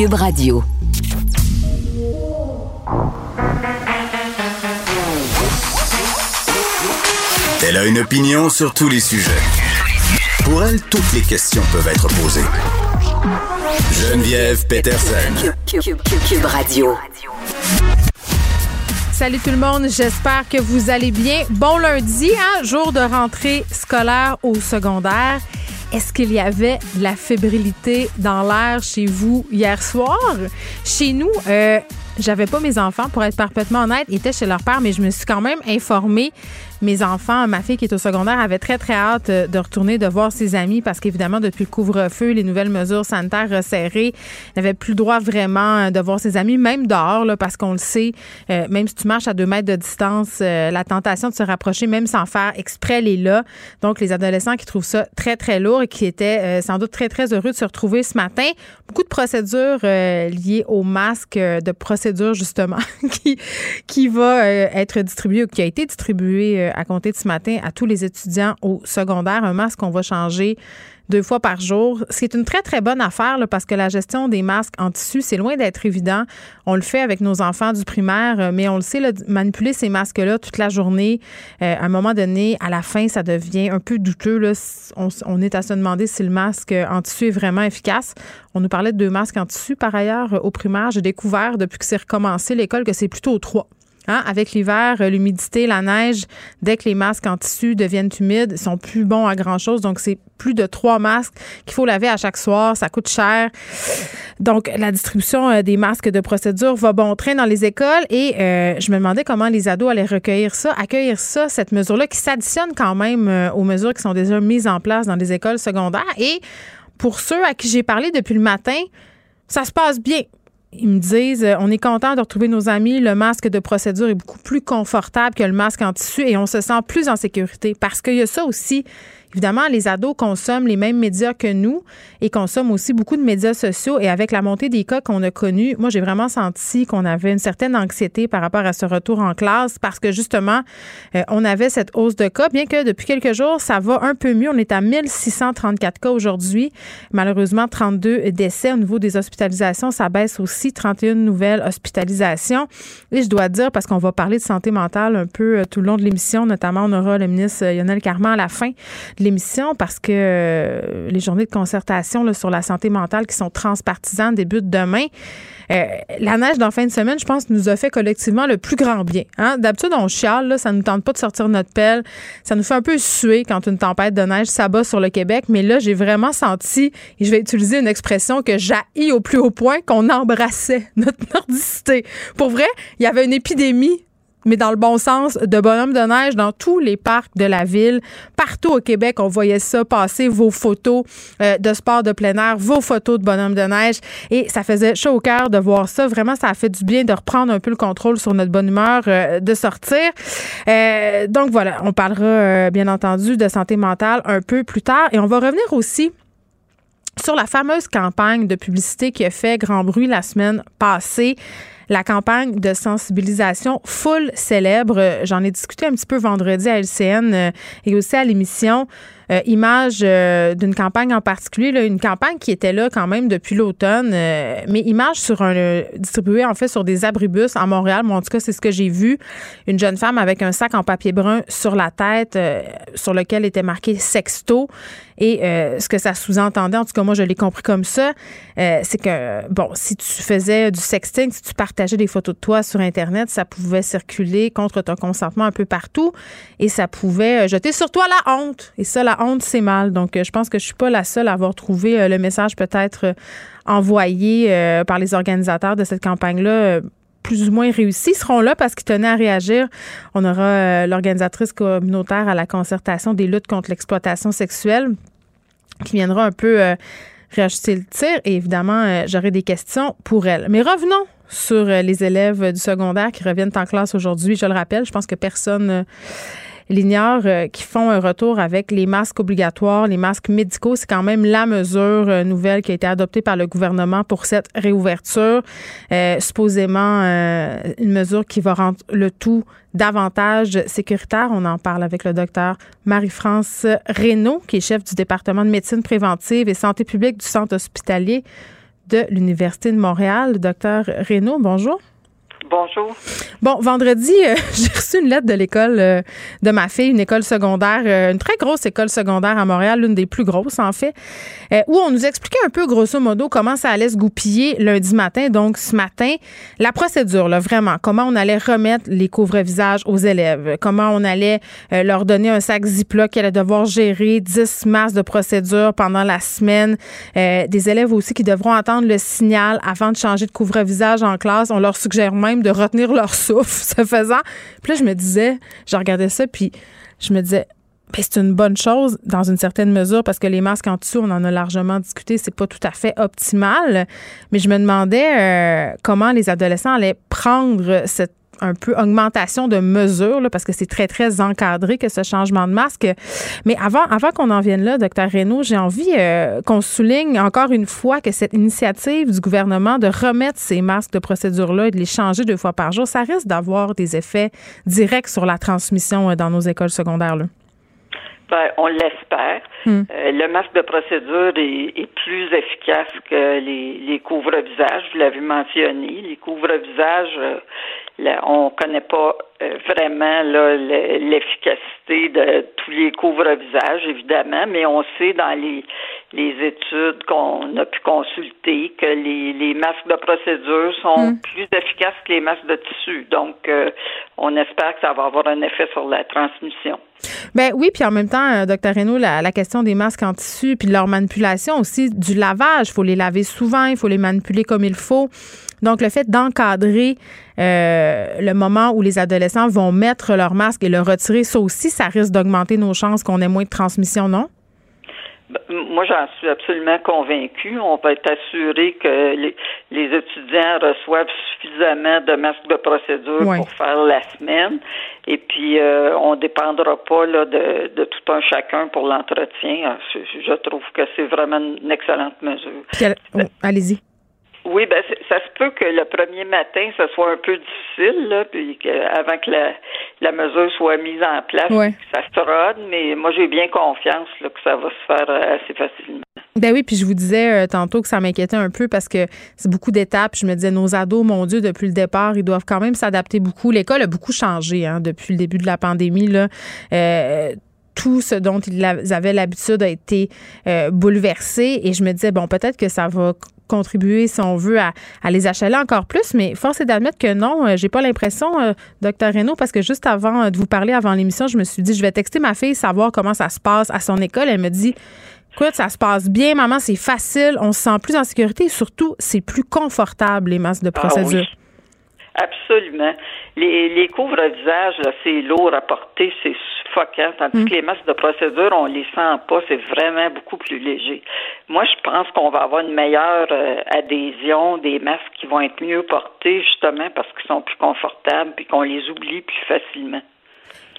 Cube Radio. Elle a une opinion sur tous les sujets. Pour elle, toutes les questions peuvent être posées. Geneviève Peterson. Cube, Cube- Cube- Cube Radio. Salut tout le monde, j'espère que vous allez bien. Bon lundi, hein, jour de rentrée scolaire au secondaire. Est-ce qu'il y avait de la fébrilité dans l'air chez vous hier soir? Chez nous, euh, j'avais pas mes enfants, pour être parfaitement honnête, ils étaient chez leur père, mais je me suis quand même informée. Mes enfants, ma fille qui est au secondaire, avait très, très hâte euh, de retourner, de voir ses amis parce qu'évidemment, depuis le couvre-feu, les nouvelles mesures sanitaires resserrées, elle n'avait plus le droit vraiment euh, de voir ses amis, même dehors, là, parce qu'on le sait, euh, même si tu marches à deux mètres de distance, la tentation de se rapprocher, même sans faire exprès, elle est là. Donc, les adolescents qui trouvent ça très, très lourd et qui étaient sans doute très, très heureux de se retrouver ce matin. Beaucoup de procédures liées au masque, de procédures justement, qui, qui va être distribué ou qui a été distribué euh, à compter de ce matin à tous les étudiants au secondaire. Un masque qu'on va changer deux fois par jour. Ce qui est une très, très bonne affaire parce que la gestion des masques en tissu, c'est loin d'être évident. On le fait avec nos enfants du primaire, euh, mais on le sait, manipuler ces masques-là toute la journée, euh, à un moment donné, à la fin, ça devient un peu douteux. On, on est à se demander si le masque en tissu est vraiment efficace. On nous parlait de deux masques en tissu. Par ailleurs, au primaire, j'ai découvert depuis que c'est recommencé l'école que c'est plutôt trois. Hein, avec l'hiver, euh, l'humidité, la neige, dès que les masques en tissu deviennent humides, ils sont plus bons à grand chose. Donc, c'est plus de trois masques qu'il faut laver à chaque soir. Ça coûte cher. Donc, la distribution euh, des masques de procédure va bon train dans les écoles et euh, je me demandais comment les ados allaient recueillir ça, accueillir ça, cette mesure-là qui s'additionne quand même aux mesures qui sont déjà mises en place dans les écoles secondaires. Et pour ceux à qui j'ai parlé depuis le matin, ça se passe bien. Ils me disent, euh, on est content de retrouver nos amis. Le masque de procédure est beaucoup plus confortable que le masque en tissu et on se sent plus en sécurité. Parce qu'il y a ça aussi. Évidemment, les ados consomment les mêmes médias que nous et consomment aussi beaucoup de médias sociaux. Et avec la montée des cas qu'on a connus, moi, j'ai vraiment senti qu'on avait une certaine anxiété par rapport à ce retour en classe parce que justement, euh, on avait cette hausse de cas. Bien que depuis quelques jours, ça va un peu mieux. On est à 1634 cas aujourd'hui. Malheureusement, 32 décès au niveau des hospitalisations. Ça baisse aussi. 31 nouvelles hospitalisations. Et je dois dire, parce qu'on va parler de santé mentale un peu euh, tout le long de l'émission, notamment on aura le ministre euh, Lionel Carman à la fin l'émission parce que euh, les journées de concertation là, sur la santé mentale qui sont transpartisanes débutent demain. Euh, la neige la fin de semaine, je pense, nous a fait collectivement le plus grand bien. Hein? D'habitude, on chiale, là, ça nous tente pas de sortir notre pelle. Ça nous fait un peu suer quand une tempête de neige s'abat sur le Québec. Mais là, j'ai vraiment senti, et je vais utiliser une expression que j'haïs au plus haut point, qu'on embrassait notre nordicité. Pour vrai, il y avait une épidémie mais dans le bon sens, de bonhomme de neige dans tous les parcs de la ville. Partout au Québec, on voyait ça passer, vos photos euh, de sport de plein air, vos photos de bonhomme de neige. Et ça faisait chaud au cœur de voir ça. Vraiment, ça a fait du bien de reprendre un peu le contrôle sur notre bonne humeur euh, de sortir. Euh, donc voilà, on parlera euh, bien entendu de santé mentale un peu plus tard. Et on va revenir aussi sur la fameuse campagne de publicité qui a fait grand bruit la semaine passée la campagne de sensibilisation full célèbre. J'en ai discuté un petit peu vendredi à LCN euh, et aussi à l'émission. Euh, image euh, d'une campagne en particulier, une campagne qui était là quand même depuis l'automne, mais image sur un distribuée en fait sur des abribus à Montréal. Moi, en tout cas, c'est ce que j'ai vu. Une jeune femme avec un sac en papier brun sur la tête, sur lequel était marqué sexto. Et euh, ce que ça sous-entendait, en tout cas moi je l'ai compris comme ça, euh, c'est que bon, si tu faisais du sexting, si tu partageais des photos de toi sur internet, ça pouvait circuler contre ton consentement un peu partout et ça pouvait euh, jeter sur toi la honte. Et ça, la honte, c'est mal. Donc euh, je pense que je suis pas la seule à avoir trouvé euh, le message peut-être envoyé par les organisateurs de cette campagne-là. Plus ou moins réussi seront là parce qu'ils tenaient à réagir. On aura euh, l'organisatrice communautaire à la concertation des luttes contre l'exploitation sexuelle qui viendra un peu euh, réajuster le tir. Et évidemment, euh, j'aurai des questions pour elle. Mais revenons sur les élèves du secondaire qui reviennent en classe aujourd'hui. Je le rappelle, je pense que personne l'ignore, euh, qui font un retour avec les masques obligatoires, les masques médicaux. C'est quand même la mesure euh, nouvelle qui a été adoptée par le gouvernement pour cette réouverture. Euh, supposément une mesure qui va rendre le tout davantage sécuritaire. On en parle avec le docteur Marie-France Reynaud, qui est chef du département de médecine préventive et santé publique du centre hospitalier de l'Université de Montréal. Docteur Reynaud, bonjour. Bonjour. Bon, vendredi, euh, j'ai reçu une lettre de l'école euh, de ma fille, une école secondaire, euh, une très grosse école secondaire à Montréal, l'une des plus grosses en fait, où on nous expliquait un peu grosso modo comment ça allait se goupiller lundi matin. Donc ce matin, la procédure, là, vraiment, comment on allait remettre les couvre-visages aux élèves, comment on allait leur donner un sac Ziploc qui allait devoir gérer 10 masses de procédures pendant la semaine, des élèves aussi qui devront attendre le signal avant de changer de couvre-visage en classe. On leur suggère même de retenir leur souffle, ce faisant. Puis là, je me disais, je regardais ça, puis je me disais, ben, c'est une bonne chose dans une certaine mesure parce que les masques en dessous, on en a largement discuté, c'est pas tout à fait optimal. Mais je me demandais euh, comment les adolescents allaient prendre cette un peu augmentation de mesures, là, parce que c'est très, très encadré que ce changement de masque. Mais avant, avant qu'on en vienne là, docteur Reynaud, j'ai envie euh, qu'on souligne encore une fois que cette initiative du gouvernement de remettre ces masques de procédure-là et de les changer deux fois par jour, ça risque d'avoir des effets directs sur la transmission euh, dans nos écoles secondaires. Là. Ben, on l'espère. Hmm. Euh, le masque de procédure est, est plus efficace que les, les couvre-visages. Vous l'avez mentionné. Les couvre-visages, euh, là, on connaît pas euh, vraiment l'efficacité de tous les couvre-visages, évidemment, mais on sait dans les, les études qu'on a pu consulter que les, les masques de procédure sont plus efficaces que les masques de tissu. Donc, euh, on espère que ça va avoir un effet sur la transmission. Ben oui, puis en même temps, euh, docteur Reynaud, la, la question des masques en tissu, puis de leur manipulation aussi, du lavage, il faut les laver souvent, il faut les manipuler comme il faut. Donc, le fait d'encadrer euh, le moment où les adolescents vont mettre leur masque et le retirer, ça aussi, ça risque d'augmenter nos chances qu'on ait moins de transmission, non? Ben, Moi, j'en suis absolument convaincue. On va être assuré que les, les étudiants reçoivent suffisamment de masques de procédure pour faire la semaine. Et puis, euh, on dépendra pas là, de, de tout un chacun pour l'entretien. Je, je trouve que c'est vraiment une excellente mesure. Oh, Allez-y. Oui, ben ça se peut que le premier matin, ce soit un peu difficile, là, puis que, avant que la, la mesure soit mise en place, Ouais. ça se rôde, mais moi j'ai bien confiance là, que ça va se faire euh, assez facilement. Ben oui, puis je vous disais euh, tantôt que ça m'inquiétait un peu parce que c'est beaucoup d'étapes. Je me disais, nos ados, mon Dieu, depuis le départ, ils doivent quand même s'adapter beaucoup. L'école a beaucoup changé hein, depuis le début de la pandémie. Là. Euh, tout ce dont ils avaient l'habitude a été euh, bouleversé et je me disais, bon, peut-être que ça va contribuer, si on veut, à, à les achaler encore plus, mais force est d'admettre que non, euh, j'ai pas l'impression, euh, docteur Reynaud, parce que juste avant euh, de vous parler, avant l'émission, je me suis dit, je vais texter ma fille, savoir comment ça se passe à son école. Elle me dit, Écoute, ça se passe bien, maman, c'est facile, on se sent plus en sécurité et surtout, c'est plus confortable, les masques de Ah procédure. oui. Absolument. Les, les couvre-visages, c'est lourd à porter, c'est suffocant, tandis que les masques de procédure, on les sent pas, c'est vraiment beaucoup plus léger. Moi, je pense qu'on va avoir une meilleure euh, adhésion des masques qui vont être mieux portés, justement parce qu'ils sont plus confortables puis qu'on les oublie plus facilement.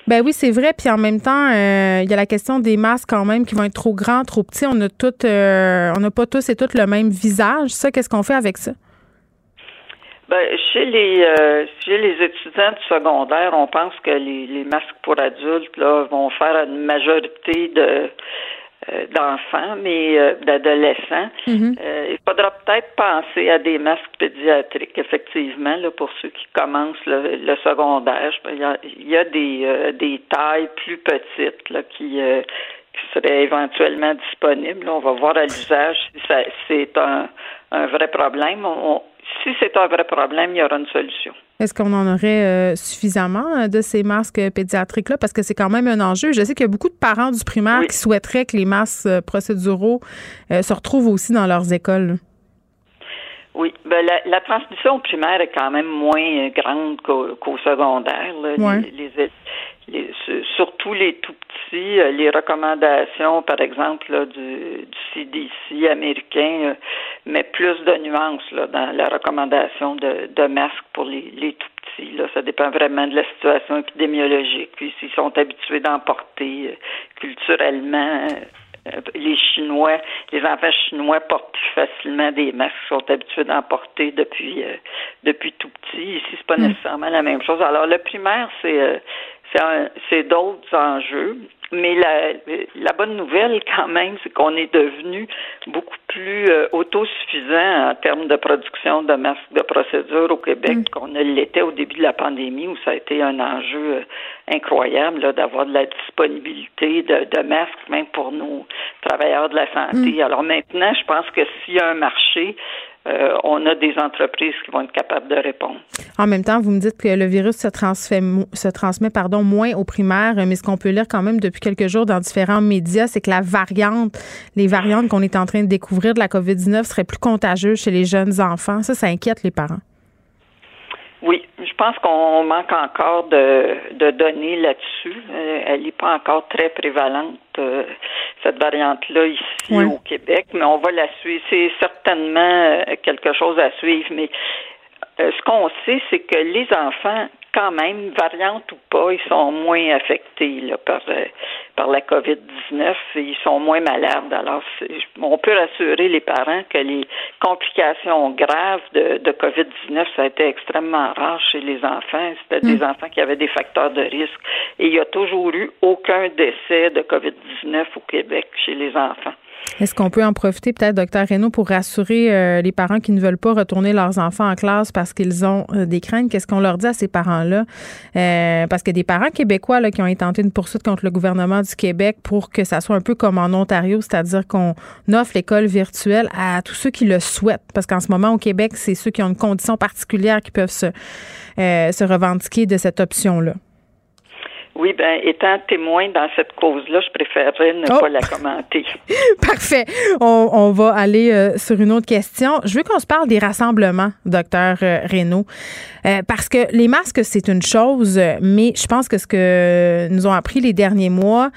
Ben oui, c'est vrai. Puis en même temps, euh, il y a la question des masques quand même qui vont être trop grands, trop petits. On a toutes, euh, on n'a pas tous et toutes le même visage. Ça, qu'est-ce qu'on fait avec ça? Ben, chez les euh, chez les étudiants du secondaire, on pense que les, les masques pour adultes là vont faire une majorité de euh, d'enfants, mais euh, d'adolescents. Euh, il faudra peut-être penser à des masques pédiatriques, effectivement, là, pour ceux qui commencent le, le secondaire. Il y a, il y a des, euh, des tailles plus petites là, qui, euh, qui seraient éventuellement disponibles. On va voir à l'usage si ça- c'est un, un vrai problème. On- si c'est un vrai problème, il y aura une solution. Est-ce qu'on en aurait euh, suffisamment euh, de ces masques pédiatriques-là? Parce que c'est quand même un enjeu. Je sais qu'il y a beaucoup de parents du primaire Oui. qui souhaiteraient que les masques euh, procéduraux euh, se retrouvent aussi dans leurs écoles. Oui, ben la, la transmission au primaire est quand même moins euh, grande qu'au, secondaire. là. Ouais. Les, les, les, surtout les tout petits, euh, les recommandations, par exemple, là, du, du, CDC américain, euh, met plus de nuances là, dans la recommandation de, de masques pour les, les tout petits. Là. Ça dépend vraiment de la situation épidémiologique. Puis s'ils sont habitués d'en porter euh, culturellement, les Chinois, les enfants chinois portent plus facilement des masques, sont habitués d'en porter depuis depuis tout petit. Ici, c'est pas hmm. nécessairement la même chose. Alors, le primaire, c'est c'est d'autres enjeux. Mais la, la bonne nouvelle, quand même, c'est qu'on est devenu beaucoup plus euh, autosuffisant en termes de production de masques de procédure au Québec mm. qu'on ne l'était au début de la pandémie, où ça a été un enjeu euh, incroyable d'avoir de la disponibilité de, de, masques, même pour nos travailleurs de la santé. Mm. Alors maintenant, je pense que s'il y a un marché, euh, on a des entreprises qui vont être capables de répondre. En même temps, vous me dites que le virus se, se transmet pardon, moins aux primaires, mais ce qu'on peut lire quand même depuis quelques jours dans différents médias, c'est que la variante, les variantes qu'on est en train de découvrir de la COVID-19 seraient plus contagieuses chez les jeunes enfants. Ça, ça inquiète les parents. Oui, je pense qu'on manque encore de, de données là-dessus. Euh, elle n'est pas encore très prévalente, euh, cette variante-là, ici au Québec, mais on va la suivre. C'est certainement euh, quelque chose à suivre, mais ce qu'on sait, c'est que les enfants quand même, variante ou pas, ils sont moins affectés là, par, euh, par la COVID-19 et ils sont moins malades. Alors, on peut rassurer les parents que les complications graves de, de COVID-19, ça a été extrêmement rare chez les enfants. C'était des mm. enfants qui avaient des facteurs de risque. Et il n'y a toujours eu aucun décès de COVID-19 au Québec chez les enfants. Est-ce qu'on peut en profiter peut-être, docteur Reynaud, pour rassurer euh, les parents qui ne veulent pas retourner leurs enfants en classe parce qu'ils ont euh, des craintes? Qu'est-ce qu'on leur dit à ces parents-là? Euh, parce que des parents québécois là, qui ont intenté une poursuite contre le gouvernement du Québec pour que ça soit un peu comme en Ontario, c'est-à-dire qu'on offre l'école virtuelle à tous ceux qui le souhaitent. Parce qu'en ce moment, au Québec, c'est ceux qui ont une condition particulière qui peuvent se, se revendiquer de cette option-là. Oui, ben étant témoin dans cette cause-là, je préférerais ne oh! pas la commenter. Parfait. On, va aller euh, sur une autre question. Je veux qu'on se parle des rassemblements, docteur euh, Reynaud, euh, parce que les masques, c'est une chose, mais je pense que ce que nous ont appris les derniers mois,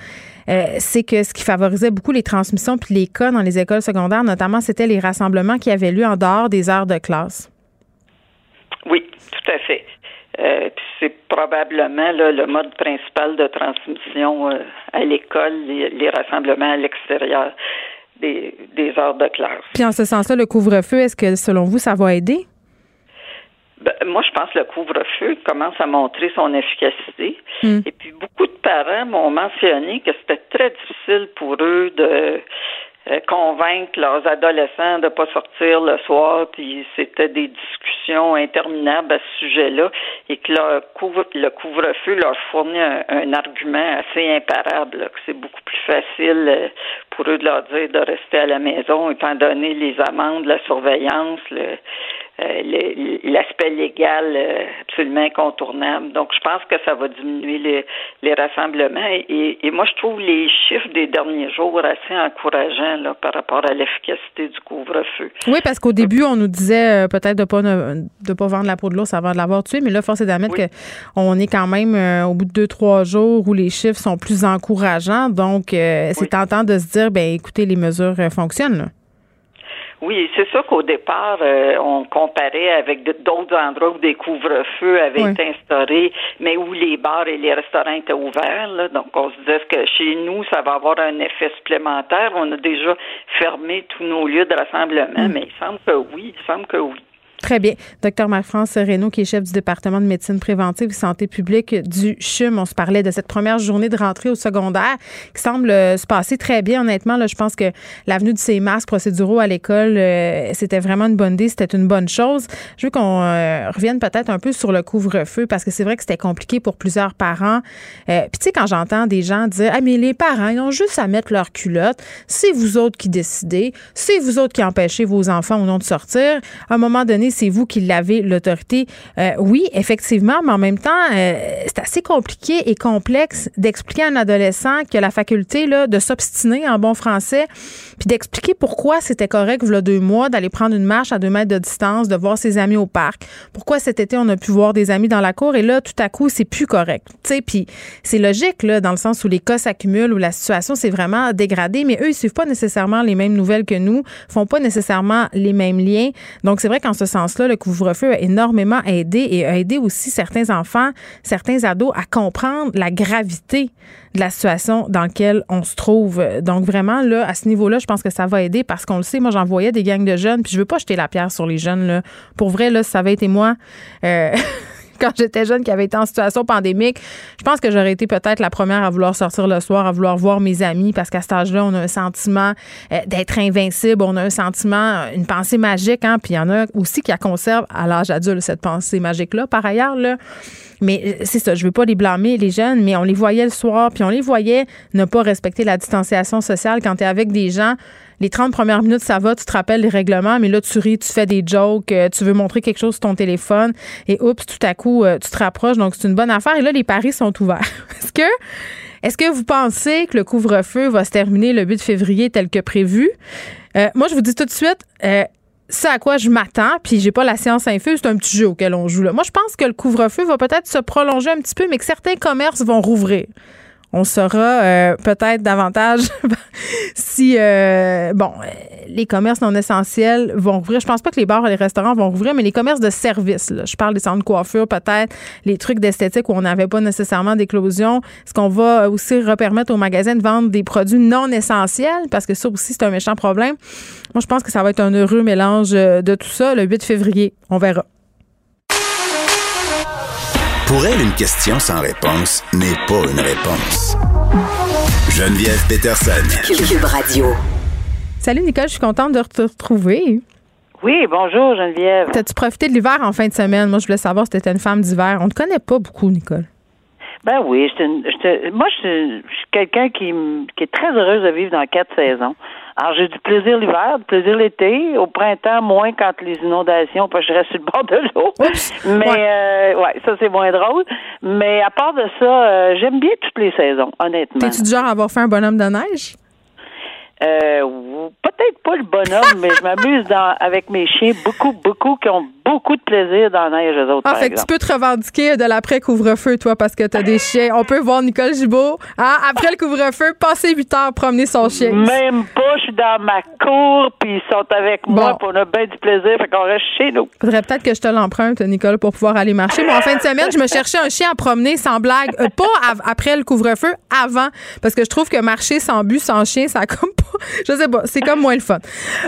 c'est que ce qui favorisait beaucoup les transmissions puis les cas dans les écoles secondaires, notamment, c'était les rassemblements qui avaient lieu en dehors des heures de classe. Oui, tout à fait. Euh, c'est probablement le mode principal de transmission euh, à l'école, les, rassemblements à l'extérieur des, heures de classe. Puis en ce sens-là, le couvre-feu, est-ce que selon vous, ça va aider? Ben, moi, je pense que le couvre-feu commence à montrer son efficacité. Hmm. Et puis, beaucoup de parents m'ont mentionné que c'était très difficile pour eux de convaincre leurs adolescents de pas sortir le soir, puis c'était des discussions interminables à ce sujet-là, et que leur couvre, le couvre-feu leur fournit un, argument assez imparable, que c'est beaucoup plus facile euh, pour eux de leur dire de rester à la maison, étant donné les amendes, la surveillance, le, euh, l'aspect légal euh, absolument incontournable. Donc, je pense que ça va diminuer les, les rassemblements. Et, et, moi, je trouve les chiffres des derniers jours assez encourageants là, par rapport à l'efficacité du couvre-feu. Oui, parce qu'au début, on nous disait euh, peut-être de pas de pas vendre la peau de l'ours avant de l'avoir tué, mais là, force est d'admettre qu'on est quand même au bout de deux, trois jours où les chiffres sont plus encourageants. Donc, c'est tentant de se dire, ben écoutez, les mesures fonctionnent. Là. Oui, c'est sûr qu'au départ, euh, on comparait avec d'autres endroits où des couvre-feux avaient été instaurés, mais où les bars et les restaurants étaient ouverts. Donc, on se disait que chez nous, ça va avoir un effet supplémentaire. On a déjà fermé tous nos lieux de rassemblement, mm. mais il semble que oui, il semble que oui. Très bien. Docteur Marc-France Reynaud, qui est chef du département de médecine préventive et santé publique du CHUM. On se parlait de cette première journée de rentrée au secondaire qui semble euh, se passer très bien, honnêtement. Là, je pense que l'avenue de ces masques procéduraux à l'école, euh, c'était vraiment une bonne idée, c'était une bonne chose. Je veux qu'on euh, revienne peut-être un peu sur le couvre-feu parce que c'est vrai que c'était compliqué pour plusieurs parents. Puis tu sais, quand j'entends des gens dire Ah, mais les parents, ils ont juste à mettre leur culotte. C'est vous autres qui décidez. C'est vous autres qui empêchez vos enfants ou non de sortir. À un moment donné, c'est vous qui l'avez, l'autorité. Euh, oui, effectivement, mais en même temps, euh, c'est assez compliqué et complexe d'expliquer à un adolescent que la faculté là, de s'obstiner en bon français, puis d'expliquer pourquoi c'était correct, il y a deux mois, d'aller prendre une marche à deux mètres de distance, de voir ses amis au parc. Pourquoi cet été, on a pu voir des amis dans la cour? Et là, tout à coup, c'est plus correct. Tu puis c'est logique, là, dans le sens où les cas s'accumulent, où la situation s'est vraiment dégradée, mais eux, ils suivent pas nécessairement les mêmes nouvelles que nous, font pas nécessairement les mêmes liens. Donc, c'est vrai qu'en ce le couvre-feu a énormément aidé et a aidé aussi certains enfants, certains ados à comprendre la gravité de la situation dans laquelle on se trouve. Donc, vraiment, là, à ce niveau-là, je pense que ça va aider parce qu'on le sait, moi, j'en voyais des gangs de jeunes, puis je veux pas jeter la pierre sur les jeunes. Pour vrai, là, ça avait été moi. Euh, quand j'étais jeune qui avait été en situation pandémique, je pense que j'aurais été peut-être la première à vouloir sortir le soir, à vouloir voir mes amis, parce qu'à cet âge-là, on a un sentiment euh, d'être invincible, on a un sentiment, euh, une pensée magique, hein, puis il y en a aussi qui la conservent à l'âge adulte, cette pensée magique-là. Par ailleurs, là, mais euh, c'est ça, je veux pas les blâmer, les jeunes, mais on les voyait le soir, puis on les voyait ne pas respecter la distanciation sociale quand tu es avec des gens les 30 premières minutes, ça va, tu te rappelles les règlements, mais là, tu ris, tu fais des jokes, euh, tu veux montrer quelque chose sur ton téléphone, et oups, tout à coup, euh, tu te rapproches. Donc, c'est une bonne affaire. Et là, les paris sont ouverts. Est-ce que, est-ce que vous pensez que le couvre-feu va se terminer le 8 février tel que prévu? Euh, moi, je vous dis tout de suite, ça à quoi je m'attends, puis j'ai pas la science infuse, c'est un petit jeu auquel on joue. Moi, je pense que le couvre-feu va peut-être se prolonger un petit peu, mais que certains commerces vont rouvrir on saura euh, peut-être davantage si euh, bon les commerces non essentiels vont rouvrir. Je pense pas que les bars et les restaurants vont rouvrir, mais les commerces de services, je parle des centres de coiffure, peut-être les trucs d'esthétique où on n'avait pas nécessairement d'éclosion. Est-ce qu'on va aussi repermettre aux magasins de vendre des produits non essentiels? Parce que ça aussi, c'est un méchant problème. Moi, je pense que ça va être un heureux mélange de tout ça le 8 février. On verra. Pour elle, une question sans réponse n'est pas une réponse. Geneviève Peterson. Cube Radio. Salut Nicole, je suis contente de te retrouver. Oui, bonjour Geneviève. T'as-tu profité de l'hiver en fin de semaine? Moi, je voulais savoir si t'étais une femme d'hiver. On ne te connaît pas beaucoup, Nicole. Ben oui, moi, je suis, quelqu'un qui, qui est très heureuse de vivre dans quatre saisons. Alors, j'ai du plaisir l'hiver, du plaisir l'été. Au printemps, moins quand les inondations, parce que je reste sur le bord de l'eau. Mais, ouais. Euh, ouais, ça, c'est moins drôle. Mais à part de ça, euh, j'aime bien toutes les saisons, honnêtement. T'es-tu du genre à avoir fait un bonhomme de neige? Euh, peut-être pas le bonhomme, mais je m'amuse avec mes chiens beaucoup, beaucoup qui ont beaucoup de plaisir dans la neige, eux autres. Ah, fait que tu peux te revendiquer de l'après-couvre-feu, toi, parce que tu as des chiens. On peut voir Nicole Gibault, hein, après le couvre-feu, passer 8 heures promener son chien. Même pas, je suis dans ma cour, puis ils sont avec moi, puis on a bien du plaisir, fait qu'on reste chez nous. Faudrait peut-être que je te l'emprunte, Nicole, pour pouvoir aller marcher. Mais en fin de semaine, je me cherchais un chien à promener sans blague. Euh, pas après le couvre-feu, avant, parce que je trouve que marcher sans but, sans chien, ça comme pas. Je sais pas, c'est comme moins le fun.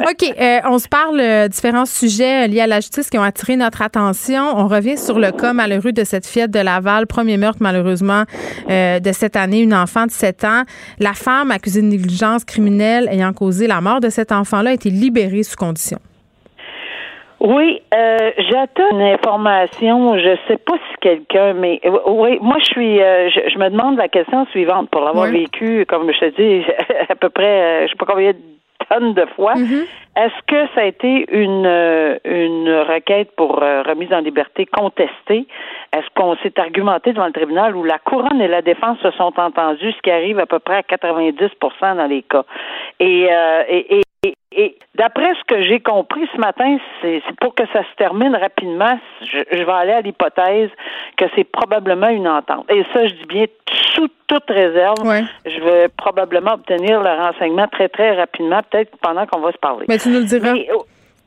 OK, euh, on se parle euh, différents sujets liés à la justice qui ont attiré notre attention. On revient sur le cas malheureux de cette fillette de Laval, premier meurtre malheureusement euh, de cette année, une enfant de 7 ans. La femme accusée de négligence criminelle ayant causé la mort de cet enfant-là a été libérée sous condition. Oui, euh, j'attends une information. Je sais pas si quelqu'un, mais oui, moi je suis, je, me demande la question suivante pour l'avoir vécu, comme je te dis, à peu près, je sais pas combien de tonnes de fois. Mm-hmm. Est-ce que ça a été une, euh, une requête pour euh, remise en liberté contestée? Est-ce qu'on s'est argumenté devant le tribunal où la couronne et la défense se sont entendus, ce qui arrive à peu près à 90% dans les cas? Et, euh, et, et et d'après ce que j'ai compris ce matin, c'est pour que ça se termine rapidement, je, je vais aller à l'hypothèse que c'est probablement une entente. Et ça, je dis bien sous toute réserve. Je vais probablement obtenir le renseignement très, très rapidement, peut-être pendant qu'on va se parler. Mais tu nous le diras. Oh,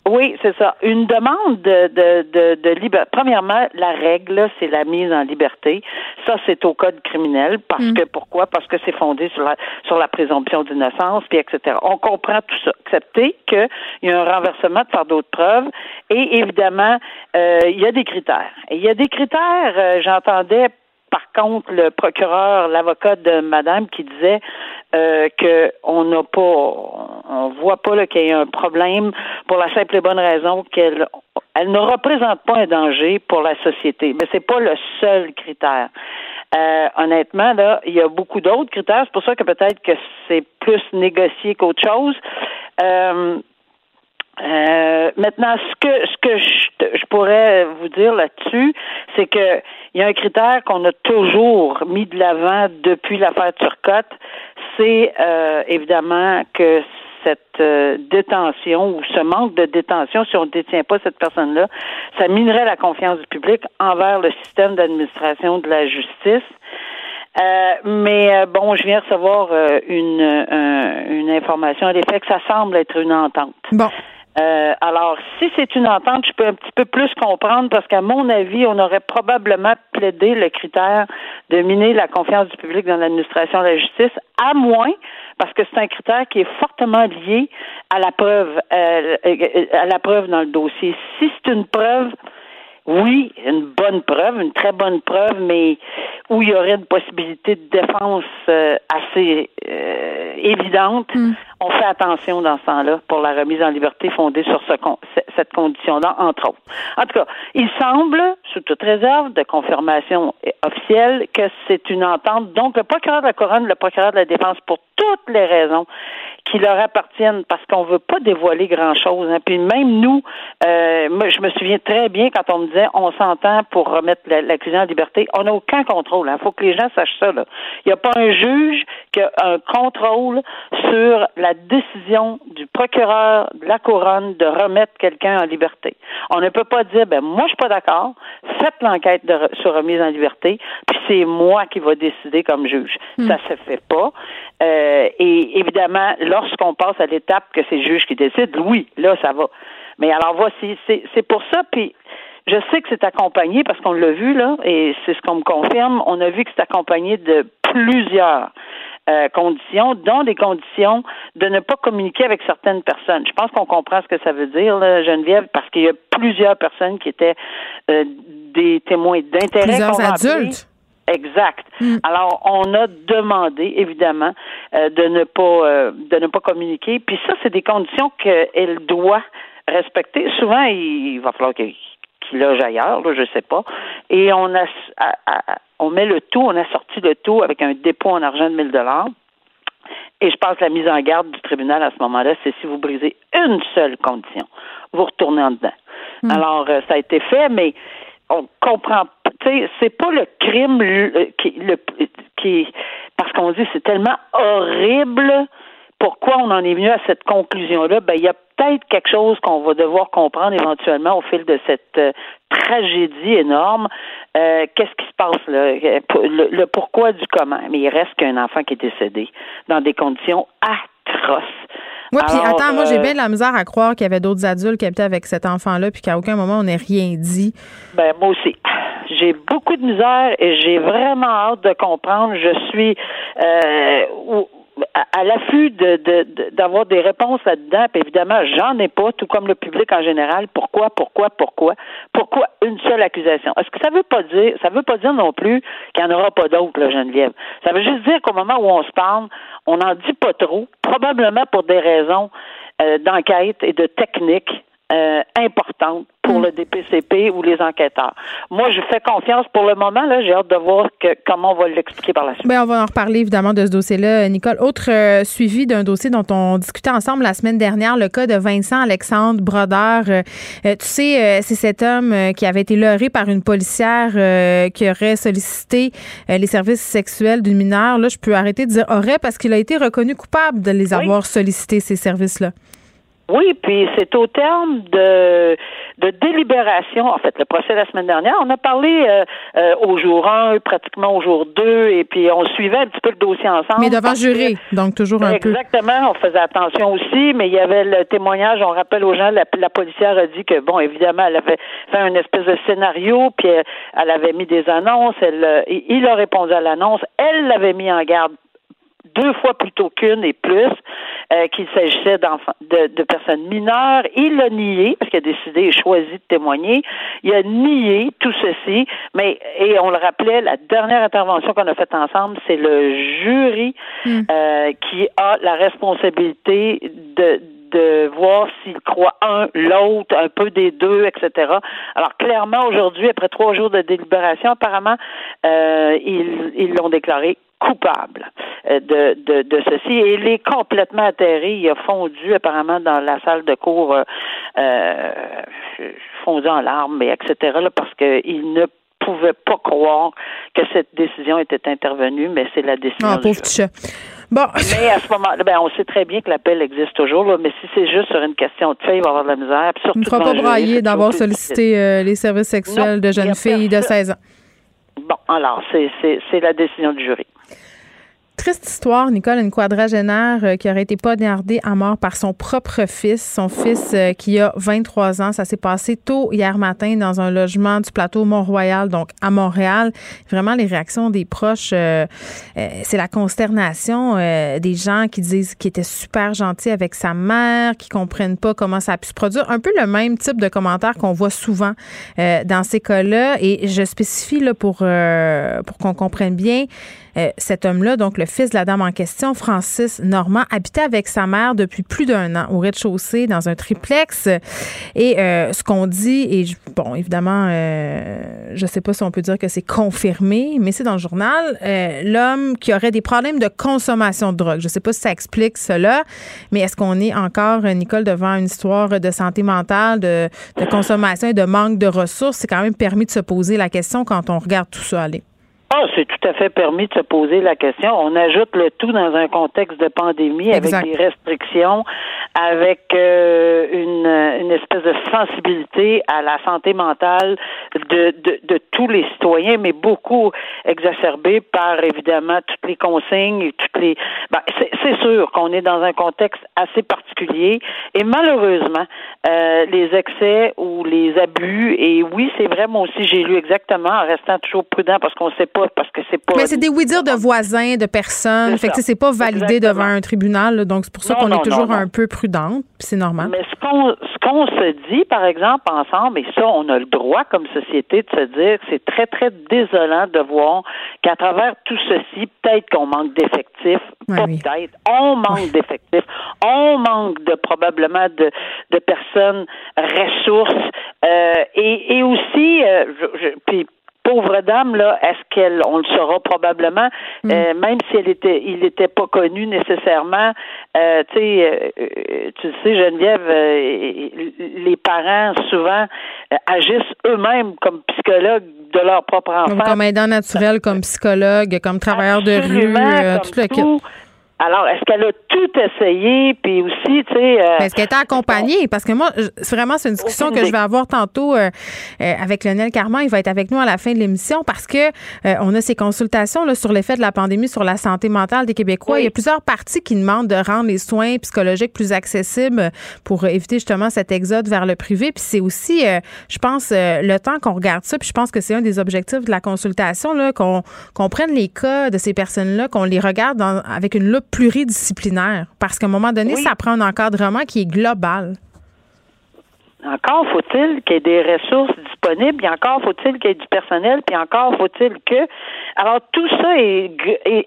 oui, c'est ça. Une demande de, de, de, de liberté. Premièrement, la règle, c'est la mise en liberté. Ça, c'est au code criminel. Parce mm. que pourquoi? Parce que c'est fondé sur la sur la présomption d'innocence, puis etc. On comprend tout ça. Accepter qu'il y a un renversement de fardeau de preuve. Et évidemment, euh, il y a des critères. Et il y a des critères, euh, j'entendais par contre, le procureur, l'avocat de madame qui disait euh, qu'on n'a pas, on voit pas qu'il y ait un problème pour la simple et bonne raison qu'elle elle ne représente pas un danger pour la société. Mais c'est pas le seul critère. Euh, honnêtement, là, il y a beaucoup d'autres critères. C'est pour ça que peut-être que c'est plus négocié qu'autre chose. Euh, euh, maintenant, ce que ce que je je pourrais vous dire là-dessus, c'est que il y a un critère qu'on a toujours mis de l'avant depuis l'affaire Turcotte, c'est euh, évidemment que cette euh, détention ou ce manque de détention, si on ne détient pas cette personne-là, ça minerait la confiance du public envers le système d'administration de la justice. Euh, mais bon, je viens recevoir une, une information à l'effet que ça semble être une entente. Bon. Euh, alors, si c'est une entente, je peux un petit peu plus comprendre parce qu'à mon avis, on aurait probablement plaidé le critère de miner la confiance du public dans l'administration de la justice, à moins, parce que c'est un critère qui est fortement lié à la preuve, euh, à la preuve dans le dossier. Si c'est une preuve oui, une bonne preuve, une très bonne preuve, mais où il y aurait une possibilité de défense euh, assez euh, évidente, hmm. On fait attention dans ce temps-là pour la remise en liberté fondée sur ce cette condition-là, entre autres. En tout cas, il semble, sous toute réserve de confirmation officielle, que c'est une entente. Donc, le procureur de la Couronne, le procureur de la Défense, pour toutes les raisons qui leur appartiennent parce qu'on veut pas dévoiler grand chose. Hein. Puis même nous, euh, je me souviens très bien quand on me disait on s'entend pour remettre l'accusé en liberté. On n'a aucun contrôle. Il hein. faut que les gens sachent ça. Il n'y a pas un juge qui a un contrôle sur la décision du procureur de la couronne de remettre quelqu'un en liberté. On ne peut pas dire ben moi je suis pas d'accord. Faites l'enquête sur remise en liberté, puis c'est moi qui va décider comme juge. Hmm. Ça se fait pas. Euh, et évidemment, lorsqu'on passe à l'étape que c'est le juge qui décide, oui, là, ça va. Mais alors voici, c'est pour ça, puis je sais que c'est accompagné parce qu'on l'a vu, là, et c'est ce qu'on me confirme, on a vu que c'est accompagné de plusieurs euh, conditions, dont des conditions de ne pas communiquer avec certaines personnes. Je pense qu'on comprend ce que ça veut dire, là, Geneviève, parce qu'il y a plusieurs personnes qui étaient euh, des témoins d'intérêt. Plusieurs adultes. Exact. Mm. Alors, on a demandé, évidemment, euh, de ne pas de ne pas communiquer. Puis ça, c'est des conditions qu'elle doit respecter. Souvent, il, va falloir qu'il loge ailleurs, là, je sais pas. Et on a on met le tout, on a sorti le tout avec un dépôt en argent de 1000 dollars. Et je pense que la mise en garde du tribunal à ce moment-là, c'est si vous brisez une seule condition, vous retournez en dedans. Mm. Alors, euh, ça a été fait, mais on comprend c'est pas le crime qui, le, qui parce qu'on dit c'est tellement horrible. Pourquoi on en est venu à cette conclusion-là? Ben, il y a peut-être quelque chose qu'on va devoir comprendre éventuellement au fil de cette euh, tragédie énorme. Euh, qu'est-ce qui se passe là? Le, pourquoi du comment? Mais il reste qu'un enfant qui est décédé dans des conditions atroces. Oui, puis attends, moi j'ai euh, bien de la misère à croire qu'il y avait d'autres adultes qui habitaient avec cet enfant-là, puis qu'à aucun moment on n'ait rien dit. Ben moi aussi j'ai beaucoup de misère et j'ai vraiment hâte de comprendre. Je suis euh, à, l'affût de, d'avoir des réponses là-dedans. Puis évidemment, j'en ai pas, tout comme le public en général. Pourquoi, pourquoi, pourquoi, pourquoi une seule accusation? Est-ce que ça veut pas dire, ça veut pas dire non plus qu'il n'y en aura pas d'autres, Geneviève? Ça veut juste dire qu'au moment où on se parle, on n'en dit pas trop, probablement pour des raisons euh, d'enquête et de technique euh, importantes pour mm. le DPCP ou les enquêteurs. Moi, je fais confiance pour le moment. Là, j'ai hâte de voir que, comment on va l'expliquer par la suite. Bien, on va en reparler évidemment de ce dossier-là, Nicole. Autre euh, suivi d'un dossier dont on discutait ensemble la semaine dernière, le cas de Vincent Alexandre Brodeur. Euh, tu sais, c'est cet homme qui avait été leurré par une policière qui aurait sollicité les services sexuels d'une mineure. Là, je peux arrêter de dire aurait parce qu'il a été reconnu coupable de les avoir sollicités ces services-là. Oui, puis c'est au terme de, de délibération, en fait, le procès la semaine dernière. On a parlé euh, euh, au jour 1, pratiquement au jour 2, et puis on suivait un petit peu le dossier ensemble. Mais devant jury, donc toujours un peu. Exactement, on faisait attention aussi, mais il y avait le témoignage, on rappelle aux gens, la, la policière a dit que, bon, évidemment, elle avait fait un espèce de scénario, puis elle, avait mis des annonces, elle, il a répondu à l'annonce, elle l'avait mis en garde deux fois plutôt qu'une et plus euh, qu'il s'agissait de, de, personnes mineures. Il a nié, parce qu'il a décidé et choisi de témoigner, il a nié tout ceci, mais, et on le rappelait, la dernière intervention qu'on a faite ensemble, c'est le jury hmm. euh, qui a la responsabilité de de voir s'il croit un, l'autre, un peu des deux, etc. Alors clairement aujourd'hui, après trois jours de délibération, apparemment, euh, ils, ils l'ont déclaré coupable euh, de, de, de ceci. Et il est complètement atterré. Il a fondu apparemment dans la salle de cours, euh, euh fondu en larmes, et etc. Là, parce qu'il ne pouvait pas croire que cette décision était intervenue, mais c'est la décision. Ah, pauvre petit chat. Bon. Mais à ce moment-là, ben, on sait très bien que l'appel existe toujours, là, mais si c'est juste sur une question de fait, il va y avoir de la misère. Puis surtout ne fera pas brailler d'avoir sollicité euh, les services sexuels de jeunes filles de 16 ans. Bon, alors, c'est la décision du jury. Triste histoire, Nicole, une quadragénaire euh, qui aurait été poignardée à mort par son propre fils, son fils euh, qui a 23 ans. Ça s'est passé tôt hier matin dans un logement du plateau Mont-Royal, donc à Montréal. Vraiment, les réactions des proches, euh, c'est la consternation des gens qui disent qu'il était super gentil avec sa mère, qui comprennent pas comment ça a pu se produire. Un peu le même type de commentaires qu'on voit souvent dans ces cas-là. Et je spécifie là, pour, pour qu'on comprenne bien. Euh, cet homme-là, donc le fils de la dame en question, Francis Normand, habitait avec sa mère depuis plus d'un an au rez-de-chaussée dans un triplex. Et euh, ce qu'on dit, et bon, évidemment, euh, je ne sais pas si on peut dire que c'est confirmé, mais c'est dans le journal, l'homme qui aurait des problèmes de consommation de drogue. Je ne sais pas si ça explique cela, mais est-ce qu'on est encore, Nicole, devant une histoire de santé mentale, de, de consommation et de manque de ressources? C'est quand même permis de se poser la question quand on regarde tout ça aller. Ah, c'est tout à fait permis de se poser la question. On ajoute le tout dans un contexte de pandémie avec des restrictions, avec euh, une, une espèce de sensibilité à la santé mentale de, de, de tous les citoyens, mais beaucoup exacerbée par évidemment toutes les consignes et toutes les. Ben, c'est sûr qu'on est dans un contexte assez particulier et malheureusement euh, les excès ou les abus et oui c'est vrai moi aussi j'ai lu exactement en restant toujours prudent parce qu'on ne sait pas parce que c'est pas. Mais c'est des oui-dire de voisins, de personnes. Fait que c'est pas validé devant un tribunal. donc c'est pour ça qu'on est toujours un peu prudente. C'est normal. Mais ce qu'on qu'on se dit, par exemple, ensemble, et ça, on a le droit comme société de se dire que c'est très, très désolant de voir qu'à travers tout ceci, peut-être qu'on manque d'effectifs. pas peut-être. On manque d'effectifs. On manque de probablement de, de personnes ressources. Euh, et, et aussi, euh, je, puis pauvre dame là, est-ce qu'elle, on le saura probablement, mm. euh, même si elle était, il n'était pas connu nécessairement. Euh, tu sais, euh, tu sais Geneviève, les parents souvent agissent eux-mêmes comme psychologues de leur propre enfant. Comme, comme aidant naturel, comme psychologue, comme travailleur de rue, tout le kit. Alors, est-ce qu'elle a tout essayé, puis aussi, tu sais... Euh, est-ce qu'elle était accompagnée? Parce que moi, c'est vraiment, c'est une discussion que je vais avoir tantôt euh, euh, avec Lionel Carman. Il va être avec nous à la fin de l'émission parce que on a ces consultations là, sur l'effet de la pandémie sur la santé mentale des Québécois. Il y a plusieurs parties qui demandent de rendre les soins psychologiques plus accessibles pour éviter justement cet exode vers le privé. Puis c'est aussi, je pense, le temps qu'on regarde ça, puis je pense que c'est un des objectifs de la consultation, là, qu'on qu'on prenne les cas de ces personnes-là, qu'on les regarde dans, avec une loupe pluridisciplinaire? Parce qu'à un moment donné, ça prend un encadrement qui est global. Encore faut-il qu'il y ait des ressources disponibles, puis encore faut-il qu'il y ait du personnel, puis encore faut-il que. Alors tout ça est,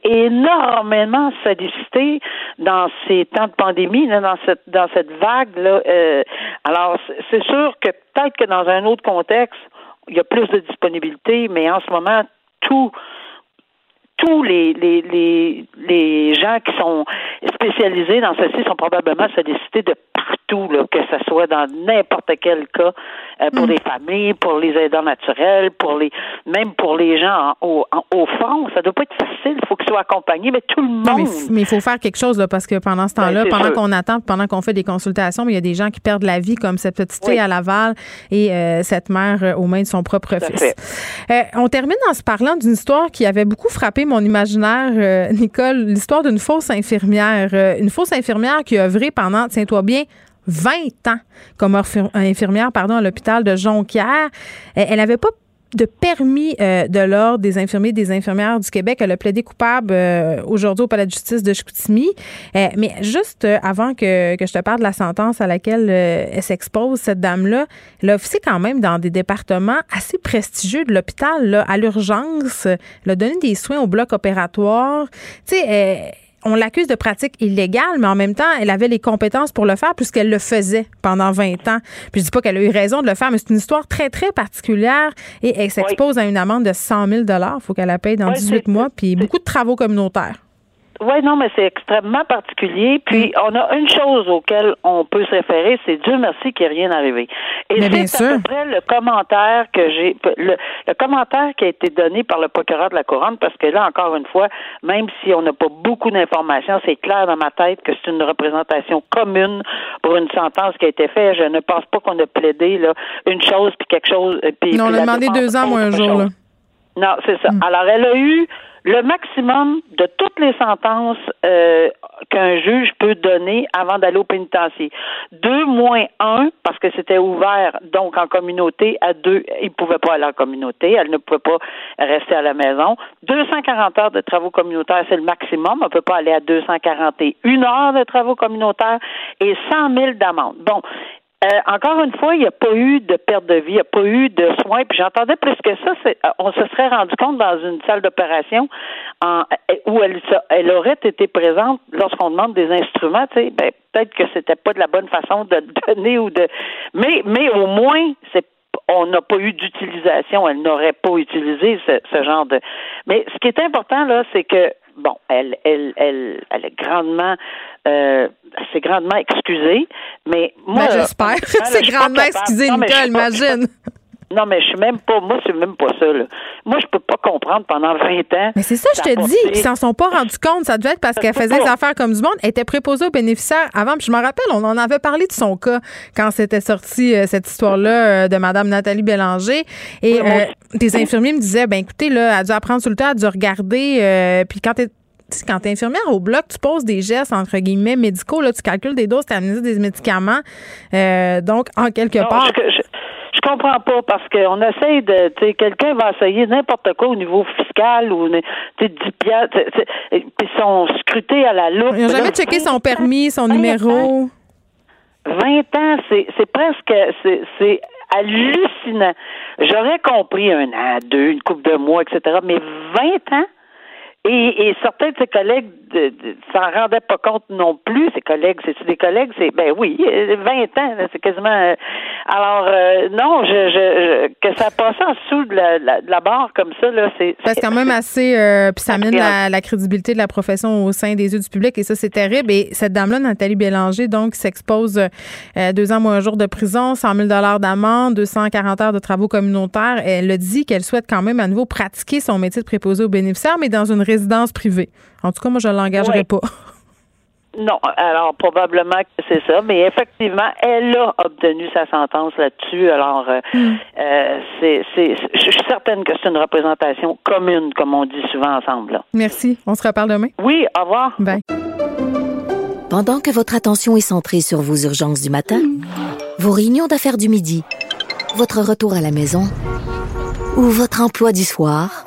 énormément sollicité dans ces temps de pandémie, dans cette dans cette vague là. Euh, alors c'est sûr que peut-être que dans un autre contexte, il y a plus de disponibilité, mais en ce moment tout tous les, les, les, les gens qui sont spécialisés dans ceci sont probablement sollicités de partout, là, que ce soit dans n'importe quel cas, euh, pour mm. les familles, pour les aidants naturels, pour les même pour les gens au, au fond. Ça doit pas être facile, il faut qu'ils soient accompagnés, mais tout le monde. mais il faut faire quelque chose là, parce que pendant ce temps-là, ben, pendant qu'on attend, pendant qu'on fait des consultations, il y a des gens qui perdent la vie, comme cette petite fille à Laval et euh, cette mère euh, aux mains de son propre fils. on termine en se parlant d'une histoire qui avait beaucoup frappé mon imaginaire, Nicole, l'histoire d'une fausse infirmière, une fausse infirmière qui a œuvré pendant, tiens-toi bien, 20 ans comme infirmière pardon, à l'hôpital de Jonquière. Elle n'avait pas de permis euh, de l'ordre des infirmiers et des infirmières du Québec. Elle a plaidé coupable euh, aujourd'hui au palais de justice de Chicoutimi. Euh, mais juste avant que, que, je te parle de la sentence à laquelle elle s'expose, cette dame-là, elle a officié quand même dans des départements assez prestigieux de l'hôpital, à l'urgence. Elle a donné des soins au bloc opératoire. Tu sais, on l'accuse de pratique illégale, mais en même temps, elle avait les compétences pour le faire puisqu'elle le faisait pendant 20 ans. Puis je dis pas qu'elle a eu raison de le faire, mais c'est une histoire très, très particulière et elle s'expose à une amende de 100 000 Il faut qu'elle la paye dans Oui, 18 c'est- mois, puis beaucoup de travaux communautaires. Oui, non, mais c'est extrêmement particulier. Puis, on a une chose auquel on peut se référer, c'est Dieu merci qu'il n'y ait rien arrivé. Et c'est à sûr. peu près le commentaire que j'ai, le, le commentaire qui a été donné par le procureur de la Couronne, parce que là, encore une fois, même si on n'a pas beaucoup d'informations, c'est clair dans ma tête que c'est une représentation commune pour une sentence qui a été faite. Je ne pense pas qu'on a plaidé là, une chose puis quelque chose. euh, Puis, Non, on puis a la demandé deux ans, moi, un jour. chose. Là. Non, c'est ça. Mm. Alors, elle a eu le maximum de toutes les sentences euh, qu'un juge peut donner avant d'aller au pénitencier. Deux moins un, parce que c'était ouvert donc en communauté à deux, il ne pouvait pas aller en communauté, elle ne pouvait pas rester à la maison. 240 heures de travaux communautaires, c'est le maximum. On ne peut pas aller à 241 heures de travaux communautaires et 100 000 d'amende. Bon, euh, encore une fois, il n'y a pas eu de perte de vie, il n'y a pas eu de soins. Puis j'entendais plus que ça, c'est, euh, on se serait rendu compte dans une salle d'opération en, euh, où elle, elle aurait été présente lorsqu'on demande des instruments. Tu sais, ben, peut-être que c'était pas de la bonne façon de donner ou de, mais mais au moins c'est on n'a pas eu d'utilisation, elle n'aurait pas utilisé ce, ce genre de. Mais ce qui est important là, c'est que bon, elle, elle, elle, elle est grandement, euh, elle s'est grandement excusée, mais moi, Ben, j'espère. là, C'est grandement capable. excusé, Non, mais je Nicole, imagine. Non, mais je suis même pas, moi, c'est même pas ça, là. Moi, je peux pas comprendre pendant 20 ans. Mais c'est ça, je te dis, qu'ils s'en sont pas rendus compte. Ça devait être parce qu'elle faisait des affaires comme du monde. Elle était préposée aux bénéficiaires avant. Puis je me rappelle, on en avait parlé de son cas quand c'était sorti euh, cette histoire-là euh, de Madame Nathalie Bélanger. Et euh, des infirmiers me disaient, ben écoutez, là, elle a dû apprendre tout le temps, elle a dû regarder. euh, puis quand t'es tu quand t'es infirmière au bloc, tu poses des gestes entre guillemets médicaux, là, tu calcules des doses, tu administres des médicaments. Euh, donc, en quelque Non, part, je, je, je comprends pas parce qu'on essaye de, tu sais, quelqu'un va essayer n'importe quoi au niveau fiscal ou, tu sais, 10 piastres, puis ils sont scrutés à la loupe. ils n'ont jamais Là, checké 20 son permis, son 20 numéro. 20 ans, c'est, c'est presque, c'est, c'est hallucinant. J'aurais compris un an, deux, une couple de mois, etc., mais 20 ans? Et, et certains de ses collègues de, s'en rendaient pas compte non plus. Ses collègues, c'est des collègues, c'est ben oui, euh, 20 ans, là, c'est quasiment. euh, alors euh, non, je, je, que ça passe en dessous de la, la, barre comme ça là, c'est. C'est quand même assez. euh, puis ça mène la, crédibilité de la profession au sein des yeux du public et ça, c'est terrible. Et cette dame-là, Nathalie Bélanger, donc, s'expose euh, deux ans moins un jour de prison, 100 000 d'amende, 240 heures de travaux communautaires. Elle a dit qu'elle souhaite quand même à nouveau pratiquer son métier de préposé aux bénéficiaires, mais dans une résidence privée. En tout cas, moi, je ne l'engagerai Ouais. pas. Non, alors probablement que c'est ça, mais effectivement, elle a obtenu sa sentence là-dessus. Alors, euh, euh, c'est, c'est, je suis certaine que c'est une représentation commune, comme on dit souvent ensemble. Là. Merci. On se reparle demain. Oui, au revoir. Bye. Pendant que votre attention est centrée sur vos urgences du matin, vos réunions d'affaires du midi, votre retour à la maison ou votre emploi du soir,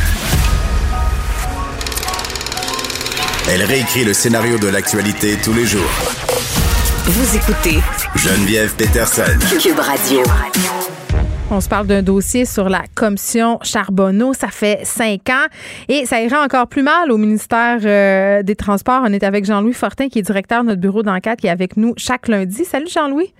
Elle réécrit le scénario de l'actualité tous les jours. Vous écoutez Geneviève Peterson. Cube Radio. On se parle d'un dossier sur la commission Charbonneau. Ça fait cinq ans et ça ira encore plus mal au ministère euh, des Transports. On est avec Jean-Louis Fortin, qui est directeur de notre bureau d'enquête, qui est avec nous chaque lundi. Salut Jean-Louis.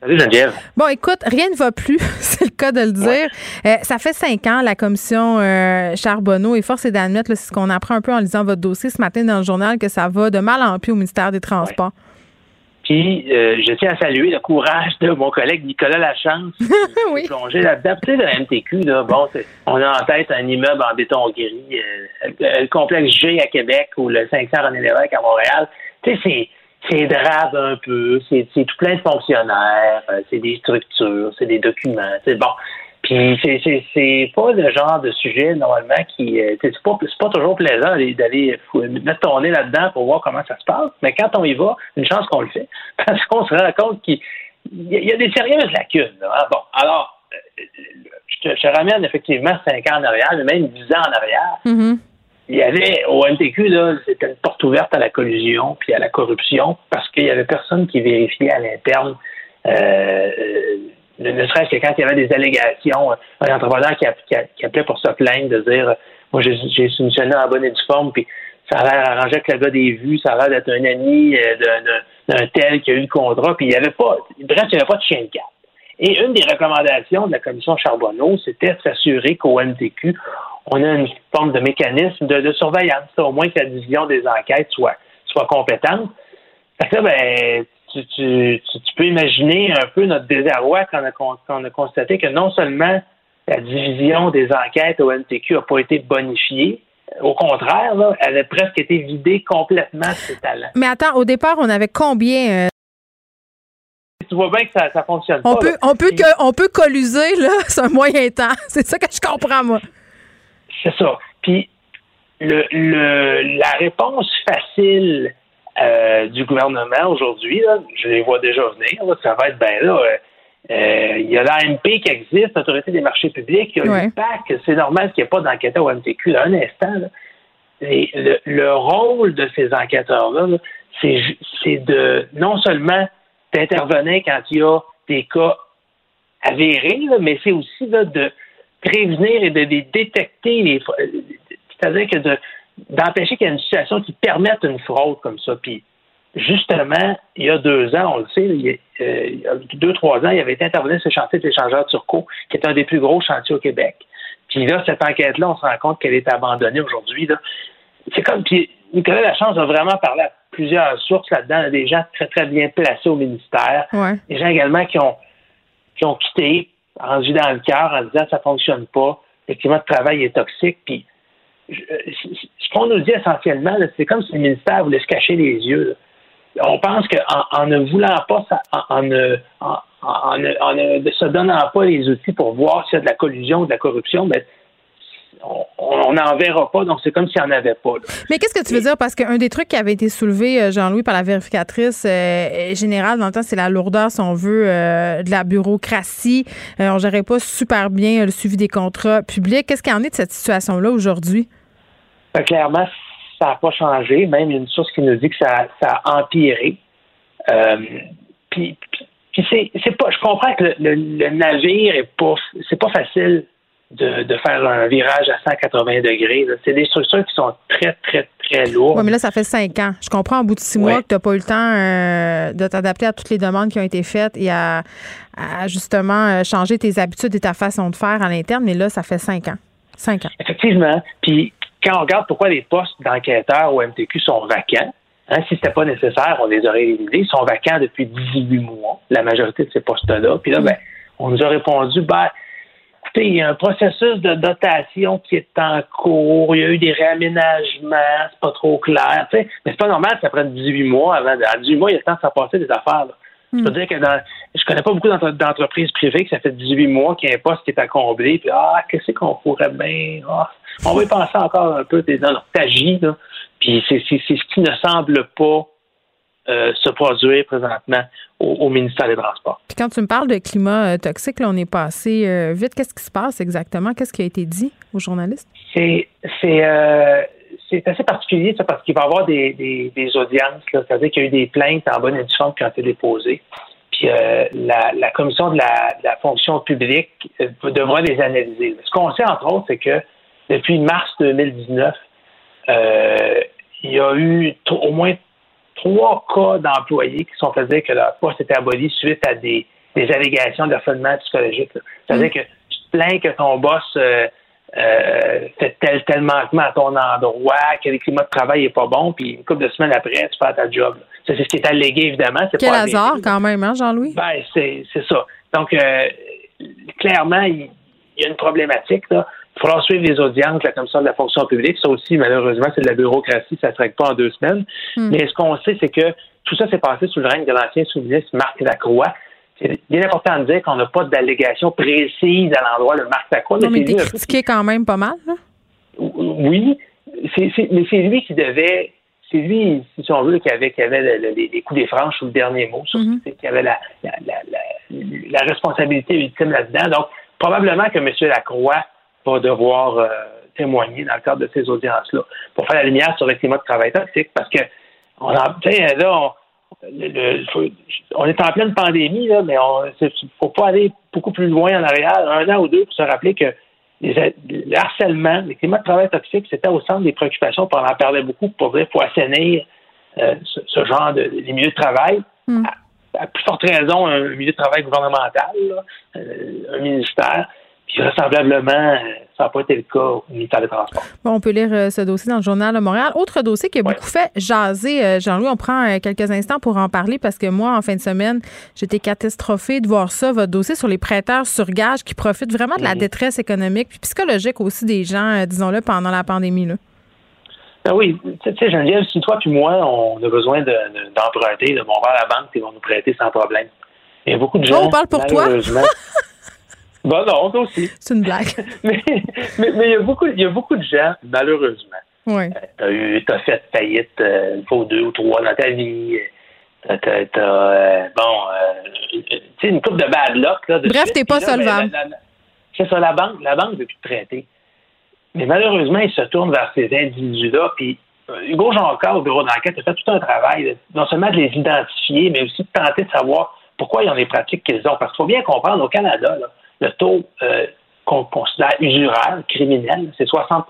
Salut Geneviève. Bon, écoute, rien ne va plus, c'est le cas de le dire. Euh, ça fait cinq ans, la commission euh, Charbonneau, et force est d'admettre, c'est ce qu'on apprend un peu en lisant votre dossier ce matin dans le journal, que ça va de mal en pis au ministère des Transports. Puis, euh, je tiens à saluer le courage de mon collègue Nicolas Lachance, qui Oui. plongé là-dedans. Tu sais, le MTQ, là, bon, on a en tête un immeuble en béton gris, le, le complexe G à Québec ou le 500 René Lévesque à Montréal. Tu sais, c'est c'est drabe un peu, c'est tout plein de fonctionnaires, euh, c'est des structures, c'est des documents, c'est bon. Puis c'est pas le genre de sujet normalement qui euh, c'est pas pas toujours plaisant d'aller fou- mettre ton nez là-dedans pour voir comment ça se passe, mais quand on y va, une chance qu'on le fait parce qu'on se rend compte qu'il il y, a- des sérieuses lacunes. hein. Bon, alors, euh, je te, ramène effectivement cinq ans en arrière, mais même dix ans en arrière. Mhm. Il y avait au NTQ, là, c'était une porte ouverte à la collusion puis à la corruption parce qu'il y avait personne qui vérifiait à l'interne. Euh, euh, ne serait-ce que quand il y avait des allégations, un entrepreneur qui, appelait pour se plaindre, de dire Moi, j'ai soumissionné en bonne et due forme, puis ça a l'air arrangé avec le gars des vues, ça a l'air d'être un ami euh, d'un- tel qui a eu le contrat, puis il n'y avait pas, bref, il n'y avait pas de chien de garde. Et une des recommandations de la commission Charbonneau, c'était de s'assurer qu'au NTQ, on a une forme de mécanisme de, de surveillance, au moins que la division des enquêtes soit, soit compétente. Fait que là, ben, tu, tu, tu, tu peux imaginer un peu notre désarroi quand on a, quand on a constaté que non seulement la division des enquêtes au NTQ n'a pas été bonifiée, au contraire, là, elle a presque été vidée complètement de ses talents. Mais attends, au départ, on avait combien? euh, Tu vois bien que ça ne fonctionne on, pas. peut, là. on, peut que, on peut colluser, là, c'est un moyen temps. C'est ça que je comprends, moi. C'est ça. Puis le, le, la réponse facile euh, du gouvernement aujourd'hui, je les vois déjà venir, là, ça va être ben là, euh, euh, il y a l'AMP qui existe, l'Autorité des marchés publics, il y a Ouais. l'UPAC, c'est normal qu'il n'y ait pas d'enquêteur au MTQ. Là, un instant, là, Et le, le rôle de ces enquêteurs-là, c'est de non seulement d'intervenir quand il y a des cas avérés, là, mais c'est aussi là, de prévenir et de les détecter. C'est-à-dire que de- d'empêcher qu'il y ait une situation qui permette une fraude comme ça. Puis, justement, il y a deux ans, on le sait, il y a, euh, il y a deux, trois ans, il avait été intervenu sur le chantier de l'échangeur Turco, qui est un des plus gros chantiers au Québec. Puis là, cette enquête-là, on se rend compte qu'elle est abandonnée aujourd'hui. là. C'est comme, puis Nicolas Lachance a vraiment parlé à plusieurs sources là-dedans, des gens très, très bien placés au ministère, Ouais. des gens également qui ont, qui ont quitté, rendus dans le cœur en disant ça fonctionne pas, le climat de travail est toxique, puis je- ce qu'on nous dit essentiellement, c'est comme si le ministère voulait se cacher les yeux. On pense qu'en en ne voulant pas, en, ne, en, en ne- se donnant pas les outils pour voir s'il y a de la collusion ou de la corruption, ben, on n'en verra pas, donc c'est comme s'il n'y en avait pas. là. Mais qu'est-ce que tu veux dire? Parce qu'un des trucs qui avait été soulevé, euh, Jean-Louis, par la vérificatrice euh, générale, dans le temps, c'est la lourdeur, si on veut, euh, de la bureaucratie. Euh, on gérait pas super bien le suivi des contrats publics. Qu'est-ce qu'il y en est de cette situation-là aujourd'hui? Que clairement, ça n'a pas changé. Même il y a une source qui nous dit que ça, ça a empiré. Puis c'est pas. Je comprends que le, le- le navire est pas. C'est pas facile de, de faire un virage à 180 degrés. C'est des structures qui sont très, très, très lourdes. Oui, mais là, ça fait cinq ans. Je comprends, au bout de six Ouais. mois, que tu n'as pas eu le temps euh, de t'adapter à toutes les demandes qui ont été faites et à, à, justement euh, changer tes habitudes et ta façon de faire à l'interne. Mais là, ça fait cinq ans. Cinq ans. Effectivement. Puis quand on regarde pourquoi les postes d'enquêteurs au MTQ sont vacants, hein, si c'était pas nécessaire, on les aurait éliminés. Ils sont vacants depuis 18 mois, la majorité de ces postes-là. Puis là, ben, on nous a répondu, ben, écoutez, il y a un processus de dotation qui est en cours, il y a eu des réaménagements, c'est pas trop clair. tu sais. Mais c'est pas normal que ça prenne 18 mois avant. À 18 mois, il y a le temps de s'en passer des affaires. là. Je veux dire que dans, je connais pas beaucoup d'entre- d'entreprises privées que ça fait 18 mois qu'il y a un poste qui est à combler, puis ah, qu'est-ce qu'on pourrait bien. ah, on va y penser encore un peu. Non, non, t'agis, là. Puis c'est c'est- c'est ce qui ne semble pas euh, se produire présentement au, au ministère des Transports. Puis quand tu me parles de climat euh, toxique, là, on est passé euh, vite. Qu'est-ce qui se passe exactement? Qu'est-ce qui a été dit aux journalistes? C'est assez particulier ça parce qu'il va y avoir des, des, des audiences, c'est-à-dire qu'il y a eu des plaintes en bonne et due forme qui ont été déposées. Puis euh, la, la commission de la, de la fonction publique euh, devra les analyser. Ce qu'on sait entre autres, c'est que depuis mars 2019, euh, il y a eu au moins trois cas d'employés qui sont fait dire que leur poste était aboli suite à des, des allégations de harcèlement psychologique. C'est-à-dire que tu te plains que ton boss euh, euh, fait tel, tel manquement à ton endroit, que le climat de travail est pas bon, puis une couple de semaines après, tu fais ta job. Ça, c'est ce qui est allégué, évidemment. C'est Quel pas hasard, quand même, hein, Jean-Louis? ben, c'est ça. Donc, euh, clairement, il, il y a une problématique. Là. Il faudra suivre les audiences la Commission de la fonction publique. Ça aussi, malheureusement, c'est de la bureaucratie. Ça ne se règle pas en deux semaines. Hmm. Mais ce qu'on sait, c'est que tout ça s'est passé sous le règne de l'ancien sous-ministre Marc Lacroix. C'est bien important de dire qu'on n'a pas d'allégation précise à l'endroit de Marc Lacroix. Non, mais un peu critiqué quand même pas mal, oui, mais c'est lui qui devait c'est lui, si on veut, qui avait, qui avait le- le- les, coups des franches ou le dernier mot, sur- Mhm. qui avait la, la, la, la- la responsabilité ultime là-dedans. Donc, probablement que M. Lacroix va devoir euh, témoigner dans le cadre de ces audiences-là pour faire la lumière sur le climat de travail toxique parce que on en, là, on, le- le- faut- on est en pleine pandémie, là, mais il ne faut pas aller beaucoup plus loin en arrière, un an ou deux, pour se rappeler que les- le harcèlement, le climat de travail toxique, c'était au centre des préoccupations, puis on en parlait beaucoup pour dire qu'il faut assainir euh, ce, ce genre de les milieux de travail. Mm. À, à plus forte raison, un milieu de travail gouvernemental, là, euh, un ministère. Puis vraisemblablement, ça n'a pas été le cas au ministère des Transports. Bon, on peut lire euh, ce dossier dans le Journal de Montréal. Autre dossier qui a Ouais. beaucoup fait jaser, euh, Jean-Louis, on prend euh, quelques instants pour en parler parce que moi, en fin de semaine, j'étais catastrophée de voir ça, votre dossier sur les prêteurs sur gage qui profitent vraiment de la Mhm. détresse économique puis psychologique aussi des gens, disons-le, pendant la pandémie. Là. Ben oui, tu sais- Geneviève, si toi puis moi, on a besoin de- de- d'emprunter, de, on va à la banque, ils vont nous prêter sans problème. Il y a beaucoup de gens. Oh, on parle pour toi? malheureusement- ben non, toi aussi. C'est une blague. Mais mais- mais il y a beaucoup, il y a beaucoup de gens, malheureusement. oui. T'as eu, t'as fait faillite euh, une fois ou deux ou trois dans ta vie. T'as, t'as, euh, bon, euh, tu sais, une coupe de bad luck là. de Bref, t'es pas là, ben, solvable. c'est ça, la banque, la banque veut plus te traiter. Mais malheureusement, ils se tournent vers ces individus-là. Puis euh, Hugo Jonca, au bureau d'enquête, a fait tout un travail, là, non seulement de les identifier, mais aussi de tenter de savoir pourquoi ils ont les pratiques qu'ils ont. Parce qu'il faut bien comprendre, au Canada, là, le taux euh, qu'on considère usuraire, criminel, c'est 60%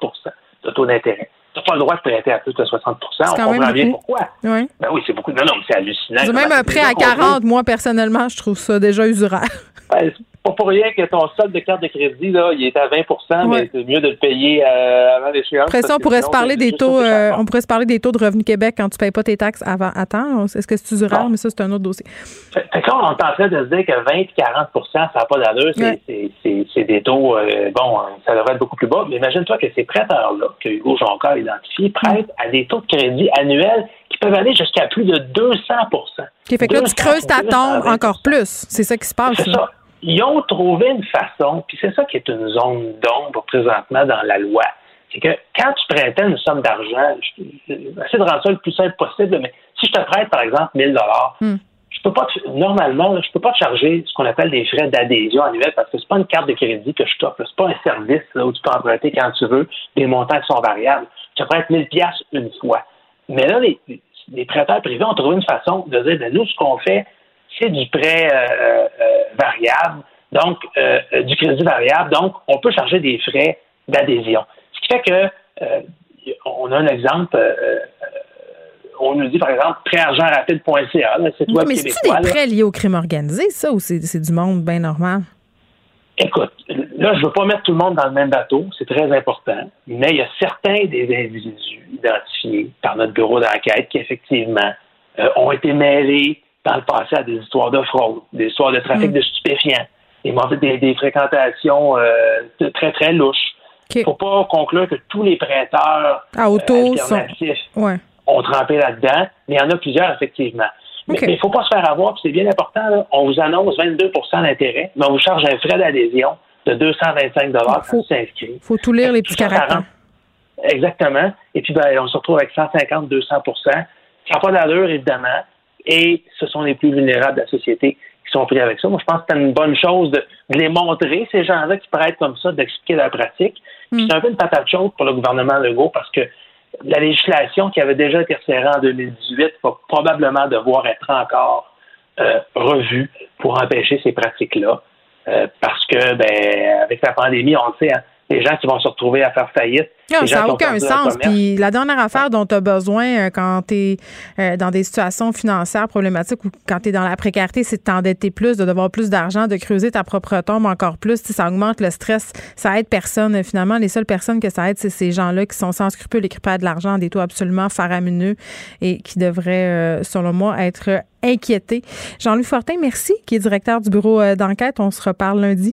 de taux d'intérêt. Tu n'as pas le droit de prêter à plus de 60 C'est On comprend bien pourquoi. Oui. Ben oui, c'est beaucoup. Non, non, mais c'est hallucinant. Même un prêt à déjà 40, moi, personnellement, je trouve ça déjà usuraire. C'est pas pour rien que ton solde de carte de crédit, là, il est à 20 Ouais. mais c'est mieux de le payer euh, avant l'échéance. Après ça, on pourrait se parler des taux, euh, on pourrait se parler des taux de Revenu Québec quand tu payes pas tes taxes avant. Attends, est-ce que c'est usuraire? Bon. Mais ça, c'est un autre dossier. Fait, fait que là, on est en train de se dire que 20 et 40 ça n'a pas d'allure. C'est, Ouais. des taux, euh, bon, euh, ça devrait être beaucoup plus bas. Mais imagine-toi que ces prêteurs-là, que Hugo Jonca a identifiés, prêtent à des taux de crédit annuels qui peuvent aller jusqu'à plus de 200 OK, fait que là, tu 200 creuses ta tombe à 20 encore plus. C'est ça qui se passe. C'est là. ça. Ils ont trouvé une façon, puis c'est ça qui est une zone d'ombre présentement dans la loi. C'est que quand tu prêtais une somme d'argent, je, je- j'essaie de rendre ça le plus simple possible, mais si je te prête, par exemple, 1000 dollars, Hmm. je peux pas te- normalement, je peux pas te charger ce qu'on appelle des frais d'adhésion annuels parce que c'est pas une carte de crédit que je t'offre. C'est pas un service là, où tu peux emprunter quand tu veux, des montants qui sont variables. Je te prête 1000 pièces une fois. Mais là, les, les- les prêteurs privés ont trouvé une façon de dire, ben, nous, ce qu'on fait, c'est du prêt euh, euh, variable, donc euh, du crédit variable. Donc, on peut charger des frais d'adhésion. Ce qui fait que on a un exemple. on nous dit, par exemple, prêtargentrapide.ca, là, c'est Oui, web mais québécois. des prêts liés au crime organisé, ça, ou c'est c'est du monde bien normal? Écoute, là, je veux pas mettre tout le monde dans le même bateau, c'est très important, mais il y a certains des individus identifiés par notre bureau d'enquête qui, effectivement, euh, ont été mêlés dans le passé à des histoires de fraude, des histoires de trafic Mm. de stupéfiants, des, des, des fréquentations euh, très, très louches. Il OK. faut pas conclure que tous les prêteurs À auto, euh, sont. alternatifs Ouais. ont trempé là-dedans, mais il y en a plusieurs, effectivement. Mais il ne faut pas se faire avoir, puis c'est bien important, là, on vous annonce 22% d'intérêt, mais on vous charge un frais d'adhésion de 225 quand Faut- tu s'inscris. faut tout lire les petits caractères. Exactement. Et puis, ben, on se retrouve avec 150, 200% Ça n'a pas d'allure, évidemment. Et ce sont les plus vulnérables de la société qui sont pris avec ça. Moi, je pense que c'est une bonne chose de, de les montrer, ces gens-là qui prêtent comme ça, d'expliquer leur pratique. Mm. c'est un peu une patate chaude pour le gouvernement Legault parce que la législation qui avait déjà été resserrée en 2018 va probablement devoir être encore euh, revue pour empêcher ces pratiques-là. Euh, parce que, ben, avec la pandémie, on le sait, hein, les gens qui vont se retrouver à faire faillite. Non, gens ça n'a aucun sens. Puis la dernière affaire dont tu as besoin euh, quand tu es dans des situations financières problématiques ou quand tu es dans la précarité, c'est de t'endetter plus, de devoir plus d'argent, de creuser ta propre tombe encore plus. Ça augmente le stress. Ça aide personne. Euh, Finalement, les seules personnes que ça aide, c'est ces gens-là qui sont sans scrupules et qui perdent de l'argent à des taux absolument faramineux et qui devraient, euh, selon moi, être inquiétés. Jean-Louis Fortin, merci, qui est directeur du bureau euh, d'enquête. On se reparle lundi.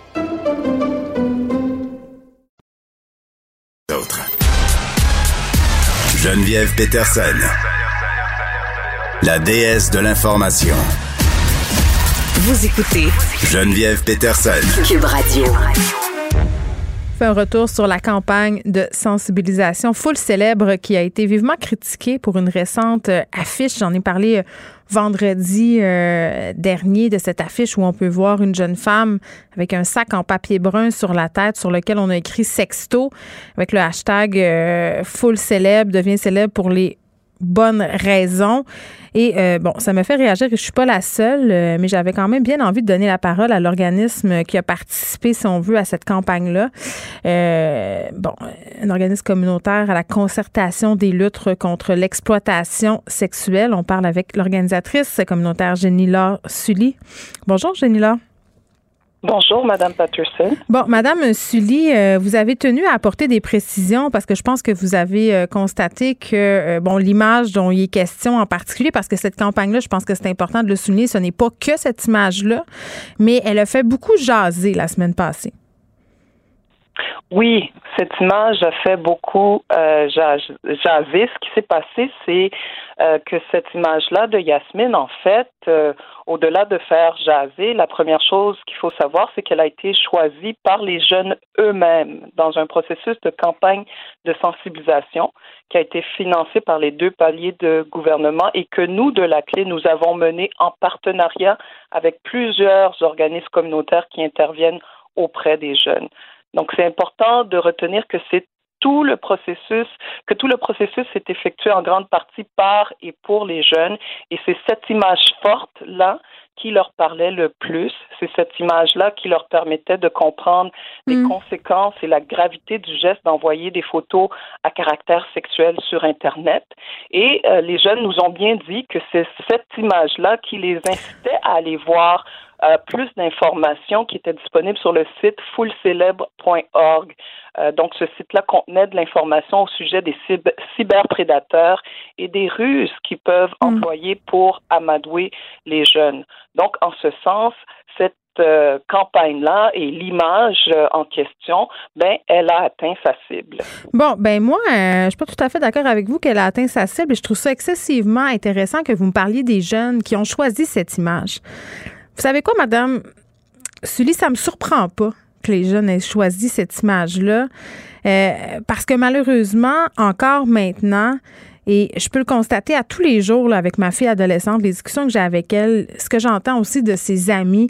Geneviève Peterson. La déesse de l'information. Vous écoutez Geneviève Peterson. Cube Radio. fait un retour sur la campagne de sensibilisation Full Célèbre qui a été vivement critiquée pour une récente euh, affiche. J'en ai parlé euh, vendredi euh, dernier de cette affiche où on peut voir une jeune femme avec un sac en papier brun sur la tête sur lequel on a écrit sexto avec le hashtag Full Célèbre devient célèbre pour les bonnes raisons. Et euh, bon, ça me fait réagir que je suis pas la seule, euh, mais j'avais quand même bien envie de donner la parole à l'organisme qui a participé, si on veut, à cette campagne-là. Euh, bon, un organisme communautaire à la concertation des luttes contre l'exploitation sexuelle. On parle avec l'organisatrice communautaire Jenny Laure Sully. Bonjour, Jenny. Bonjour, Madame Patterson. Bon, Madame Sully, euh, vous avez tenu à apporter des précisions parce que je pense que vous avez euh, constaté que, euh, bon, l'image dont il est question en particulier, parce que cette campagne-là, je pense que c'est important de le souligner, ce n'est pas que cette image-là, mais elle a fait beaucoup jaser la semaine passée. Oui, cette image a fait beaucoup euh, jaser. Ce qui s'est passé, c'est euh, que cette image-là de Yasmine, en fait, euh, au-delà de faire jaser, la première chose qu'il faut savoir, c'est qu'elle a été choisie par les jeunes eux-mêmes dans un processus de campagne de sensibilisation qui a été financé par les deux paliers de gouvernement et que nous, de la clé, nous avons mené en partenariat avec plusieurs organismes communautaires qui interviennent auprès des jeunes. Donc, c'est important de retenir que c'est tout le processus, que tout le processus s'est effectué en grande partie par et pour les jeunes. Et c'est cette image forte-là qui leur parlait le plus. C'est cette image-là qui leur permettait de comprendre les mm. conséquences et la gravité du geste d'envoyer des photos à caractère sexuel sur Internet. Et euh, les jeunes nous ont bien dit que c'est cette image-là qui les incitait à aller voir euh, plus d'informations qui étaient disponibles sur le site fullcelebre.org. Euh, donc, ce site-là contenait de l'information au sujet des cyberprédateurs et des ruses qu'ils peuvent mm. employer pour amadouer les jeunes. Donc, en ce sens, cette euh, campagne-là et l'image en question, ben, elle a atteint sa cible. Bon, ben moi, je suis pas tout à fait d'accord avec vous qu'elle a atteint sa cible. Je trouve ça excessivement intéressant que vous me parliez des jeunes qui ont choisi cette image. Vous savez quoi, Madame? Sully, ça me surprend pas que les jeunes aient choisi cette image-là, euh, parce que malheureusement, encore maintenant, et je peux le constater à tous les jours avec ma fille adolescente, les discussions que j'ai avec elle, ce que j'entends aussi de ses amis,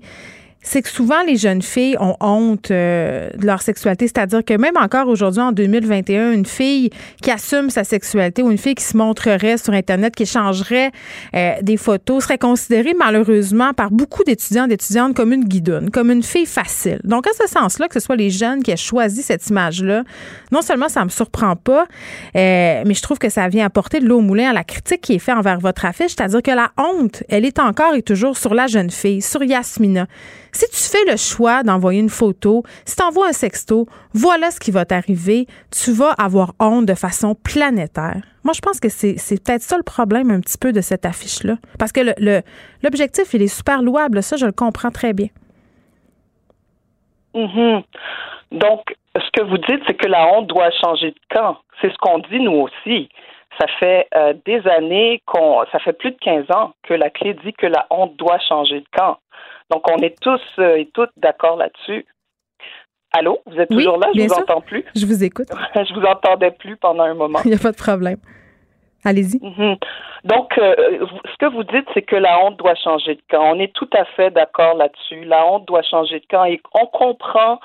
c'est que souvent les jeunes filles ont honte euh, de leur sexualité, c'est-à-dire que même encore aujourd'hui en 2021, une fille qui assume sa sexualité ou une fille qui se montrerait sur internet, qui échangerait euh, des photos serait considérée malheureusement par beaucoup d'étudiants d'étudiantes comme une guidoune, comme une fille facile. Donc à ce sens-là, que ce soit les jeunes qui aient choisi cette image-là, non seulement ça me surprend pas, euh, mais je trouve que ça vient apporter de l'eau au moulin à la critique qui est faite envers votre affiche, c'est-à-dire que la honte, elle est encore et toujours sur la jeune fille, sur Yasmina. Si tu fais le choix d'envoyer une photo, si tu envoies un sexto, voilà ce qui va t'arriver. Tu vas avoir honte de façon planétaire. Moi, je pense que c'est, peut-être ça le problème un petit peu de cette affiche-là. Parce que l'objectif, il est super louable. Ça, je le comprends très bien. Mm-hmm. Donc, ce que vous dites, c'est que la honte doit changer de camp. C'est ce qu'on dit nous aussi. Ça fait euh, des années qu'on, ça fait plus de 15 ans que la clé dit que la honte doit changer de camp. Donc, on est tous euh, et toutes d'accord là-dessus. Allô, vous êtes toujours là? Je vous entends plus. Je vous écoute. je vous entendais plus pendant un moment. Il n'y a pas de problème. Allez-y. Mhm. Donc, euh, ce que vous dites, c'est que la honte doit changer de camp. On est tout à fait d'accord là-dessus. La honte doit changer de camp et on comprend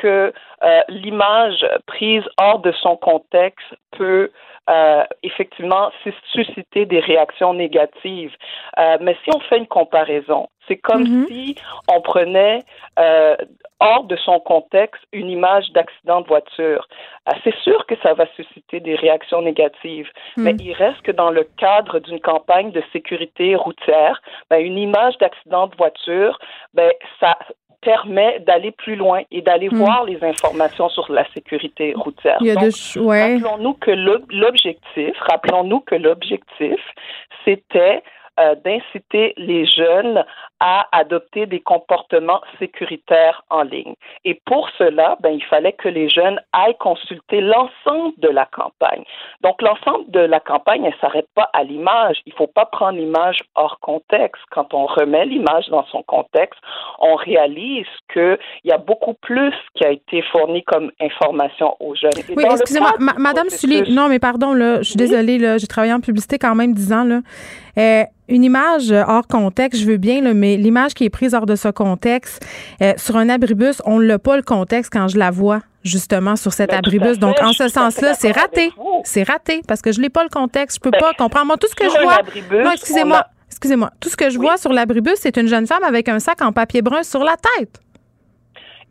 que euh, l'image prise hors de son contexte peut euh, effectivement susciter des réactions négatives. Euh, mais si on fait une comparaison, c'est comme mm-hmm. si on prenait euh, hors de son contexte une image d'accident de voiture. Euh, c'est sûr que ça va susciter des réactions négatives, mm. mais il reste que dans le cadre d'une campagne de sécurité routière, ben, une image d'accident de voiture, ben, ça, permet d'aller plus loin et d'aller Mm. voir les informations sur la sécurité routière. Il y a Donc, de ouais. Rappelons-nous que l'ob- l'objectif, rappelons-nous que l'objectif, c'était euh, d'inciter les jeunes à adopter des comportements sécuritaires en ligne. Et pour cela, ben, il fallait que les jeunes aillent consulter l'ensemble de la campagne. Donc, l'ensemble de la campagne, elle s'arrête pas à l'image. Il faut pas prendre l'image hors contexte. Quand on remet l'image dans son contexte, on réalise qu'il y a beaucoup plus qui a été fourni comme information aux jeunes. Et Oui, excusez-moi, ma- Madame Sully, non, mais pardon, là, je suis désolée, là, j'ai travaillé en publicité quand même 10 ans, là. Euh, une image hors contexte, je veux bien, là, mais l'image qui est prise hors de ce contexte, euh, sur un abribus, on n'a pas le contexte quand je la vois justement sur cet Ben, abribus. fait, Donc, en ce sens-là, c'est raté. C'est raté parce que je n'ai pas le contexte. Je peux Ben, pas comprendre. Moi, tout ce que je vois. abribus, non, on excusez-moi. a- Excusez-moi. Tout ce que je Oui. vois sur l'abribus, c'est une jeune femme avec un sac en papier brun sur la tête.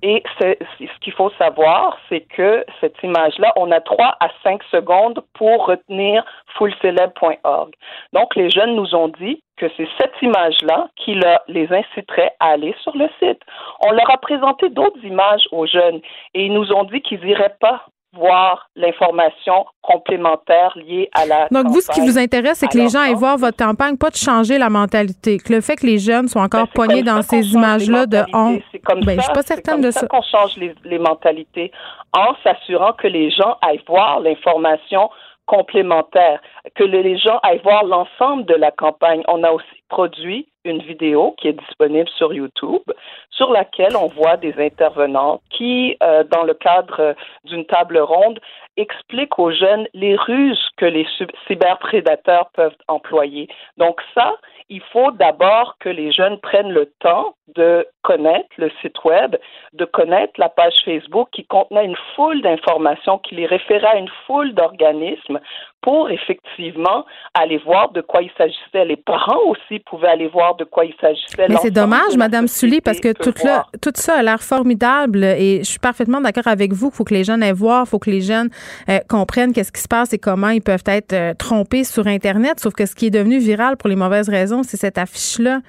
Et ce qu'il faut savoir, c'est que cette image-là, on a 3 à 5 secondes pour retenir fullceleb.org. Donc, les jeunes nous ont dit que c'est cette image-là qui le- les inciterait à aller sur le site. On leur a présenté d'autres images aux jeunes et ils nous ont dit qu'ils n'iraient pas voir l'information complémentaire liée à la Donc, vous, ce qui vous intéresse, c'est que les gens aillent voir votre campagne, pas de changer la mentalité. Que le fait que les jeunes soient encore Ben, poignés dans ces images-là de honte. C'est comme Ben, je ça, suis pas certaine comme de ça ça. qu'on change les, les mentalités en s'assurant que les gens aillent voir l'information complémentaire, que le- les gens aillent voir l'ensemble de la campagne. On a aussi produit une vidéo qui est disponible sur YouTube sur laquelle on voit des intervenants qui, euh, dans le cadre d'une table ronde, expliquent aux jeunes les ruses que les cyberprédateurs peuvent employer. Donc ça, il faut d'abord que les jeunes prennent le temps de connaître le site web, de connaître la page Facebook qui contenait une foule d'informations, qui les référait à une foule d'organismes pour effectivement aller voir de quoi il s'agissait. Les parents aussi pouvaient aller voir de quoi il s'agissait. Mais c'est dommage, Madame Sully, parce que tout, là, tout ça a l'air formidable et je suis parfaitement d'accord avec vous. Il faut que les jeunes aillent voir, il faut que les jeunes euh, comprennent qu'est-ce qui se passe et comment ils peuvent être euh, trompés sur Internet. Sauf que ce qui est devenu viral pour les mauvaises raisons, c'est cette affiche-là.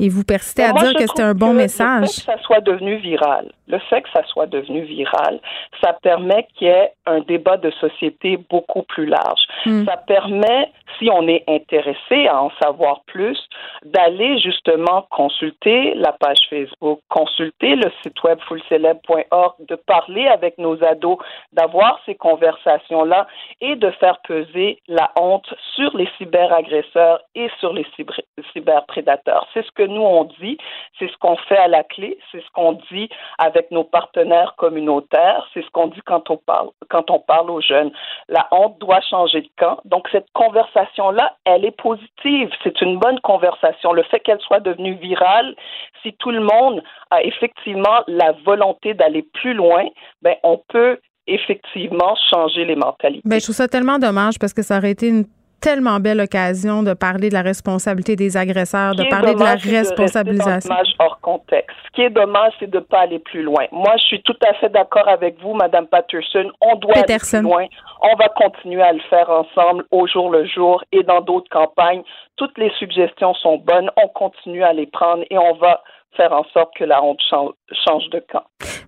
Et vous persistez à moi, dire que c'était un bon que Le message. fait que ça soit devenu viral, le fait que ça soit devenu viral, ça permet qu'il y ait un débat de société beaucoup plus large. Hmm. Ça permet, si on est intéressé à en savoir plus, d'aller justement consulter la page Facebook, consulter le site web fullceleb.org, de parler avec nos ados, d'avoir ces conversations-là et de faire peser la honte sur les cyberagresseurs et sur les cyber- cyberprédateurs. C'est ce que nous on dit, c'est ce qu'on fait à la clé, c'est ce qu'on dit avec nos partenaires communautaires, c'est ce qu'on dit quand on parle quand on parle aux jeunes. La honte doit changer de camp. Donc cette conversation-là, elle est positive. C'est une bonne conversation. Le fait qu'elle soit devenue virale, si tout le monde a effectivement la volonté d'aller plus loin, ben on peut effectivement changer les mentalités. Ben, je trouve ça tellement dommage parce que ça aurait été une tellement belle occasion de parler de la responsabilité des agresseurs, de parler de la dommage, de responsabilisation. l'image hors contexte. Ce qui est dommage, c'est de ne pas aller plus loin. Moi, je suis tout à fait d'accord avec vous, Madame Patterson. On doit Peterson. aller plus loin. On va continuer à le faire ensemble au jour le jour et dans d'autres campagnes. Toutes les suggestions sont bonnes. On continue à les prendre et on va faire en sorte que la honte change, de camp.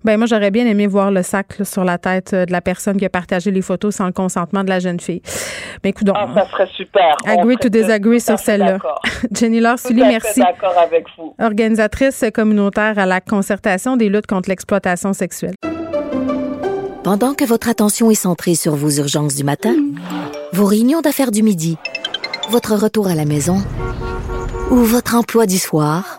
Ben moi j'aurais bien aimé voir le sac là, sur la tête euh, de la personne qui a partagé les photos sans le consentement de la jeune fille. Mais écoute Ah, ça serait super. Agree to disagree sur celle-là. Jenny Laure Sully, merci. d'accord avec vous. Organisatrice communautaire à la concertation des luttes contre l'exploitation sexuelle. Pendant que votre attention est centrée sur vos urgences du matin, vos réunions d'affaires du midi, votre retour à la maison ou votre emploi du soir,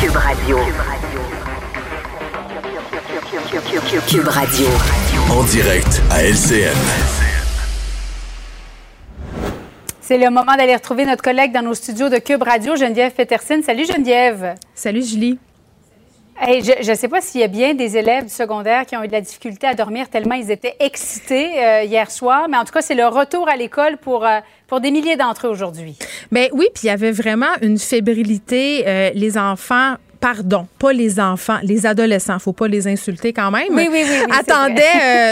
Cube Radio. Cube Radio. En direct à LCN. C'est le moment d'aller retrouver notre collègue dans nos studios de Cube Radio, Geneviève Peterson. Salut Geneviève. Salut Julie. Je ne sais pas s'il y a bien des élèves du secondaire qui ont eu de la difficulté à dormir tellement ils étaient excités euh, hier soir, mais en tout cas, c'est le retour à l'école pour, euh, pour des milliers d'entre eux aujourd'hui. Ben oui, puis il y avait vraiment une fébrilité. Euh, les enfants pardon, pas les enfants, les adolescents, faut pas les insulter quand même. Oui, oui, oui. attendaient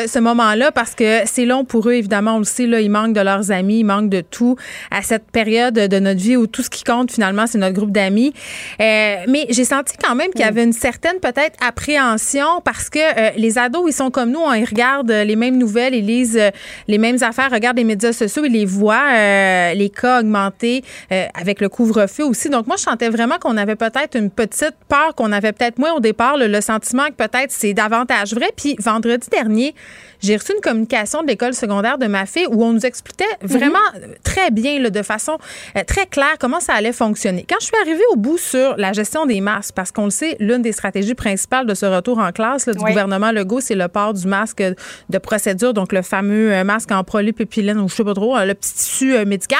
euh, ce moment-là parce que c'est long pour eux, évidemment, on le sait, là, ils manquent de leurs amis, ils manquent de tout à cette période de notre vie où tout ce qui compte finalement, c'est notre groupe d'amis. Euh, mais j'ai senti quand même qu'il y avait une certaine peut-être appréhension parce que euh, les ados, ils sont comme nous, on, ils regardent les mêmes nouvelles, ils lisent les mêmes affaires, regardent les médias sociaux, ils les voient, les cas augmenter avec le couvre-feu aussi. Donc moi, je sentais vraiment qu'on avait peut-être une petite peur qu'on avait peut-être moins au départ, le, sentiment que peut-être c'est davantage vrai. Puis vendredi dernier, j'ai reçu une communication de l'école secondaire de ma fille où on nous expliquait vraiment mhm. très bien, de façon euh, très claire, comment ça allait fonctionner. Quand je suis arrivée au bout sur la gestion des masques, parce qu'on le sait, l'une des stratégies principales de ce retour en classe du gouvernement Legault, c'est le port du masque de procédure, donc le fameux euh, masque en polypépylène ou je sais pas trop, le petit tissu euh, médical.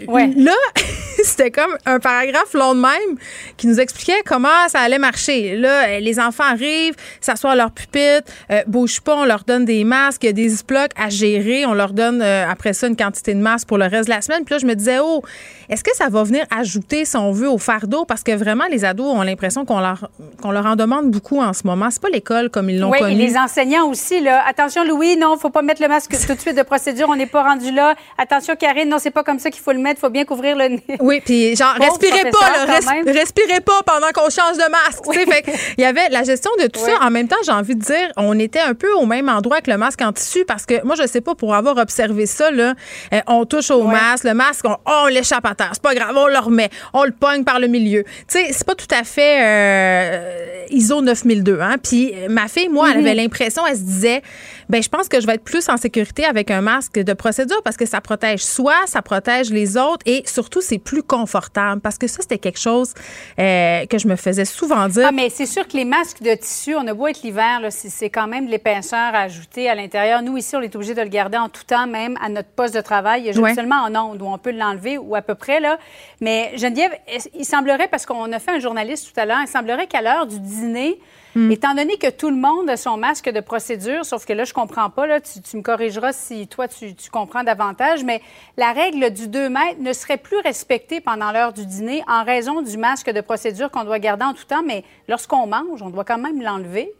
Là, c'était comme un paragraphe long de même qui nous expliquait comment ça allait marcher. Là, les enfants arrivent, s'assoient à leur pupitre, euh, pas, on leur donne des masques, des ziplocs à gérer, on leur donne euh, après ça une quantité de masques pour le reste de la semaine. Puis là, je me disais, oh, est-ce que ça va venir ajouter, si on veut, au fardeau? Parce que vraiment, les ados ont l'impression qu'on leur, qu'on leur en demande beaucoup en ce moment. C'est pas l'école comme ils l'ont oui, connu. Oui, les enseignants aussi. Là. Attention, Louis, non, faut pas mettre le masque tout de suite de procédure, on n'est pas rendu là. Attention, Karine, non, c'est pas comme ça qu'il faut le mettre, faut bien couvrir le nez. Oui, puis genre, respirez pas, là, respirez pas pendant qu'on change de masque. fait il y avait la gestion de tout ça. En même temps, j'ai envie de dire, on était un peu au même endroit que le masque en tissu parce que moi, je sais pas, pour avoir observé ça, là, euh, on touche au masque, le masque, on, l'échappe à C'est pas grave, on le remet, on le pogne par le milieu. Tu sais, c'est pas tout à fait euh, ISO 9002. Hein? Puis ma fille, moi, elle avait mm-hmm. l'impression, elle se disait, ben je pense que je vais être plus en sécurité avec un masque de procédure parce que ça protège soi, ça protège les autres et surtout, c'est plus confortable parce que ça, c'était quelque chose euh, que je me faisais souvent dire. Ah, mais c'est sûr que les masques de tissu, on a beau être l'hiver, c'est quand même de l'épaisseur ajouter à l'intérieur. Nous, ici, on est obligé de le garder en tout temps, même à notre poste de travail. Il y a seulement en ondes où on peut l'enlever ou à peu près, là. Mais Geneviève, il semblerait, parce qu'on a fait un journaliste tout à l'heure, il semblerait qu'à l'heure du dîner, Hmm. Étant donné que tout le monde a son masque de procédure, sauf que là, je comprends pas, là, tu, me corrigeras si toi, tu, comprends davantage, mais la règle du 2 mètres ne serait plus respectée pendant l'heure du dîner en raison du masque de procédure qu'on doit garder en tout temps, mais lorsqu'on mange, on doit quand même l'enlever.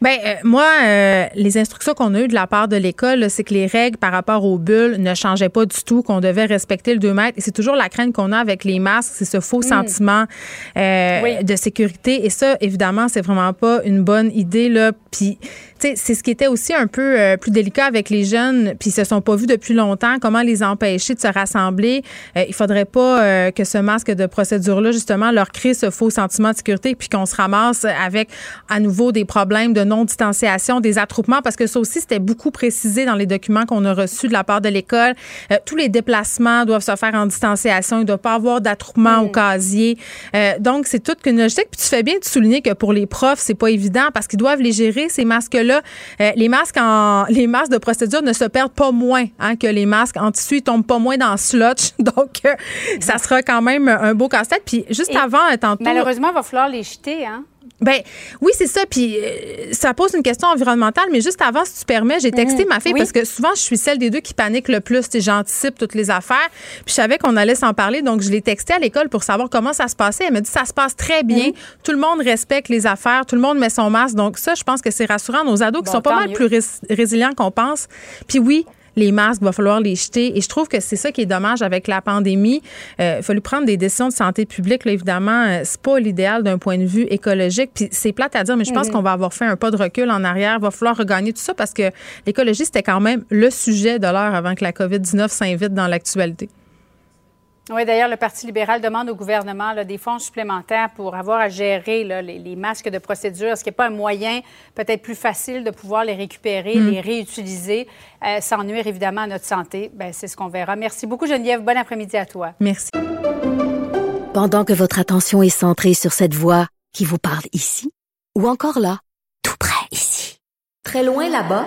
Ben euh, moi, euh, les instructions qu'on a eues de la part de l'école, c'est que les règles par rapport aux bulles ne changeaient pas du tout, qu'on devait respecter le 2 mètres. Et c'est toujours la crainte qu'on a avec les masques, c'est ce faux hmm. sentiment euh, de sécurité. Et ça, évidemment, c'est vraiment pas une bonne idée. Là. Puis c'est ce qui était aussi un peu euh, plus délicat avec les jeunes, puis ils se sont pas vus depuis longtemps. Comment les empêcher de se rassembler? Euh, Il faudrait pas euh, que ce masque de procédure-là justement leur crée ce faux sentiment de sécurité, puis qu'on se ramasse avec à nouveau des problèmes de non distanciation, des attroupements, parce que ça aussi c'était beaucoup précisé dans les documents qu'on a reçus de la part de l'école. tous les déplacements doivent se faire en distanciation. Il ne doit pas avoir d'attroupement au mm. casier. donc c'est toute une logique. Puis tu fais bien de souligner que pour les profs c'est pas évident parce qu'ils doivent les gérer ces masques-là euh, les masques en les masques de procédure ne se perdent pas moins hein, que les masques en tissu, ils tombent pas moins dans le slotch. Donc, euh, ça sera quand même un beau casse-tête. Puis juste avant, tantôt. Malheureusement, il va falloir les jeter, hein? Ben oui, c'est ça. Puis euh, ça pose une question environnementale, mais juste avant, si tu permets, j'ai texté mhm. ma fille parce que souvent, je suis celle des deux qui panique le plus. J'anticipe toutes les affaires. Puis je savais qu'on allait s'en parler, donc je l'ai texté à l'école pour savoir comment ça se passait. Elle m'a dit ça se passe très bien. Mhm. Tout le monde respecte les affaires, tout le monde met son masque. Donc ça, je pense que c'est rassurant. Nos ados qui sont pas mal plus résilients qu'on pense. Puis oui, les masques, il va falloir les jeter. Et je trouve que c'est ça qui est dommage avec la pandémie. Euh, il a fallu prendre des décisions de santé publique. Là, évidemment, euh, c'est pas l'idéal d'un point de vue écologique. Puis c'est plate à dire, mais je pense mhm. qu'on va avoir fait un pas de recul en arrière. Il va falloir regagner tout ça parce que l'écologie, c'était quand même le sujet de l'heure avant que la COVID-19 s'invite dans l'actualité. Oui, d'ailleurs, le Parti libéral demande au gouvernement des fonds supplémentaires pour avoir à gérer les, masques de procédure. Est-ce qu'il n'y a pas un moyen peut-être plus facile de pouvoir les récupérer, hmm. les réutiliser, euh, sans nuire évidemment à notre santé? Ben, c'est ce qu'on verra. Merci beaucoup, Geneviève. Bon après-midi à toi. Merci. Pendant que votre attention est centrée sur cette voix qui vous parle ici, ou encore là, tout près ici, très loin là-bas,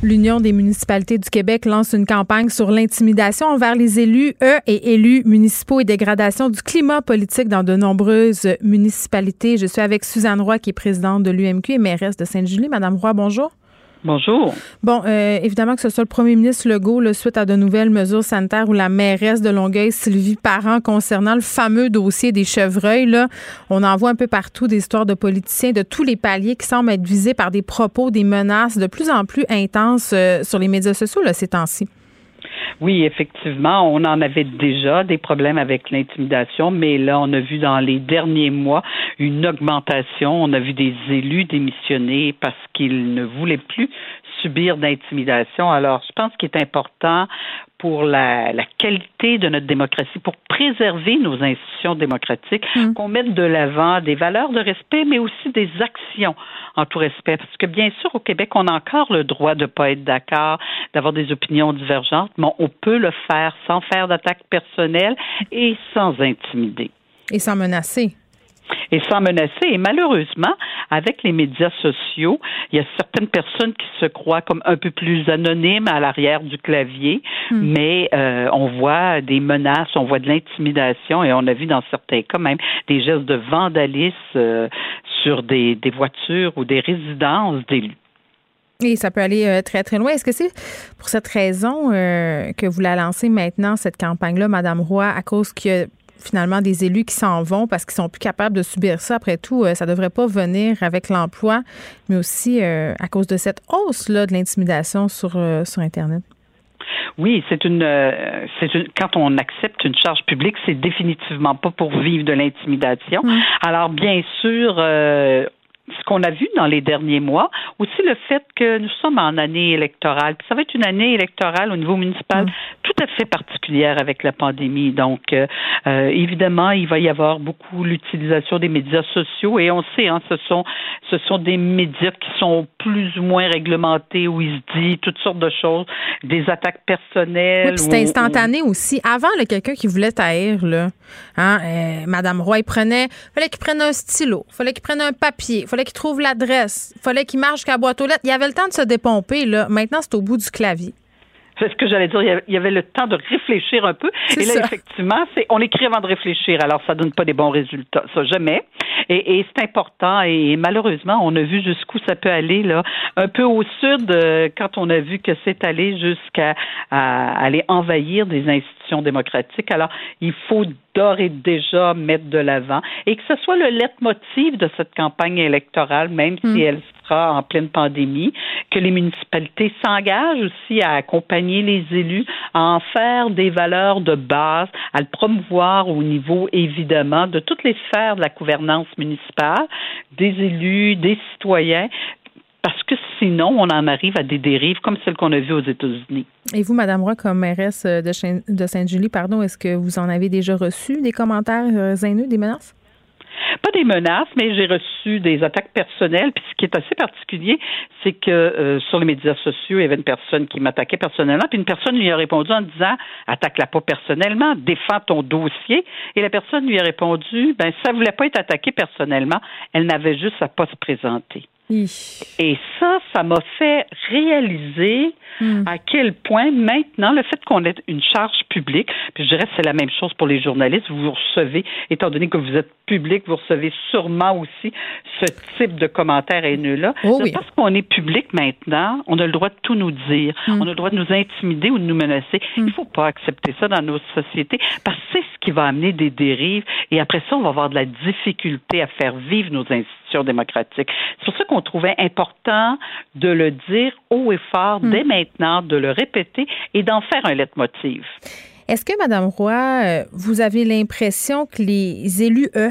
L'Union des municipalités du Québec lance une campagne sur l'intimidation envers les élus, eux et élus municipaux et dégradation du climat politique dans de nombreuses municipalités. Je suis avec Suzanne Roy, qui est présidente de l'UMQ et mairesse de Sainte-Julie. Madame Roy, bonjour. Bonjour. Bon, euh, évidemment que ce soit le premier ministre Legault, suite à de nouvelles mesures sanitaires ou la mairesse de Longueuil, Sylvie Parent, concernant le fameux dossier des chevreuils, là, on en voit un peu partout des histoires de politiciens de tous les paliers qui semblent être visés par des propos, des menaces de plus en plus intenses euh, sur les médias sociaux là, ces temps-ci. Oui, effectivement, on en avait déjà des problèmes avec l'intimidation, mais là, on a vu dans les derniers mois une augmentation. On a vu des élus démissionner parce qu'ils ne voulaient plus subir d'intimidation. Alors, je pense qu'il est important pour la, qualité de notre démocratie, pour préserver nos institutions démocratiques, mm. qu'on mette de l'avant des valeurs de respect, mais aussi des actions en tout respect. Parce que bien sûr, au Québec, on a encore le droit de ne pas être d'accord, d'avoir des opinions divergentes, mais on peut le faire sans faire d'attaque personnelle et sans intimider. Et sans menacer et sans menacer. Et malheureusement, avec les médias sociaux, il y a certaines personnes qui se croient comme un peu plus anonymes à l'arrière du clavier, hmm. mais euh, on voit des menaces, on voit de l'intimidation et on a vu dans certains cas même des gestes de vandalisme euh, sur des, des voitures ou des résidences d'élus. Et ça peut aller euh, très, très loin. Est-ce que c'est pour cette raison que vous la lancez maintenant, cette campagne-là, Madame Roy, à cause qu'il y a finalement des élus qui s'en vont parce qu'ils sont plus capables de subir ça. Après tout, euh, ça devrait pas venir avec l'emploi, mais aussi euh, à cause de cette hausse là de l'intimidation sur euh, sur Internet. Oui, c'est une, c'est une, quand on accepte une charge publique, c'est définitivement pas pour vivre de l'intimidation. Mmh. Alors bien sûr, ce qu'on a vu dans les derniers mois, aussi le fait que nous sommes en année électorale. Puis ça va être une année électorale au niveau municipal mm. tout à fait particulière avec la pandémie. Donc, euh, euh, évidemment, il va y avoir beaucoup l'utilisation des médias sociaux et on sait, hein, ce sont ce sont des médias qui sont plus ou moins réglementés où il se dit toutes sortes de choses, des attaques personnelles. Oui, c'est instantané aussi. Avant, quelqu'un qui voulait taire, là, hein, euh, Madame Roy, il prenait, fallait qu'il prenne un stylo, fallait qu'il prenne un papier, fallait qu'il trouve l'adresse. Fallait qu'il marche qu'à boîte aux lettres. Il y avait le temps de se dépomper. Là. Maintenant, c'est au bout du clavier. C'est ce que j'allais dire. Il y avait le temps de réfléchir un peu. Et là, effectivement, c'est on écrit avant de réfléchir. Alors, ça donne pas des bons résultats. Ça, jamais. Et, c'est important. Et malheureusement, on a vu jusqu'où ça peut aller, là. Un peu au sud, euh, quand on a vu que c'est allé jusqu'à aller envahir des institutions démocratiques. Alors, il faut d'ores et déjà mettre de l'avant et que ce soit le leitmotiv de cette campagne électorale, même si hmm. elle en pleine pandémie, que les municipalités s'engagent aussi à accompagner les élus, à en faire des valeurs de base, à le promouvoir au niveau, évidemment, de toutes les sphères de la gouvernance municipale, des élus, des citoyens, parce que sinon, on en arrive à des dérives comme celles qu'on a vues aux États-Unis. Et vous, Madame Roy, comme mairesse de, de Sainte-Julie, pardon, est-ce que vous en avez déjà reçu des commentaires euh, haineux, des menaces? Pas des menaces, mais j'ai reçu des attaques personnelles. Puis ce qui est assez particulier, c'est que euh, sur les médias sociaux, il y avait une personne qui m'attaquait personnellement, puis une personne lui a répondu en disant Attaque-la pas personnellement, défends ton dossier. Et la personne lui a répondu Ben, ça voulait pas être attaquée personnellement, elle n'avait juste à pas se présenter. Et ça, ça m'a fait réaliser hmm. à quel point maintenant le fait qu'on ait une charge publique, puis je dirais que c'est la même chose pour les journalistes, vous recevez, étant donné que vous êtes public, vous recevez sûrement aussi ce type de commentaires haineux-là. Oh parce qu'on est public maintenant, on a le droit de tout nous dire, hmm. on a le droit de nous intimider ou de nous menacer. Hmm. Il ne faut pas accepter ça dans nos sociétés parce que c'est ce qui va amener des dérives et après ça, on va avoir de la difficulté à faire vivre nos institutions démocratique. C'est pour ça qu'on trouvait important de le dire haut et fort dès hmm. maintenant, de le répéter et d'en faire un leitmotiv. Est-ce que, Madame Roy, euh, vous avez l'impression que les élus, eux,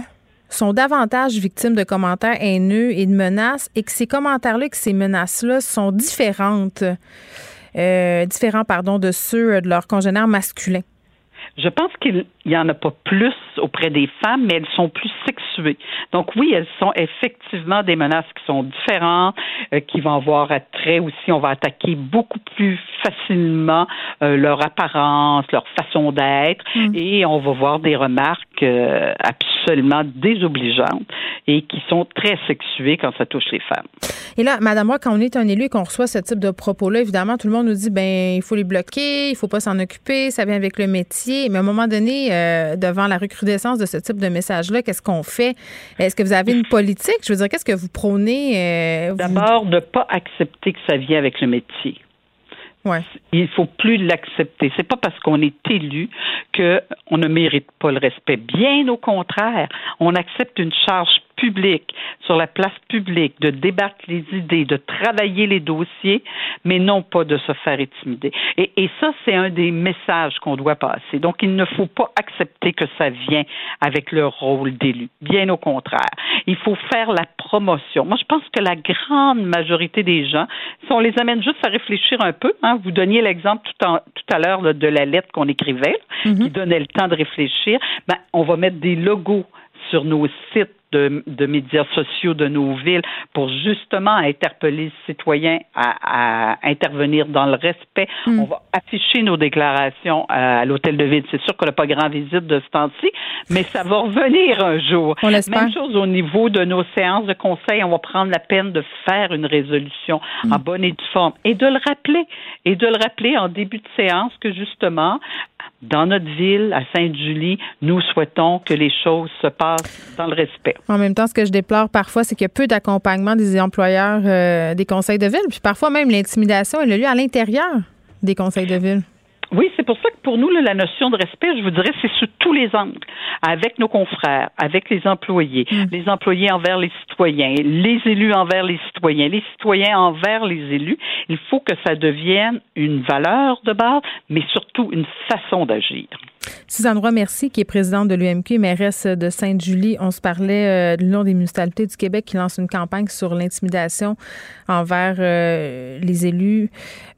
sont davantage victimes de commentaires haineux et de menaces et que ces commentaires-là, que ces menaces-là sont différentes, euh, différents, pardon, de ceux de leurs congénères masculins? Je pense qu'il n'y en a pas plus auprès des femmes, mais elles sont plus sexuées. Donc oui, elles sont effectivement des menaces qui sont différentes, euh, qui vont avoir attrait aussi. On va attaquer beaucoup plus facilement euh, leur apparence, leur façon d'être, mm. et on va voir des remarques euh, absolument désobligeantes et qui sont très sexuées quand ça touche les femmes. Et là, Madame Roy, quand on est un élu et qu'on reçoit ce type de propos-là, évidemment, tout le monde nous dit ben il faut les bloquer, il faut pas s'en occuper, ça vient avec le métier. Mais à un moment donné, euh, devant la recrudescence de ce type de message-là, qu'est-ce qu'on fait? Est-ce que vous avez une politique? Je veux dire, qu'est-ce que vous prônez? Euh, D'abord, de ne pas accepter que ça vient avec le métier. Ouais. Il faut plus l'accepter. C'est pas parce qu'on est élu qu'on ne mérite pas le respect. Bien au contraire, on accepte une charge publique, sur la place publique, de débattre les idées, de travailler les dossiers, mais non pas de se faire intimider. Et, et ça, c'est un des messages qu'on doit passer. Donc, il ne faut pas accepter que ça vient avec le rôle d'élu. Bien au contraire. Il faut faire la promotion. Moi, je pense que la grande majorité des gens, si on les amène juste à réfléchir un peu, hein, vous donniez l'exemple tout, tout à l'heure de la lettre qu'on écrivait, mm-hmm. qui donnait le temps de réfléchir, ben, on va mettre des logos sur nos sites de, de, médias sociaux de nos villes pour justement interpeller les citoyens à, à intervenir dans le respect. Mm. On va afficher nos déclarations à, l'hôtel de ville. C'est sûr qu'on n'a pas grand visite de ce temps-ci, mais ça va revenir un jour. On Même chose au niveau de nos séances de conseil. On va prendre la peine de faire une résolution mm. en bonne et due forme et de le rappeler et de le rappeler en début de séance que justement dans notre ville, à Sainte-Julie, nous souhaitons que les choses se passent dans le respect. En même temps, ce que je déplore parfois, c'est qu'il y a peu d'accompagnement des employeurs euh, des conseils de ville, puis parfois même l'intimidation elle a lieu à l'intérieur des conseils de ville. Oui, c'est pour ça que pour nous, la notion de respect, je vous dirais, c'est sous tous les angles, avec nos confrères, avec les employés, mm. les employés envers les citoyens, les élus envers les citoyens, les citoyens envers les élus. Il faut que ça devienne une valeur de base, mais surtout une façon d'agir. Suzanne Roy, merci, qui est présidente de l'UMQ, mairesse de Sainte-Julie. On se parlait euh, de l'Union des municipalités du Québec qui lance une campagne sur l'intimidation envers euh, les élus.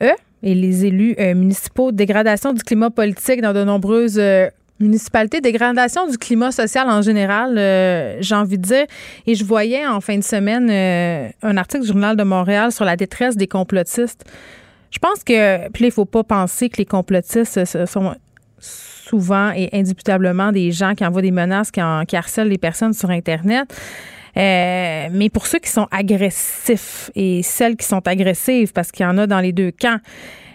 Eux, et les élus euh, municipaux, dégradation du climat politique dans de nombreuses euh, municipalités, dégradation du climat social en général, euh, j'ai envie de dire. Et je voyais en fin de semaine un article du Journal de Montréal sur la détresse des complotistes. Je pense que, puis là, il ne faut pas penser que les complotistes sont souvent et indubitablement des gens qui envoient des menaces, qui, qui harcèlent les personnes sur Internet. Euh, mais pour ceux qui sont agressifs et celles qui sont agressives, parce qu'il y en a dans les deux camps,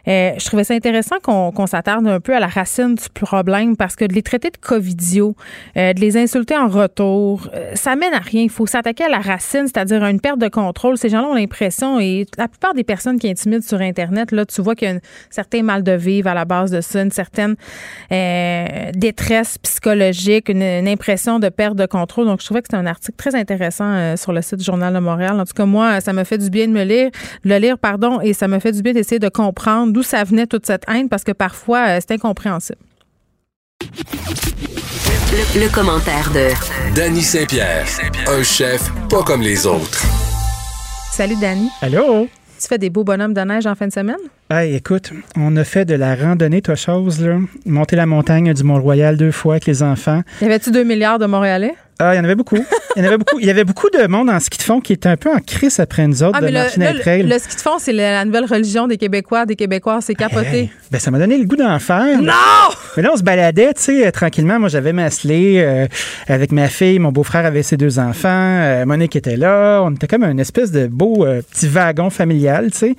euh, je trouvais ça intéressant qu'on s'attarde un peu à la racine du problème parce que de les traiter de covidio, euh, de les insulter en retour, euh, ça mène à rien. Il faut s'attaquer à la racine, c'est-à-dire à une perte de contrôle. Ces gens-là ont l'impression, et la plupart des personnes qui intimident sur Internet, là, tu vois qu'il y a un certain mal de vivre à la base de ça, une certaine détresse psychologique, une, impression de perte de contrôle. Donc, je trouvais que c'était un article très intéressant sur le site du Journal de Montréal. En tout cas, moi, ça me fait du bien de me lire, de le lire, pardon, et ça me fait du bien d'essayer de comprendre d'où ça venait toute cette haine parce que parfois, euh, c'est incompréhensible. Le, commentaire de Danny Saint-Pierre, un chef pas comme les autres. Salut Danny. Allô? Tu fais des beaux bonhommes de neige en fin de semaine? Hey, écoute, on a fait de la randonnée, toi, chose, là. Monter la montagne du Mont-Royal deux fois avec les enfants. Y avait-tu deux milliards de Montréalais? Ah, il y en avait beaucoup. Il y en avait beaucoup. Il y avait beaucoup de monde en ski de fond qui était un peu en crise après nous autres ah, de le, le, ski de fond, c'est la nouvelle religion des Québécois, des Québécois, c'est capoté. ben, ça m'a donné le goût d'en faire. Non! Mais là, on se baladait, tu sais, euh, tranquillement. Moi, j'avais ma euh, avec ma fille. Mon beau-frère avait ses deux enfants. Euh, Monique était là. On était comme un espèce de beau petit wagon familial, tu sais.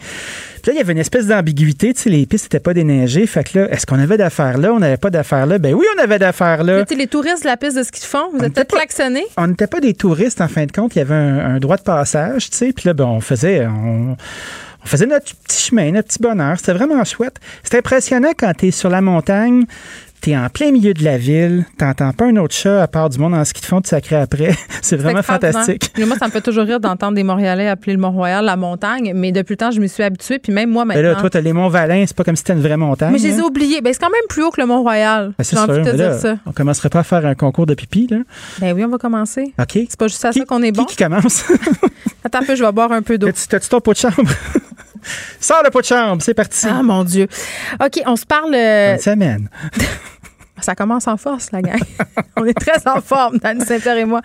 Puis là, il y avait une espèce d'ambiguïté. Tu sais, les pistes n'étaient pas déneigées. Fait que là, est-ce qu'on avait d'affaires là? On n'avait pas d'affaires là? Ben oui, on avait d'affaires là. Mais les touristes de la piste de ski de fond, vous êtes peut-être klaxonnés? On n'était pas des touristes, en fin de compte. Il y avait un, droit de passage, tu sais. Puis là, ben, on faisait... On, faisait notre petit chemin, notre petit bonheur. C'était vraiment chouette. C'était impressionnant quand tu es sur la montagne, t'es en plein milieu de la ville, t'entends pas un autre chat à part du monde en ski de fond de sacré après. c'est vraiment fantastique. moi, ça me fait toujours rire d'entendre des Montréalais appeler le Mont-Royal la montagne, mais depuis le temps, je me suis habituée, puis même moi maintenant. Ben là, toi, t'as les Monts-Valin, c'est pas comme si c'était une vraie montagne. Mais je les ai oubliés. Ben, c'est quand même plus haut que le Mont-Royal. Ben, c'est sûr, de là, ça. On commencerait pas à faire un concours de pipi, là? Ben oui, on va commencer. OK. C'est pas juste à ça qu'on est bon. Qui, qui commence? Attends un peu, je vais boire un peu d'eau. T'as-tu ton pot de chambre? Sors le pot de chambre, c'est parti. Ah, mon Dieu. OK, on se parle. Euh... Bonne semaine. Ça commence en force, la gang. on est très en forme, Danny Saint-Pierre et moi.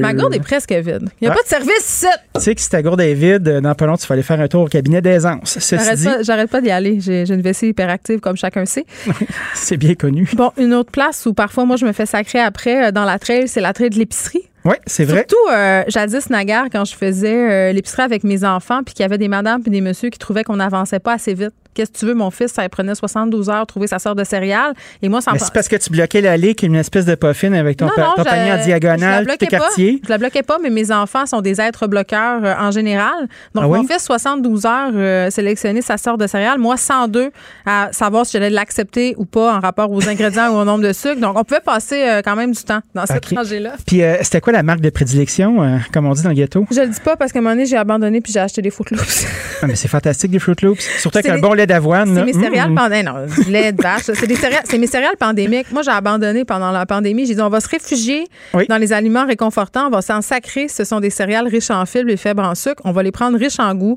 Ma gourde est presque vide. Il n'y a Ah. pas de service ici. Tu sais que si ta gourde est vide, euh, dans pas long, tu vas aller faire un tour au cabinet d'aisance. J'arrête dit, pas, j'arrête pas d'y aller. J'ai j'ai une vessie hyperactive, comme chacun sait. c'est bien connu. Bon, une autre place où parfois, moi, je me fais sacrer après euh, dans la trail, c'est la trail de l'épicerie. Oui, c'est vrai. Surtout, euh, jadis, naguère, quand je faisais euh, l'épicerie avec mes enfants, puis qu'il y avait des madames puis des messieurs qui trouvaient qu'on n'avançait pas assez vite. Qu'est-ce que tu veux, mon fils, ça prenait 72 heures trouver sa sœur de céréales. Et moi, ça me c'est parce que tu bloquais l'allée qui est une espèce de poffine avec ton, Non, pa- non, ton je- panier en diagonale, tes quartiers. Je la bloquais pas, mais mes enfants sont des êtres bloqueurs euh, en général. Donc, Ah oui? mon fils, 72 heures, euh, sélectionner sa sœur de céréales. Moi, 102 à savoir si j'allais l'accepter ou pas en rapport aux ingrédients ou au nombre de sucre. Donc, on pouvait passer euh, quand même du temps dans cette Ok. rangée-là. Puis euh, c'était quoi la marque de prédilection, comme on dit dans le ghetto? Je le dis pas parce qu'à un moment donné, j'ai abandonné puis j'ai acheté des Fruit Loops. Ah, mais c'est fantastique, les Fruit Loops. Surtout avec un bon lait d'avoine. C'est mes céréales pandémiques. Non, du lait de vache. C'est des céréales, c'est mes céréales pandémiques. Moi, j'ai abandonné pendant la pandémie. J'ai dit, on va se réfugier Oui. dans les aliments réconfortants. On va s'en sacrer. Ce sont des céréales riches en fibres et faibles en sucre. On va les prendre riches en goût.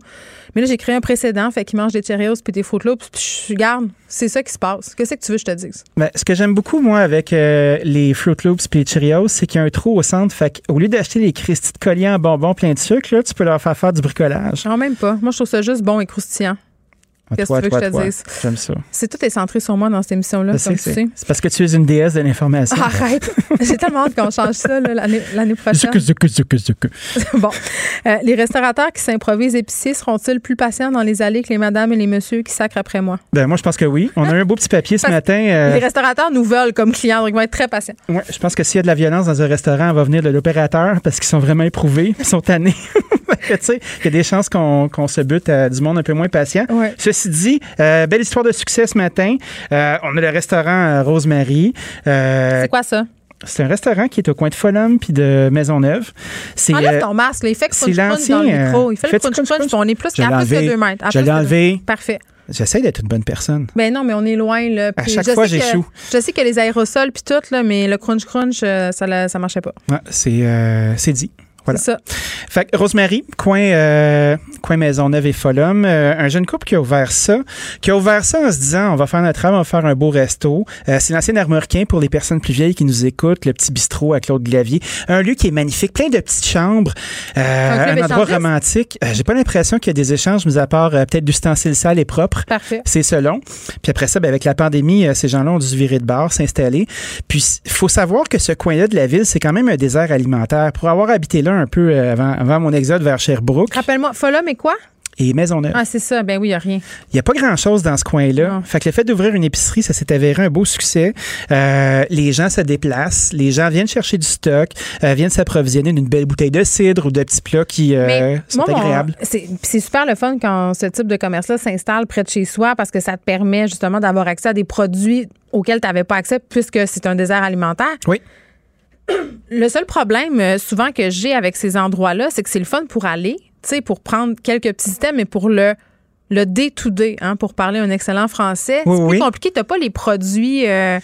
Mais là, j'ai créé un précédent. Fait qu'ils mangent des Cheerios puis des Fruit Loops. Puis je garde. C'est ça qui se passe. Qu'est-ce que tu veux que je te dise? Ben, ce que j'aime beaucoup, moi, avec euh, les Fruit Loops et les Cheerios, c'est qu'il y a un trou au centre. Fait qu'au lieu d'acheter les cristis de colliers en bonbons plein de sucre, là, tu peux leur faire faire du bricolage. Non, même pas. Moi, je trouve ça juste bon et croustillant. Ah, Qu'est-ce que tu veux toi, que je te dise? J'aime ça. C'est tout est centré sur moi dans cette émission-là, comme tu sais. c'est parce que tu es une déesse de l'information. Arrête! J'ai tellement hâte qu'on change ça l'année prochaine. Bon. Euh, les restaurateurs qui s'improvisent épiciers seront-ils plus patients dans les allées que les madames et les messieurs qui sacrent après moi? Ben, moi, je pense que oui. On a un beau petit papier ce matin. euh, Les restaurateurs nous veulent comme clients, donc ils vont être très patients. ouais, je pense que s'il y a de la violence dans un restaurant, on va venir de l'opérateur parce qu'ils sont vraiment éprouvés, ils sont tannés. Tu sais, il y a des chances qu'on se bute à du monde un peu moins patient. Ouais. Ceci dit, euh, belle histoire de succès ce matin. Euh, on a le restaurant euh, Rosemary. Euh, C'est quoi ça? c'est un restaurant qui est au coin de Folum puis de Maisonneuve. C'est Enlève ton masque, là. il fait c'est crunch crunch dans le micro. Il fait le crunch crunch on est plus qu'à plus que enlevé. deux mètres. À Je l'ai enlevé. Parfait. J'essaie d'être une bonne personne. Ben non, mais on est loin. Là, À chaque je fois, j'échoue. Je sais que les aérosols puis tout, là, mais le crunch crunch, euh, ça, ça marchait pas. Ouais, c'est euh, c'est dit. Voilà. C'est ça. Fait que Rosemary, coin, euh, coin Maisonneuve et Folum, euh, un jeune couple qui a ouvert ça, qui a ouvert ça en se disant on va faire notre travail, on va faire un beau resto. Euh, c'est l'ancien armoricain pour les personnes plus vieilles qui nous écoutent, le petit bistrot à Claude Glavier. Un lieu qui est magnifique, plein de petites chambres, euh, Un endroit romantique. J'ai pas l'impression qu'il y a des échanges, mis à part peut-être d'ustensiles sales et propres. Parfait. C'est selon. Puis après ça, ben, avec la pandémie, ces gens-là ont dû se virer de bar, s'installer. Puis il faut savoir que ce coin-là de la ville, c'est quand même un désert alimentaire. Pour avoir habité là un peu euh, avant, avant mon exode vers Sherbrooke Rappelle-moi, Folum et quoi? et Maisonneuve, Ah, c'est ça. Ben oui, il n'y a rien. il n'y a pas grand-chose dans ce coin-là. Fait que le fait d'ouvrir une épicerie, ça s'est avéré un beau succès. Euh, les gens se déplacent, les gens viennent chercher du stock, euh, viennent s'approvisionner d'une belle bouteille de cidre ou de petits plats qui euh, Mais sont agréables. C'est c'est super le fun quand ce type de commerce-là s'installe près de chez soi parce que ça te permet justement d'avoir accès à des produits auxquels tu n'avais pas accès puisque c'est un désert alimentaire. Oui. Le seul problème euh, souvent que j'ai avec ces endroits-là, c'est que c'est le fun pour aller, tu sais, pour prendre quelques petits items, mais pour le le day-to-day, hein, pour parler un excellent français, Oui, c'est plus oui. compliqué. Tu n'as pas les produits euh,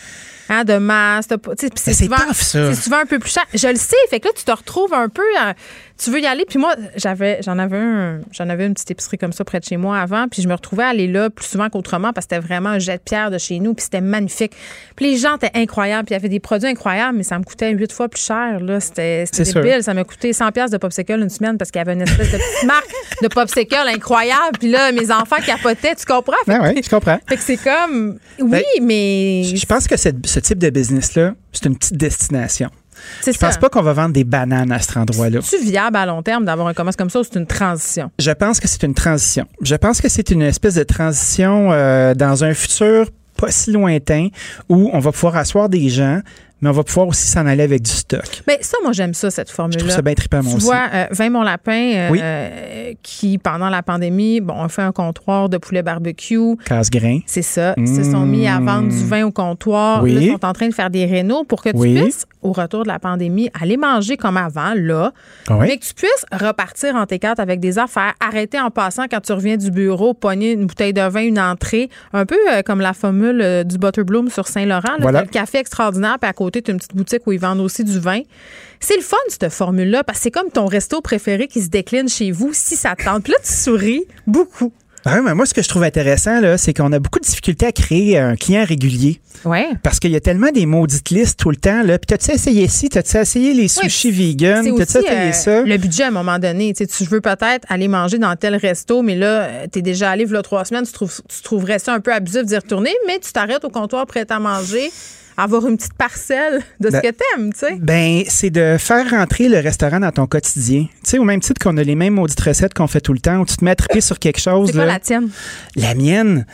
hein, de masse. Ben, c'est souvent, tough, ça. c'est souvent un peu plus cher. Je le sais. Fait que là, tu te retrouves un peu. euh, tu veux y aller? Puis moi, j'avais, j'en avais un, j'en avais une petite épicerie comme ça près de chez moi avant. Puis je me retrouvais à aller là plus souvent qu'autrement parce que c'était vraiment un jet de pierre de chez nous. Puis c'était magnifique. Puis les gens étaient incroyables. Puis il y avait des produits incroyables, mais ça me coûtait huit fois plus cher. Là, c'était, c'était sûr. débile. Ça m'a coûté 100 pièces de popsicle une semaine parce qu'il y avait une espèce de petite marque de popsicle incroyable. Puis là, mes enfants capotaient. Tu comprends? Fait, Ah ouais, je comprends. fait que c'est comme, oui, Ben, mais Je pense que ce type de business-là, c'est une petite destination. Je pense ça. pas qu'on va vendre des bananes à cet endroit-là. C'est viable à long terme d'avoir un commerce comme ça ou c'est une transition? Je pense que c'est une transition. Je pense que c'est une espèce de transition euh, dans un futur pas si lointain où on va pouvoir asseoir des gens, mais on va pouvoir aussi s'en aller avec du stock. Mais ça, moi, j'aime ça, cette Je formule-là. trouve ça bien trippant, moi Tu aussi. vois, euh, Vin Mon Lapin, euh, Oui. euh, qui, pendant la pandémie, bon, on fait un comptoir de poulet barbecue. Casse-grain. C'est ça. Ils se sont mis à vendre du vin au comptoir. Mmh. Oui. Là, ils sont en train de faire des rénaux pour que tu Oui. puisses, au retour de la pandémie, aller manger comme avant, là. Ah oui? Mais que tu puisses repartir en T4 avec des affaires, arrêter en passant quand tu reviens du bureau, pogner une bouteille de vin, une entrée, un peu euh, comme la formule euh, du Butterbloom sur Saint-Laurent. Voilà. Le café extraordinaire, puis à côté, tu as une petite boutique où ils vendent aussi du vin. C'est le fun, cette formule-là, parce que c'est comme ton resto préféré qui se décline chez vous, si ça te tente. Puis là, tu souris beaucoup. Oui, mais moi, ce que je trouve intéressant, là, c'est qu'on a beaucoup de difficultés à créer un client régulier. Ouais. Parce qu'il y a tellement des maudites listes tout le temps. Là. Puis t'as-tu essayé ci? T'as-tu essayé les sushis vegan? C'est T'as-tu essayé euh, ça? le budget à un moment donné. Tu sais, tu veux peut-être aller manger dans tel resto, mais là, tu es déjà allé il trois semaines, tu, trouves, tu trouverais ça un peu abusif d'y retourner, mais tu t'arrêtes au comptoir prêt à manger, avoir une petite parcelle de ce Ben- que t'aimes, tu sais. Ben, c'est de faire rentrer le restaurant dans ton quotidien. Tu sais, au même titre qu'on a les mêmes maudites recettes qu'on fait tout le temps, où tu te mets à triper sur quelque chose. C'est quoi là. la tienne? La mienne?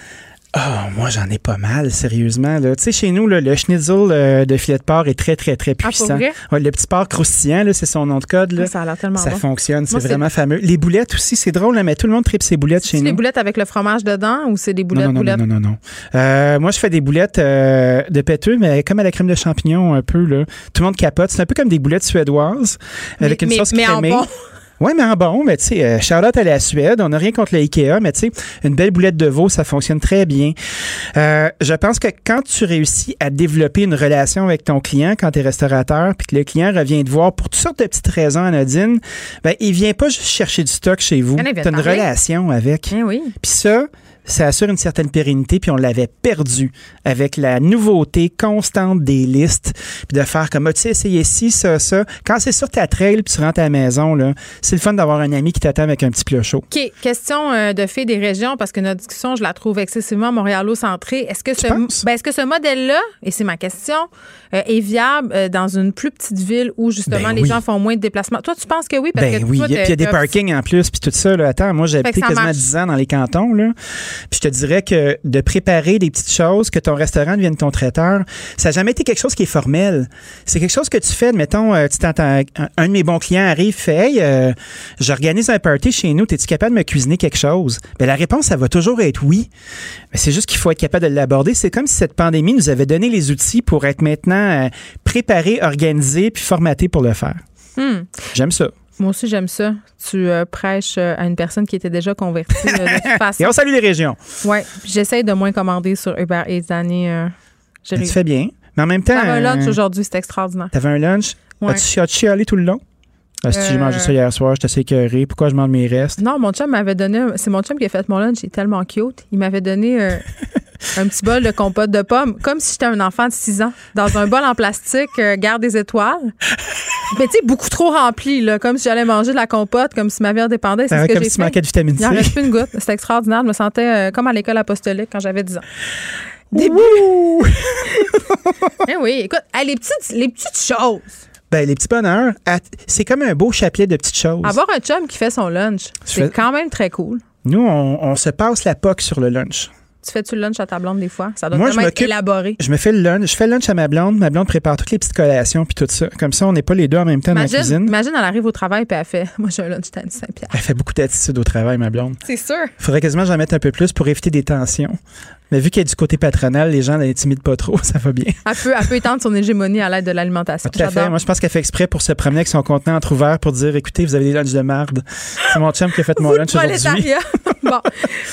Oh, moi, j'en ai pas mal, sérieusement. là. Tu sais, chez nous, là, le schnitzel euh, de filet de porc est très, très, très Ah, pour puissant. vrai? Ouais, le petit porc croustillant, là, c'est son nom de code. Là. Ah, ça a l'air tellement Ça bon. fonctionne, c'est c'est- vraiment fameux. Les boulettes aussi, c'est drôle, là, mais tout le monde tripe ses boulettes chez C'est nous. les boulettes avec le fromage dedans ou c'est des boulettes non, non, boulettes? non, non, non, non. Euh, moi, je fais des boulettes euh, de péteux, mais comme à la crème de champignons, un peu. Là. Tout le monde capote. C'est un peu comme des boulettes suédoises avec Mais- une mais- sauce mais en crémée. bon. Oui, mais en bon, mais tu sais, euh, shout-out à la Suède. On n'a rien contre le Ikea, mais tu sais, une belle boulette de veau, ça fonctionne très bien. Euh, je pense que quand tu réussis à développer une relation avec ton client, quand tu es restaurateur, puis que le client revient te voir pour toutes sortes de petites raisons anodines, ben, il vient pas juste chercher du stock chez vous. Tu as une parler. relation avec. Eh oui. Puis ça, ça assure une certaine pérennité, puis on l'avait perdu avec la nouveauté constante des listes, puis de faire comme, Ah, tu sais, essayer ci, ça, ça. Quand c'est sur ta trail, puis tu rentres à la maison, là, c'est le fun d'avoir un ami qui t'attend avec un petit chaud. OK. Question euh, de fait des régions, parce que notre discussion, je la trouve excessivement montréalo-centrée. Est-ce que, ce, ben, est-ce que ce modèle-là, et c'est ma question, euh, est viable euh, dans une plus petite ville où justement Ben les oui. gens font moins de déplacements? Toi, tu penses que oui? Parce Ben que oui, puis il y a des parkings en plus, puis tout ça. Là. Attends, moi, j'ai habité quasiment marche. 10 ans dans les cantons. Là. Puis je te dirais que de préparer des petites choses, que ton restaurant devienne ton traiteur, ça n'a jamais été quelque chose qui est formel. C'est quelque chose que tu fais, mettons, euh, tu t'entends, un, de mes bons clients arrive, fait Hey, euh, j'organise un party chez nous, es-tu capable de me cuisiner quelque chose? Ben, la réponse, ça va toujours être oui. Mais c'est juste qu'il faut être capable de l'aborder. C'est comme si cette pandémie nous avait donné les outils pour être maintenant euh, préparé, organisé, puis formaté pour le faire. Hmm. J'aime ça. Moi aussi, j'aime ça. Tu euh, prêches euh, à une personne qui était déjà convertie euh, de toute façon. Et on salue les régions. Puis J'essaie de moins commander sur Uber Eats années. Euh, tu fais bien. Mais en même temps. J'avais un lunch aujourd'hui, c'était extraordinaire. T'avais un lunch? Ouais. As-tu as-tu chialé tout le long? Ah, si j'ai mangé ça hier soir, j'étais assez écœuré. Pourquoi je mange mes restes? Non, mon chum m'avait donné. C'est mon chum qui a fait mon lunch. Il est tellement cute. Il m'avait donné un petit bol de compote de pommes, comme si j'étais un enfant de 6 ans, dans un bol en plastique, euh, garde des étoiles. Mais tu sais, beaucoup trop rempli, là, comme si j'allais manger de la compote, comme si ma vie en dépendait. C'est ce que comme si manquais de vitamine Il C. reste plus une goutte. C'était extraordinaire. Je me sentais euh, comme à l'école apostolique quand j'avais 10 ans. Début. Eh oui, écoute, les, petites, les petites choses. Ben, les petits bonheurs, c'est comme un beau chapelet de petites choses. Avoir un chum qui fait son lunch, c'est fais- quand même très cool. Nous, on, on se passe la poque sur le lunch. Tu fais-tu le lunch à ta blonde des fois? Ça doit Moi, je vraiment être élaboré. Je me fais le lunch. Je fais le lunch à ma blonde. Ma blonde prépare toutes les petites collations puis tout ça. Comme ça, on n'est pas les deux en même temps dans la Imagine, cuisine. imagine, elle arrive au travail et elle fait Moi, j'ai un lunch Tanny Saint-Pierre. Elle fait beaucoup d'attitude au travail, ma blonde. C'est sûr. Faudrait quasiment que j'en mette un peu plus pour éviter des tensions. Mais vu qu'elle est du côté patronal, les gens l'intimident pas trop, ça va bien. Elle peut, elle peut étendre son hégémonie à l'aide de l'alimentation. Tout à fait. Moi, je pense qu'elle fait exprès pour se promener avec son contenant entrouvert pour dire écoutez, vous avez des lunchs de marde. C'est mon chum qui a fait mon lunch aujourd'hui. bon,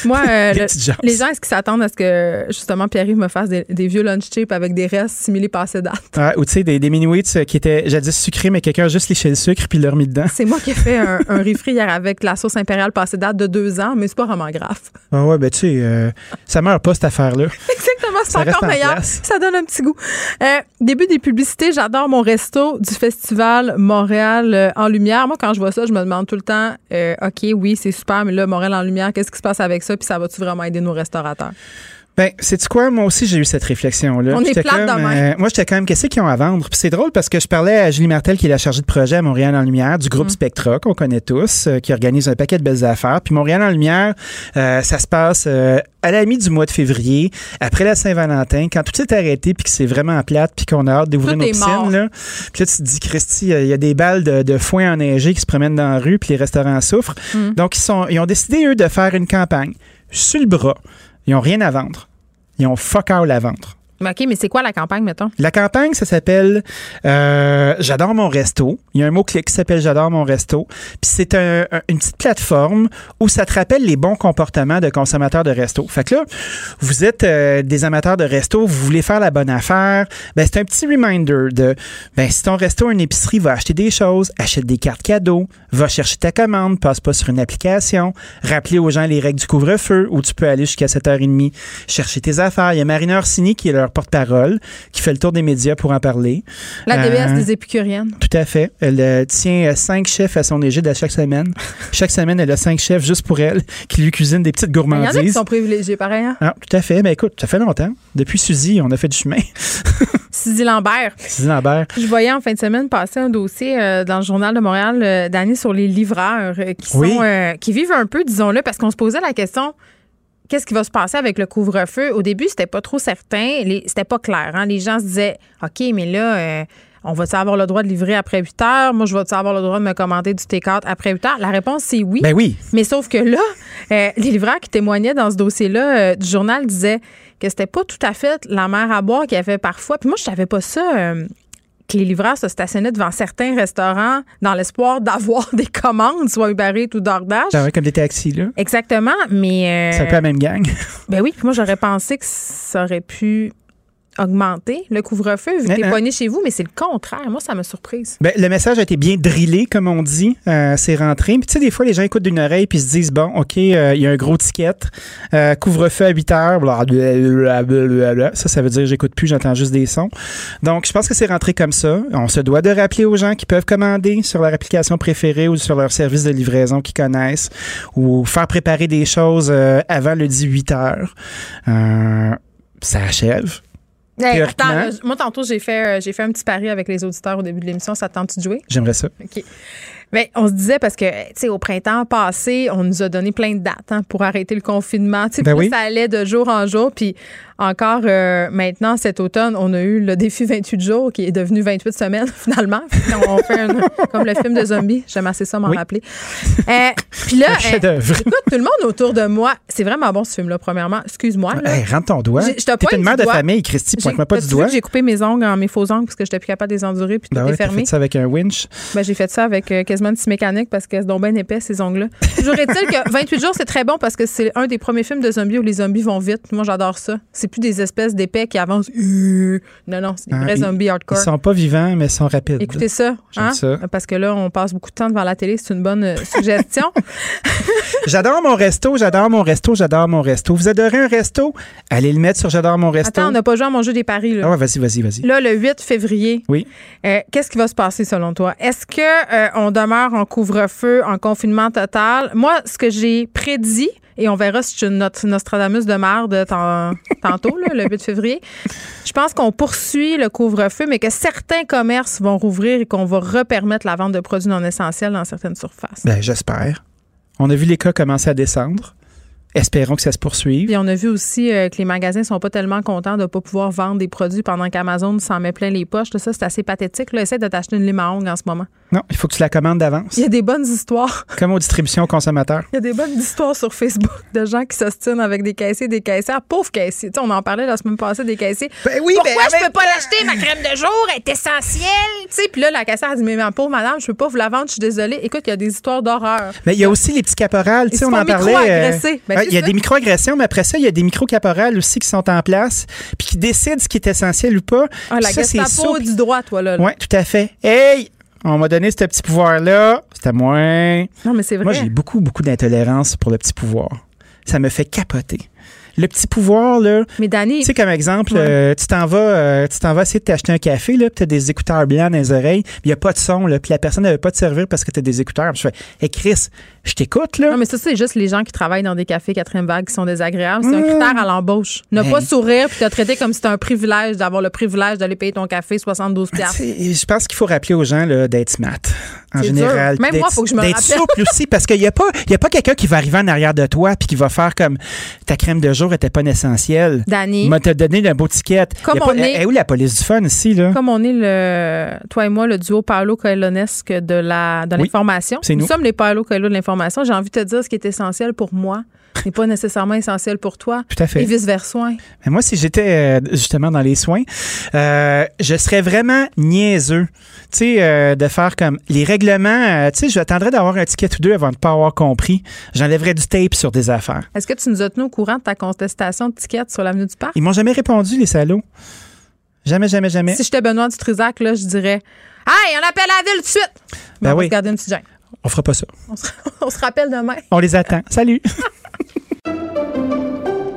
moi, euh, le- les gens, est-ce qu'ils s'attendent à ce que, justement, Pierre-Yves me fasse des, des vieux lunch chips avec des restes similés passés date? Ou tu sais, des, des mini-wheats euh, qui étaient jadis sucrés, mais quelqu'un a juste léché le sucre puis l'a remis dedans. C'est moi qui ai fait un, un refri hier avec la sauce impériale passée date de deux ans, mais c'est pas vraiment grave. Ah ouais, ben tu sais, euh, ça meurt pas cette affaire-là. Exactement, c'est encore en meilleur. Ça donne un petit goût. Euh, début des publicités, j'adore mon resto du festival Montréal euh, en lumière. Moi, quand je vois ça, je me demande tout le temps, euh, OK, oui, c'est super, mais là, Montréal en lumière, qu'est-ce qui se passe avec ça? Puis ça va-tu vraiment aider nos restaurateurs? Ben, c'est quoi? Moi aussi, j'ai eu cette réflexion-là. On est plate comme, euh, moi, j'étais quand même, qu'est-ce qu'ils ont à vendre? Puis c'est drôle parce que je parlais à Julie Martel, qui est la chargée de projet à Montréal en Lumière, du Mm. groupe Spectra, qu'on connaît tous, euh, qui organise un paquet de belles affaires. Puis Montréal en Lumière, euh, ça se passe euh, à la mi du mois de février, après la Saint-Valentin, quand tout est arrêté, puis que c'est vraiment plate, puis qu'on a hâte d'ouvrir nos piscines. Là. Puis là, tu te dis, Christy, il y a des balles de, de foin enneigées qui se promènent dans la rue, puis les restaurants souffrent. Mm. Donc, ils, sont, ils ont décidé, eux, de faire une campagne sur le bras. Ils n'ont rien à vendre. Ils ont fuck all à vendre. OK, mais c'est quoi la campagne, mettons? La campagne, ça s'appelle euh, J'adore mon resto. Il y a un mot-clé qui s'appelle J'adore mon resto. Puis c'est un- un- une petite plateforme où ça te rappelle les bons comportements de consommateurs de resto. Fait que là, vous êtes euh, des amateurs de resto, vous voulez faire la bonne affaire. Ben, c'est un petit reminder de ben, si ton resto une épicerie, va acheter des choses, achète des cartes cadeaux, va chercher ta commande, passe pas sur une application, rappeler aux gens les règles du couvre-feu où tu peux aller jusqu'à 7h30 chercher tes affaires. Il y a Marina Orsini qui est leur porte-parole, qui fait le tour des médias pour en parler. La Euh, DBS des épicuriennes. tout à fait. Elle euh, tient euh, cinq chefs à son égide à chaque semaine. chaque semaine, elle a cinq chefs juste pour elle qui lui cuisinent des petites Il y en a qui gourmandises. sont privilégiés, pareil. Hein? Ah, tout à fait. Mais écoute, ça fait longtemps. Depuis Suzy, on a fait du chemin. Suzy Lambert. Suzy Lambert. Je voyais en fin de semaine passer un dossier euh, dans le journal de Montréal euh, d'année sur les livreurs euh, qui sont Oui. euh, qui vivent un peu, disons-le, parce qu'on se posait la question qu'est-ce qui va se passer avec le couvre-feu? Au début, c'était pas trop certain, c'était pas clair. hein. Les gens se disaient OK, mais là. euh, on va-tu avoir le droit de livrer après 8 heures? Moi, je vais-tu avoir le droit de me commander du take-out après 8 heures? La réponse, c'est oui. Ben oui. Mais sauf que là, euh, les livreurs qui témoignaient dans ce dossier-là euh, du journal disaient que c'était pas tout à fait la mer à boire qu'il y avait parfois. Puis moi, je savais pas ça. Que les livreurs se stationnaient devant certains restaurants dans l'espoir d'avoir des commandes, soit Uber Eats ou DoorDash. Ça va comme des taxis, là. Exactement, mais... euh, C'est un peu la même gang. ben oui, moi, j'aurais pensé que ça aurait pu augmenter le couvre-feu vu que Mais t'es non. pogné chez vous, mais c'est le contraire. Moi, ça m'a surprise. Ben, le message a été bien drillé, comme on dit. Euh, c'est rentré. Puis, tu sais, des fois, les gens écoutent d'une oreille puis se disent bon, OK, euh, il y a un gros ticket, euh, couvre-feu à 8 heures. blablabla. Ça, ça veut dire j'écoute plus, j'entends juste des sons. Donc, je pense que c'est rentré comme ça. On se doit de rappeler aux gens qui peuvent commander sur leur application préférée ou sur leur service de livraison qu'ils connaissent ou faire préparer des choses avant le 18 heures. Euh, ça achève. Hey, attends, moi, tantôt, j'ai fait, euh, j'ai fait un petit pari avec les auditeurs au début de l'émission. Ça te tente de jouer? J'aimerais ça. OK. Mais on se disait parce que, tu sais, au printemps passé, on nous a donné plein de dates hein, pour arrêter le confinement. Tu sais, Ben oui. ça allait de jour en jour. Puis encore euh, maintenant, cet automne, on a eu le défi 28 jours qui est devenu 28 semaines finalement. Puis on fait un- comme le film de zombies. J'aime assez ça m'en Oui. rappeler. Euh, puis là, chef-d'œuvre. écoute, tout le monde autour de moi, c'est vraiment bon ce film-là, premièrement. Excuse-moi. Hey, rentre ton doigt. Je pointe une mère de doigt. famille, Christy. Pointe-moi pas du doigt. que J'ai coupé mes ongles en mes faux ongles parce que j'étais plus capable de les endurer puis tout Ben est ouais, fermé. fait ça avec un winch. Ben, j'ai fait ça avec euh, quasiment une scie mécanique parce qu'elles sont bien épais, ces ongles-là. Toujours est-il que 28 jours, c'est très bon parce que c'est un des premiers films de zombies où les zombies vont vite. Moi, j'adore ça. C'est plus des espèces d'épais qui avancent. Euh, Non, non, c'est des Hein, vrais ils- zombies hardcore. Ils sont pas vivants, mais ils sont rapides. Écoutez ça, hein? ça. Parce que là, on passe beaucoup de temps devant la télé. C'est une bonne euh, suggestion. J'adore mon resto, j'adore mon resto, j'adore mon resto. Vous adorez un resto? Allez le mettre sur J'adore mon resto. Attends, on n'a pas joué à mon jeu des paris. Là. Ah ouais, vas-y, vas-y, vas-y. Là, le 8 février, Oui. euh, qu'est-ce qui va se passer selon toi? Est-ce que euh, on demeure en couvre-feu, en confinement total? Moi, ce que j'ai prédit, et on verra si je suis une Not- Nostradamus de merde tant- tantôt, là, le 8 février, je pense qu'on poursuit le couvre-feu, mais que certains commerces vont rouvrir et qu'on va repermettre la vente de produits non essentiels dans certaines surfaces. Ben, j'espère. On a vu les cas commencer à descendre. Espérons que ça se poursuive. Puis on a vu aussi euh, que les magasins sont pas tellement contents de ne pas pouvoir vendre des produits pendant qu'Amazon s'en met plein les poches. Ça, c'est assez pathétique. Là. Essaie de t'acheter une lime à ongles en ce moment. Non, il faut que tu la commandes d'avance. Il y a des bonnes histoires. Comme aux distributions aux consommateurs. Il y a des bonnes histoires sur Facebook de gens qui s'ostinent avec des caissiers, des caissières. Pauvres caissiers. Tu sais, on en parlait la semaine passée des caissiers. Ben oui, Pourquoi ben, je peux pas l'acheter? Ma crème de jour est essentielle. Tu sais, puis là, la caissière a dit, mais ma pauvre madame, je peux pas vous la vendre, je suis désolée. Écoute, il y a des histoires d'horreur. Mais il y a aussi les petits caporales, tu sais, on en parlait. euh. Ben, il y a ça. des micro-agressions, mais après ça, il y a des micro-caporales aussi qui sont en place, puis qui décident ce qui est essentiel ou pas. Ah, la ça, Gestapo du droit, toi, là. là. Oui, tout à fait. Hey! On m'a donné ce petit pouvoir-là. C'était moi. Non, mais c'est vrai. Moi, j'ai beaucoup, beaucoup d'intolérance pour le petit pouvoir. Ça me fait capoter. Le petit pouvoir, là. Mais Dani, Tu sais, comme exemple, Ouais. euh, tu t'en vas, euh, tu t'en vas essayer de t'acheter un café, là, puis t'as des écouteurs blancs dans les oreilles, puis il n'y a pas de son, là, puis la personne ne veut pas te servir parce que t'as des écouteurs. Puis je fais, hey Chris, je t'écoute, là. Non, mais ça, c'est juste les gens qui travaillent dans des cafés quatrième vague qui sont désagréables. C'est un critère à l'embauche. Ne pas sourire puis te traiter comme si c'était un privilège d'avoir le privilège d'aller payer ton café 72 Tu piastres. Je pense qu'il faut rappeler aux gens là, d'être smart, en général. dur. Même moi, faut que je me D'être rappelle. souple aussi, parce qu'il n'y a pas, y a pas quelqu'un qui va arriver en arrière de toi puis qui va faire comme ta crème de jour jour n'était pas essentiel. Danny. M'a donné un beau ticket. Comme on pas- est- Eh, où la police du fun ici, là? Comme on est le, toi et moi, le duo Paolo Coelhonesque de la, de Oui, l'information. c'est nous. sommes les Paolo Coelho de l'information. J'ai envie de te dire ce qui est essentiel pour moi n'est pas nécessairement essentiel pour toi. Tout à fait. Et vice-versa. Mais moi, si j'étais euh, justement dans les soins, euh, je serais vraiment niaiseux. Tu sais, euh, de faire comme les règlements, euh, tu sais, j'attendrais d'avoir un ticket ou deux avant de ne pas avoir compris. J'enlèverais du tape sur des affaires. Est-ce que tu nous as tenu au courant de ta contestation de tickets sur l'avenue du Parc? Ils m'ont jamais répondu, les salauds. Jamais, jamais, jamais. Si j'étais Benoît Dutrisac, là, je dirais Hey, on appelle la ville tout de suite! Ben on va oui. se garder une petite gêne. On fera pas ça. On se, on se rappelle demain. On les attend. Salut!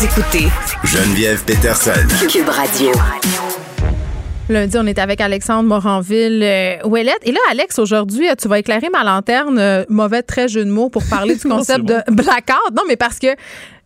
Vous écoutez Geneviève Peterson. Cube Radio. Lundi, on est avec Alexandre Moranville euh, Ouellette. Et là, Alex, aujourd'hui, euh, tu vas éclairer ma lanterne, euh, mauvais très jeu de mots, pour parler du concept de blackout. Non, mais parce que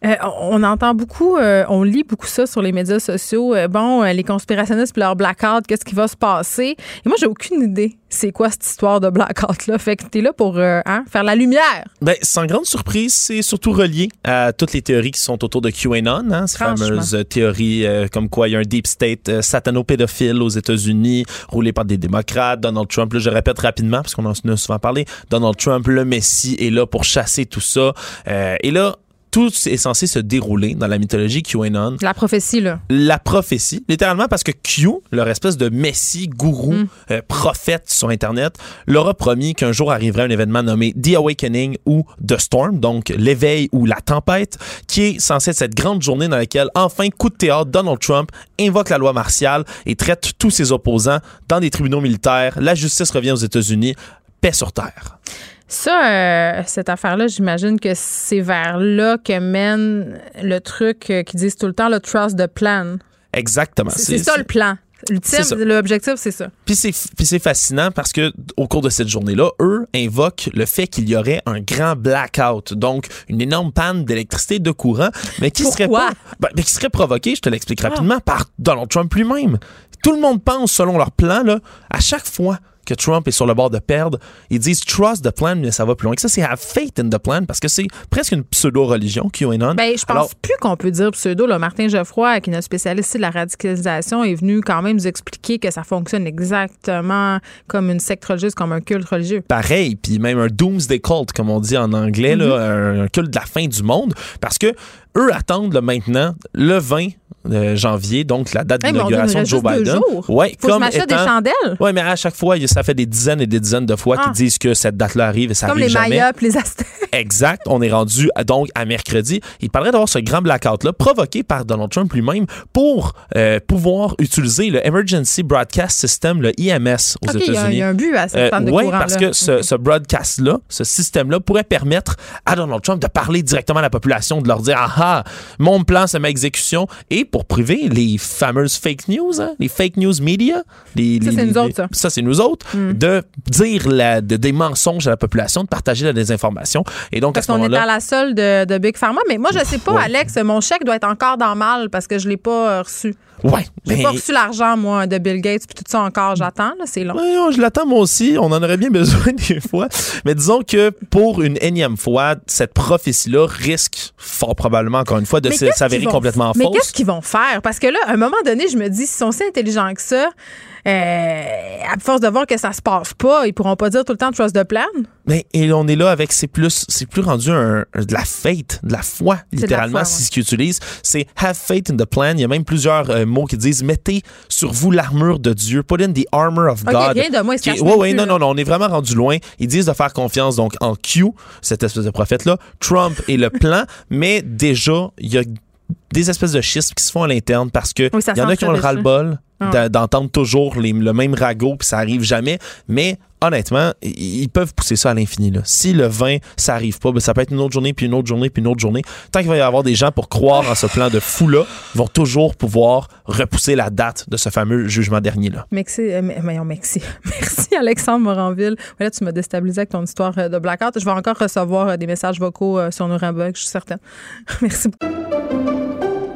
euh, on entend beaucoup, euh, on lit beaucoup ça sur les médias sociaux. Euh, bon, euh, les conspirationnistes puis leur blackout, qu'est-ce qui va se passer? Et moi, j'ai aucune idée c'est quoi cette histoire de blackout-là. Fait que t'es là pour hein, faire la lumière. Ben, sans grande surprise, c'est surtout relié à toutes les théories qui sont autour de QAnon, hein, ces fameuses théories comme quoi il y a un deep state satano-pédophile aux États-Unis, roulé par des démocrates. Donald Trump, là, je répète rapidement parce qu'on en a souvent parlé, Donald Trump, le Messie, est là pour chasser tout ça. Euh, et là, tout est censé se dérouler dans la mythologie QAnon La prophétie, là. la prophétie, littéralement parce que Q, leur espèce de messie, gourou, Mm. euh, prophète sur Internet, leur a promis qu'un jour arriverait un événement nommé The Awakening ou The Storm, donc l'éveil ou la tempête, qui est censé être cette grande journée dans laquelle, enfin, coup de théâtre, Donald Trump invoque la loi martiale et traite tous ses opposants dans des tribunaux militaires. La justice revient aux États-Unis. Paix sur terre. Ça, euh, cette affaire-là, j'imagine que c'est vers là que mène le truc euh, qu'ils disent tout le temps, le trust the plan. Exactement. C'est ça le plan. L'ultime, l'objectif, c'est ça. Puis c'est, fascinant parce que au cours de cette journée-là, eux invoquent le fait qu'il y aurait un grand blackout, donc une énorme panne d'électricité de courant, mais qui serait pas, ben, mais qui serait provoquée, je te l'explique rapidement, par Donald Trump lui-même. Tout le monde pense, selon leur plan, là, à chaque fois que Trump est sur le bord de perdre, ils disent trust the plan, mais ça va plus loin que ça. C'est have faith in the plan parce que c'est presque une pseudo-religion, QAnon. Ben, je pense Alors, plus qu'on peut dire pseudo. Là. Martin Geoffroy, qui est notre spécialiste de la radicalisation, est venu quand même nous expliquer que ça fonctionne exactement comme une secte religieuse, comme un culte religieux. pareil, puis même un doomsday cult, comme on dit en anglais, là, Mm-hmm. un, un culte de la fin du monde, parce que eux attendent maintenant le 20 euh, janvier, donc la date Hey, d'inauguration de Joe Biden. Ouais, Faut que je comme m'achète des étant- chandelles. Ouais, mais à chaque fois, ça fait des dizaines et des dizaines de fois Ah. qu'ils disent que cette date-là arrive et ça comme arrive les jamais. Mayas les Aztèques. Exact. On est rendu donc à mercredi. Il parlerait d'avoir ce grand blackout-là provoqué par Donald Trump lui-même pour euh, pouvoir utiliser le Emergency Broadcast System, le IMS aux OK, il y, a- États-Unis. il y a un but à cette Euh, de courant. parce que ce, ce broadcast-là, ce système-là pourrait permettre à Donald Trump de parler directement à la population, de leur dire Ah ah, mon plan, c'est ma exécution. Et pour priver les fameuses fake news, hein, les fake news media, les, Ça, c'est nous autres, ça. ça, c'est nous autres, Mm. de dire la- de- des mensonges à la population, de partager la désinformation. Et donc, à Parce ce qu'on est à la solde de, de Big Pharma. Mais moi, je sais pas, Ouais. Alex, mon chèque doit être encore dans le mal parce que je l'ai pas euh, reçu. Ouais. J'ai ben, pas reçu l'argent, moi, de Bill Gates puis tout ça encore. J'attends, là, c'est long. Ouais, je l'attends moi aussi. On en aurait bien besoin des fois. Mais disons que pour une énième fois, cette prophétie-là risque fort probablement, encore une fois, de Mais s'avérer complètement Mais fausse. qu'est-ce qu'ils vont faire? Parce que là, à un moment donné, je me dis, s'ils sont si intelligents que ça, à force de voir que ça se passe pas, ils pourront pas dire tout le temps trust the plan. Mais et on est là avec c'est plus c'est plus rendu un, un- de la faith, de la foi de littéralement c'est ouais. ce qu'ils utilisent. C'est have faith in the plan. Il y a même plusieurs euh, mots qui disent mettez sur vous l'armure de Dieu. Put in the armor of Ok, God. rien de moi, cachent ouais, non, non, non, on est vraiment rendu loin. Ils disent de faire confiance donc en Q, cette espèce de prophète là, Trump et le plan, mais déjà il y a des espèces de schismes qui se font à l'interne parce que Oui, il y en a qui ont le ras-le-bol Ah. d'entendre toujours les- le même ragot puis ça arrive jamais. Mais honnêtement, ils peuvent pousser ça à l'infini. Si le 20, ça arrive pas, ben, ça peut être une autre journée, puis une autre journée, puis une autre journée. Tant qu'il va y avoir des gens pour croire en ce plan de fou-là, ils vont toujours pouvoir repousser la date de ce fameux jugement dernier-là. Merci, euh, merci. Merci, Alexandre Moranville. Là, tu m'as déstabilisé avec ton histoire euh, de blackout. Je vais encore recevoir euh, des messages vocaux euh, sur nos je suis certaine. Merci beaucoup.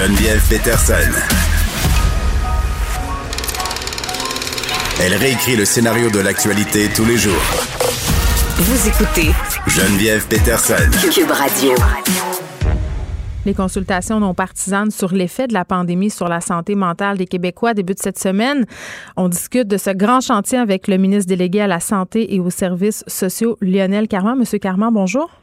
Geneviève Peterson. Elle réécrit le scénario de l'actualité tous les jours. Vous écoutez Geneviève Peterson. Cube Radio. Les consultations non partisanes sur l'effet de la pandémie sur la santé mentale des Québécois débutent cette semaine. On discute de ce grand chantier avec le ministre délégué à la santé et aux services sociaux, Lionel Carman. Monsieur Carman, bonjour.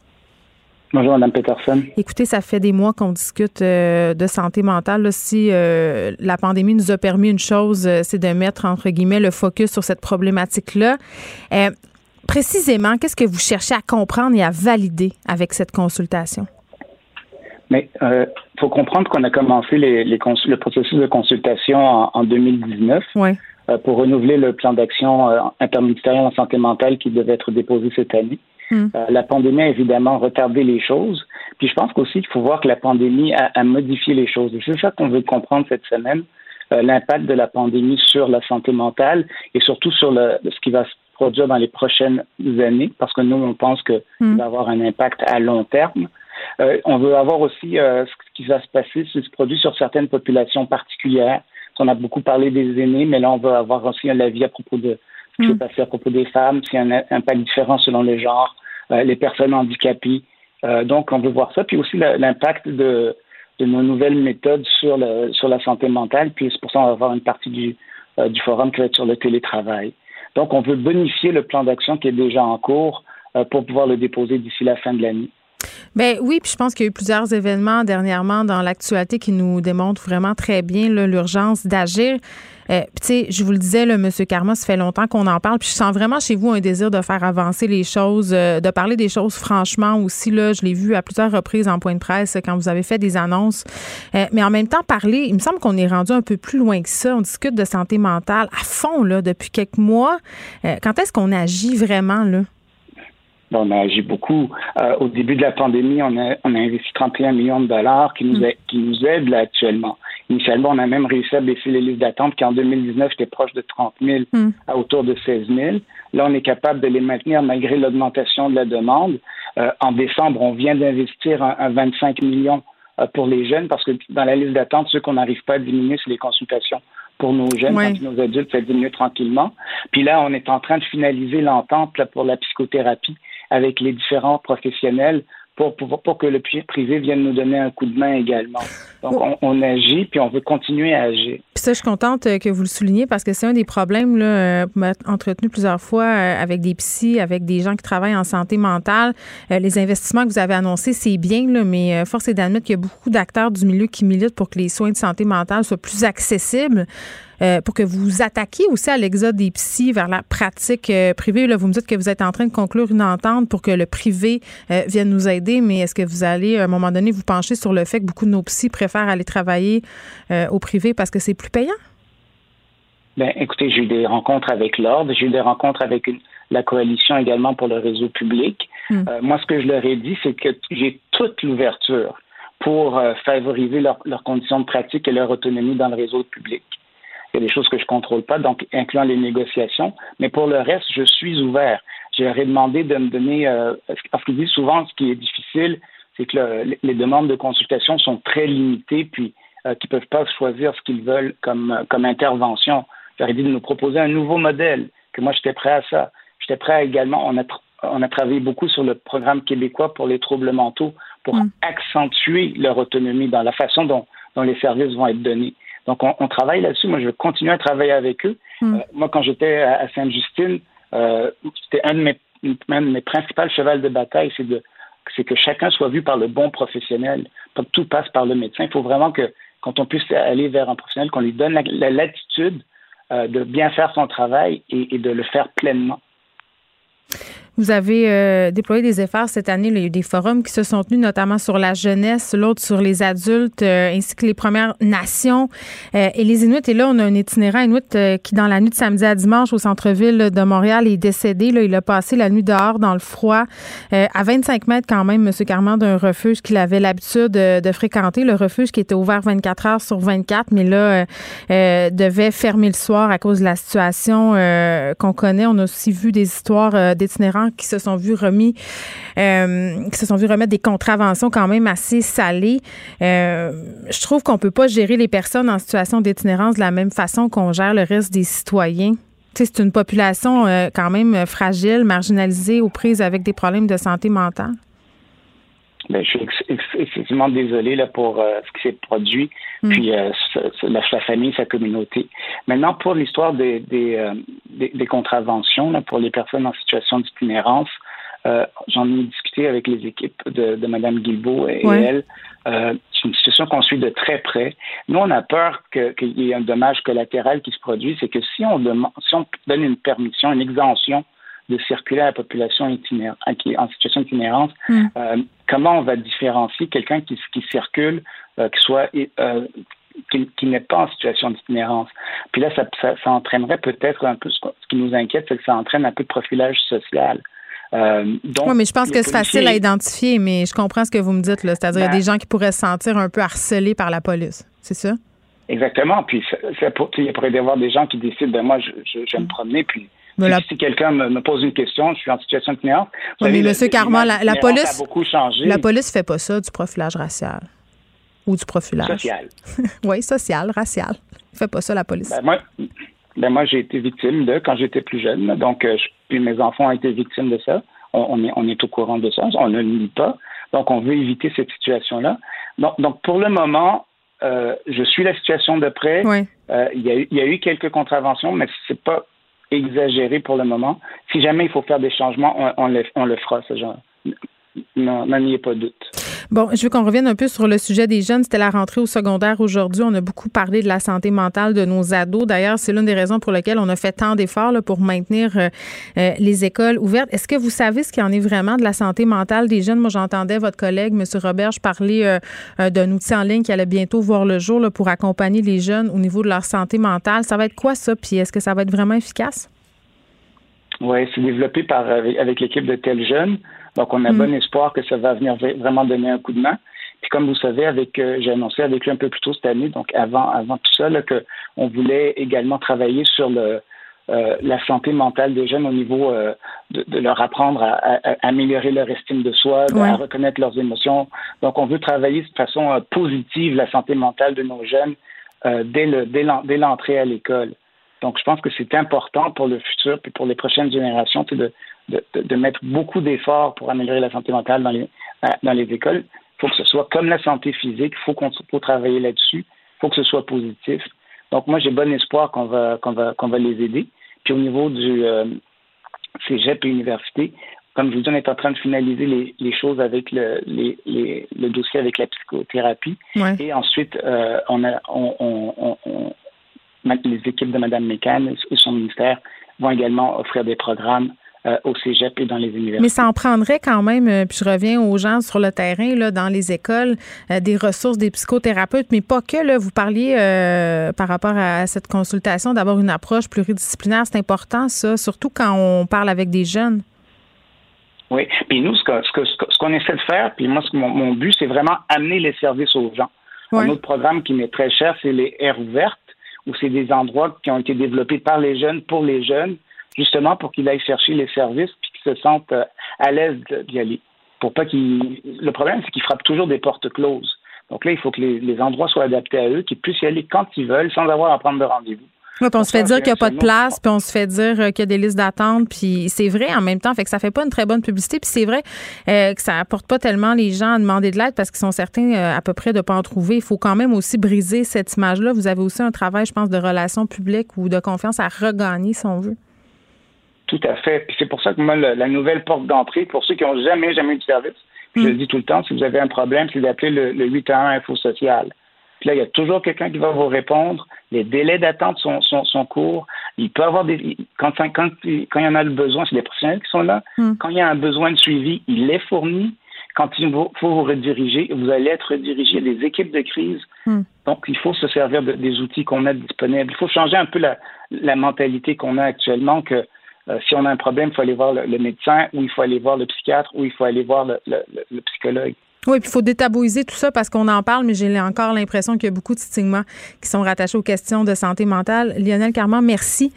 Bonjour, Mme Peterson. Écoutez, ça fait des mois qu'on discute euh, de santé mentale. Là, si euh, la pandémie nous a permis une chose, euh, c'est de mettre, entre guillemets, le focus sur cette problématique-là. Précisément, qu'est-ce que vous cherchez à comprendre et à valider avec cette consultation? Mais il faut comprendre qu'on a commencé les, les cons- le processus de consultation en, en 2019 Oui. euh, pour renouveler le plan d'action interministériel en santé mentale qui devait être déposé cette année. Hmm. Euh, la pandémie a évidemment retardé les choses. Puis je pense qu'aussi qu'il faut voir que la pandémie a, a modifié les choses. Et c'est ça qu'on veut comprendre cette semaine, euh, l'impact de la pandémie sur la santé mentale et surtout sur le, ce qui va se produire dans les prochaines années, parce que nous, on pense qu'il Hmm. va avoir un impact à long terme. Euh, on veut avoir aussi euh, ce qui va se passer, ce qui se produit sur certaines populations particulières. On a beaucoup parlé des aînés, mais là, on va avoir aussi un avis à propos de qui s'est passé à propos des femmes, s'il y a un impact différent selon les genres, euh, les personnes handicapées. Euh, donc, on veut voir ça. Puis aussi le- l'impact de, de nos nouvelles méthodes sur, le, sur la santé mentale. Puis c'est pour ça qu'on va avoir une partie du, euh, du forum qui va être sur le télétravail. Donc, on veut bonifier le plan d'action qui est déjà en cours euh, pour pouvoir le déposer d'ici la fin de l'année. Ben oui, puis je pense qu'il y a eu plusieurs événements dernièrement dans l'actualité qui nous démontrent vraiment très bien l'urgence d'agir. Euh, tu sais, je vous le disais, là, Monsieur Karma, ça fait longtemps qu'on en parle, puis je sens vraiment chez vous un désir de faire avancer les choses, euh, de parler des choses franchement aussi. Là, je l'ai vu à plusieurs reprises en point de presse quand vous avez fait des annonces. Euh, mais en même temps, parler, il me semble qu'on est rendu un peu plus loin que ça. On discute de santé mentale à fond là depuis quelques mois. Euh, quand est-ce qu'on agit vraiment là? On a agi beaucoup. Euh, au début de la pandémie, on a, on a investi 31 millions de dollars qui nous, a- qui nous aident là actuellement. Initialement, on a même réussi à baisser les listes d'attente qui en 2019 étaient proches de 30 000 Hmm. à autour de 16 000. Là, on est capable de les maintenir malgré l'augmentation de la demande. Euh, en décembre, on vient d'investir un, un 25 millions euh, pour les jeunes parce que dans la liste d'attente, ceux qu'on n'arrive pas à diminuer, c'est les consultations pour nos jeunes, que nos adultes, ça diminue tranquillement. Puis là, on est en train de finaliser l'entente pour la psychothérapie avec les différents professionnels pour, pour, pour que le pri- privé vienne nous donner un coup de main également. Donc, on, on agit, puis on veut continuer à agir. Puis ça, je suis contente euh, que vous le souligniez parce que c'est un des problèmes, là, euh, entretenu plusieurs fois euh, avec des psys, avec des gens qui travaillent en santé mentale. Les investissements que vous avez annoncés, c'est bien, là, mais force est d'admettre qu'il y a beaucoup d'acteurs du milieu qui militent pour que les soins de santé mentale soient plus accessibles. Euh, pour que vous attaquiez aussi à l'exode des psys vers la pratique euh, privée. Là, vous me dites que vous êtes en train de conclure une entente pour que le privé euh, vienne nous aider, mais est-ce que vous allez, à un moment donné, vous pencher sur le fait que beaucoup de nos psys préfèrent aller travailler au privé parce que c'est plus payant? Ben, écoutez, j'ai eu des rencontres avec l'Ordre, j'ai eu des rencontres avec une- la coalition également pour le réseau public. Hmm. Moi, ce que je leur ai dit, c'est que j'ai toute l'ouverture pour favoriser leur- leurs conditions de pratique et leur autonomie dans le réseau public. Il y a des choses que je contrôle pas, donc incluant les négociations, mais pour le reste, je suis ouvert. Je leur ai demandé de me donner, euh, parce qu'ils disent souvent ce qui est difficile, c'est que le- les demandes de consultation sont très limitées, puis euh, qu'ils peuvent pas choisir ce qu'ils veulent comme, euh, comme intervention. Je leur ai dit de nous proposer un nouveau modèle, que moi j'étais prêt à ça. J'étais prêt à également, on a tr- on a travaillé beaucoup sur le programme québécois pour les troubles mentaux pour Mm. accentuer leur autonomie dans la façon dont, dont les services vont être donnés. Donc, on, on travaille là-dessus. Moi, je vais continuer à travailler avec eux. Mm. Euh, moi, quand j'étais à, à Sainte-Justine, euh, c'était un de mes, un de mes principaux chevals de bataille, c'est de c'est que chacun soit vu par le bon professionnel, pas que tout passe par le médecin. Il faut vraiment que quand on puisse aller vers un professionnel, qu'on lui donne la, la latitude euh, de bien faire son travail et, et de le faire pleinement. Vous avez euh, déployé des efforts cette année. Il y a eu des forums qui se sont tenus, notamment sur la jeunesse, l'autre sur les adultes, euh, ainsi que les Premières Nations euh, et les Inuits. Et là, on a un itinérant Inuit euh, qui, dans la nuit de samedi à dimanche au centre-ville de Montréal, est décédé. Là, il a passé la nuit dehors dans le froid, euh, à 25 mètres quand même, M. Carman, d'un refuge qu'il avait l'habitude de, de fréquenter. Le refuge qui était ouvert 24 heures sur 24, mais là, euh, devait fermer le soir à cause de la situation qu'on connaît. On a aussi vu des histoires euh, qui se sont vus remis, euh, qui se sont vus remettre des contraventions quand même assez salées. Euh, je trouve qu'on peut pas gérer les personnes en situation d'itinérance de la même façon qu'on gère le reste des citoyens. C'est une population euh, quand même fragile, marginalisée, aux prises avec des problèmes de santé mentale. Ben, je suis ex- ex- excessivement désolé là, pour euh, ce qui s'est produit, puis euh, la, la famille, sa communauté. Maintenant, pour l'histoire des, des, euh, des, des contraventions là, pour les personnes en situation d'itinérance, euh, j'en ai discuté avec les équipes de, de Mme Guilbeault et, Ouais. elle. Euh, c'est une situation qu'on suit de très près. Nous, on a peur que- qu'il y ait un dommage collatéral qui se produise. C'est que si on, demande, si on donne une permission, une exemption de circuler à la population itinéra- qui est en situation d'itinérance, euh, comment on va différencier quelqu'un qui, qui circule, euh, qui soit euh, qui, qui n'est pas en situation d'itinérance? Puis là, ça, ça, ça entraînerait peut-être un peu ce, qui nous inquiète, c'est que ça entraîne un peu de profilage social. Euh, donc, Oui, mais je pense que c'est facile à identifier, mais je comprends ce que vous me dites. C'est-à-dire, il y a Ben- des gens qui pourraient se sentir un peu harcelés par la police. C'est ça? Exactement. Puis ça, ça pour- il pourrait y avoir des gens qui décident, ben moi, je, je, je vais me promener, puis la- si quelqu'un me, me pose une question, je suis en situation d'itinérance. Vous Oui, savez, mais M. Carman, la, police. a beaucoup changé. La police fait pas ça, du profilage racial. Ou du profilage. Social. oui, social, racial. Fait pas ça, la police. Ben, moi, ben moi j'ai été victime de quand j'étais plus jeune. Donc, euh, je- puis mes enfants ont été victimes de ça. On, on est, on est au courant de ça. On ne le nie pas. Donc, on veut éviter cette situation-là. Donc, donc, pour le moment, euh, je suis la situation de près. Euh, il, y a il y a eu quelques contraventions, mais c'est pas exagéré pour le moment. Si jamais il faut faire des changements, on, on le, on le fera, ce genre. Non, n'en ayez pas doute. Bon, je veux qu'on revienne un peu sur le sujet des jeunes. C'était la rentrée au secondaire aujourd'hui. On a beaucoup parlé de la santé mentale de nos ados. D'ailleurs, c'est l'une des raisons pour lesquelles on a fait tant d'efforts là, pour maintenir euh, euh, les écoles ouvertes. Est-ce que vous savez ce qu'il en est vraiment de la santé mentale des jeunes? Moi, j'entendais votre collègue, M. Roberge, parler euh, euh, d'un outil en ligne qui allait bientôt voir le jour là, pour accompagner les jeunes au niveau de leur santé mentale. Ça va être quoi ça? Puis est-ce que ça va être vraiment efficace? Oui, c'est développé par avec, avec l'équipe de Tel Jeune. Donc, on a Mm. bon espoir que ça va venir vraiment donner un coup de main. Puis, comme vous savez, avec euh, j'ai annoncé avec lui un peu plus tôt cette année, donc avant avant tout ça, là, que on voulait également travailler sur le euh, la santé mentale des jeunes au niveau euh, de, de leur apprendre à, à- à améliorer leur estime de soi, de- Ouais. à reconnaître leurs émotions. Donc, on veut travailler de façon euh, positive la santé mentale de nos jeunes euh, dès le dès l'en- dès l'entrée à l'école. Donc, je pense que c'est important pour le futur puis pour les prochaines générations de, de, mettre beaucoup d'efforts pour améliorer la santé mentale dans les, dans les écoles. Il faut que ce soit comme la santé physique, il faut qu'on faut travailler là-dessus, il faut que ce soit positif. Donc, moi, j'ai bon espoir qu'on va, qu'on va, qu'on va les aider. Puis, au niveau du euh, cégep et université, comme je vous dis, on est en train de finaliser les, les choses avec le, les, les, le dossier avec la psychothérapie. Ouais. Et ensuite, euh, on a, on, on, on, on- les équipes de Mme Mécan et son ministère vont également offrir des programmes euh, au cégep et dans les universités. Mais ça en prendrait quand même, euh, puis je reviens aux gens sur le terrain, là, dans les écoles, euh, des ressources, des psychothérapeutes, mais pas que. Là, vous parliez par rapport à cette consultation d'avoir une approche pluridisciplinaire. C'est important, ça, surtout quand on parle avec des jeunes. Oui, puis nous, ce ce que- ce qu'on essaie de faire, puis moi, ce que mon, mon but, c'est vraiment amener les services aux gens. Un autre programme qui m'est très cher, c'est les aires ouvertes, où c'est des endroits qui ont été développés par les jeunes, pour les jeunes, justement pour qu'ils aillent chercher les services, puis qu'ils se sentent euh, à l'aise d'y aller. Pour pas qu'ils. Le problème, c'est qu'ils frappent toujours des portes closes. Donc là, il faut que les, les endroits soient adaptés à eux, qu'ils puissent y aller quand ils veulent, sans avoir à prendre de rendez-vous. Oui, puis on se fait dire qu'il n'y a pas de place, puis on se fait dire qu'il y a des listes d'attente, puis c'est vrai en même temps, fait que ça fait pas une très bonne publicité, puis c'est vrai que ça apporte pas tellement les gens à demander de l'aide parce qu'ils sont certains à peu près de pas en trouver. Il faut quand même aussi briser cette image-là. Vous avez aussi un travail, je pense, de relations publiques ou de confiance à regagner, si on veut. Tout à fait. Puis c'est pour ça que moi, la nouvelle porte d'entrée, pour ceux qui n'ont jamais, jamais eu de service, je le mm. dis tout le temps, si vous avez un problème, c'est d'appeler le, le 811 Info Social. Puis là, il y a toujours quelqu'un qui va vous répondre. Les délais d'attente sont, sont, courts. Il peut avoir des. Quand, quand, quand, il y en a le besoin, c'est les professionnels qui sont là. Mm. Quand il y a un besoin de suivi, il est fourni. Quand il faut, vous rediriger, vous allez être redirigé. des équipes de crise. Mm. Donc, il faut se servir des outils qu'on a disponibles. Il faut changer un peu la, la mentalité qu'on a actuellement que euh, si on a un problème, il faut aller voir le, médecin ou il faut aller voir le psychiatre ou il faut aller voir le psychologue. Oui, puis il faut détabouiser tout ça parce qu'on en parle, mais j'ai encore l'impression qu'il y a beaucoup de stigmas qui sont rattachés aux questions de santé mentale. Lionel Carman, merci.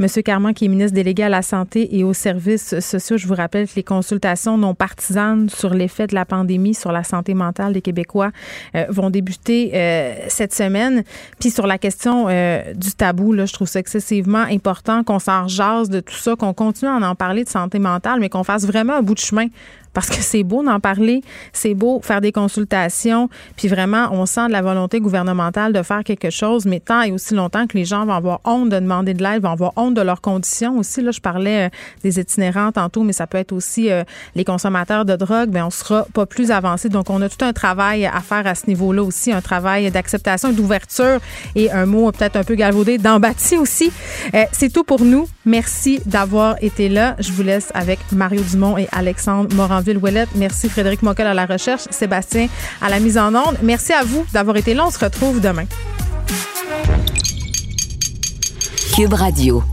Monsieur Carman, qui est ministre délégué à la Santé et aux services sociaux, je vous rappelle que les consultations non partisanes sur l'effet de la pandémie sur la santé mentale des Québécois euh, vont débuter euh, cette semaine. Puis sur la question euh, du tabou, là, je trouve ça excessivement important qu'on s'en jase de tout ça, qu'on continue à en parler de santé mentale, mais qu'on fasse vraiment un bout de chemin parce que c'est beau d'en parler, c'est beau faire des consultations, puis vraiment, on sent de la volonté gouvernementale de faire quelque chose, mais tant et aussi longtemps que les gens vont avoir honte de demander de l'aide, vont avoir honte de leurs conditions aussi. Là, je parlais euh, des itinérants tantôt, mais ça peut être aussi euh, les consommateurs de drogue, bien, on sera pas plus avancé. Donc, on a tout un travail à faire à ce niveau-là aussi, un travail d'acceptation d'ouverture et un mot peut-être un peu galvaudé, d'embâti aussi. Euh, c'est tout pour nous. Merci d'avoir été là. Je vous laisse avec Mario Dumont et Alexandre Morin Merci Frédéric Mockel à la recherche, Sébastien à la mise en onde. Merci à vous d'avoir été là. On se retrouve demain. Cube Radio.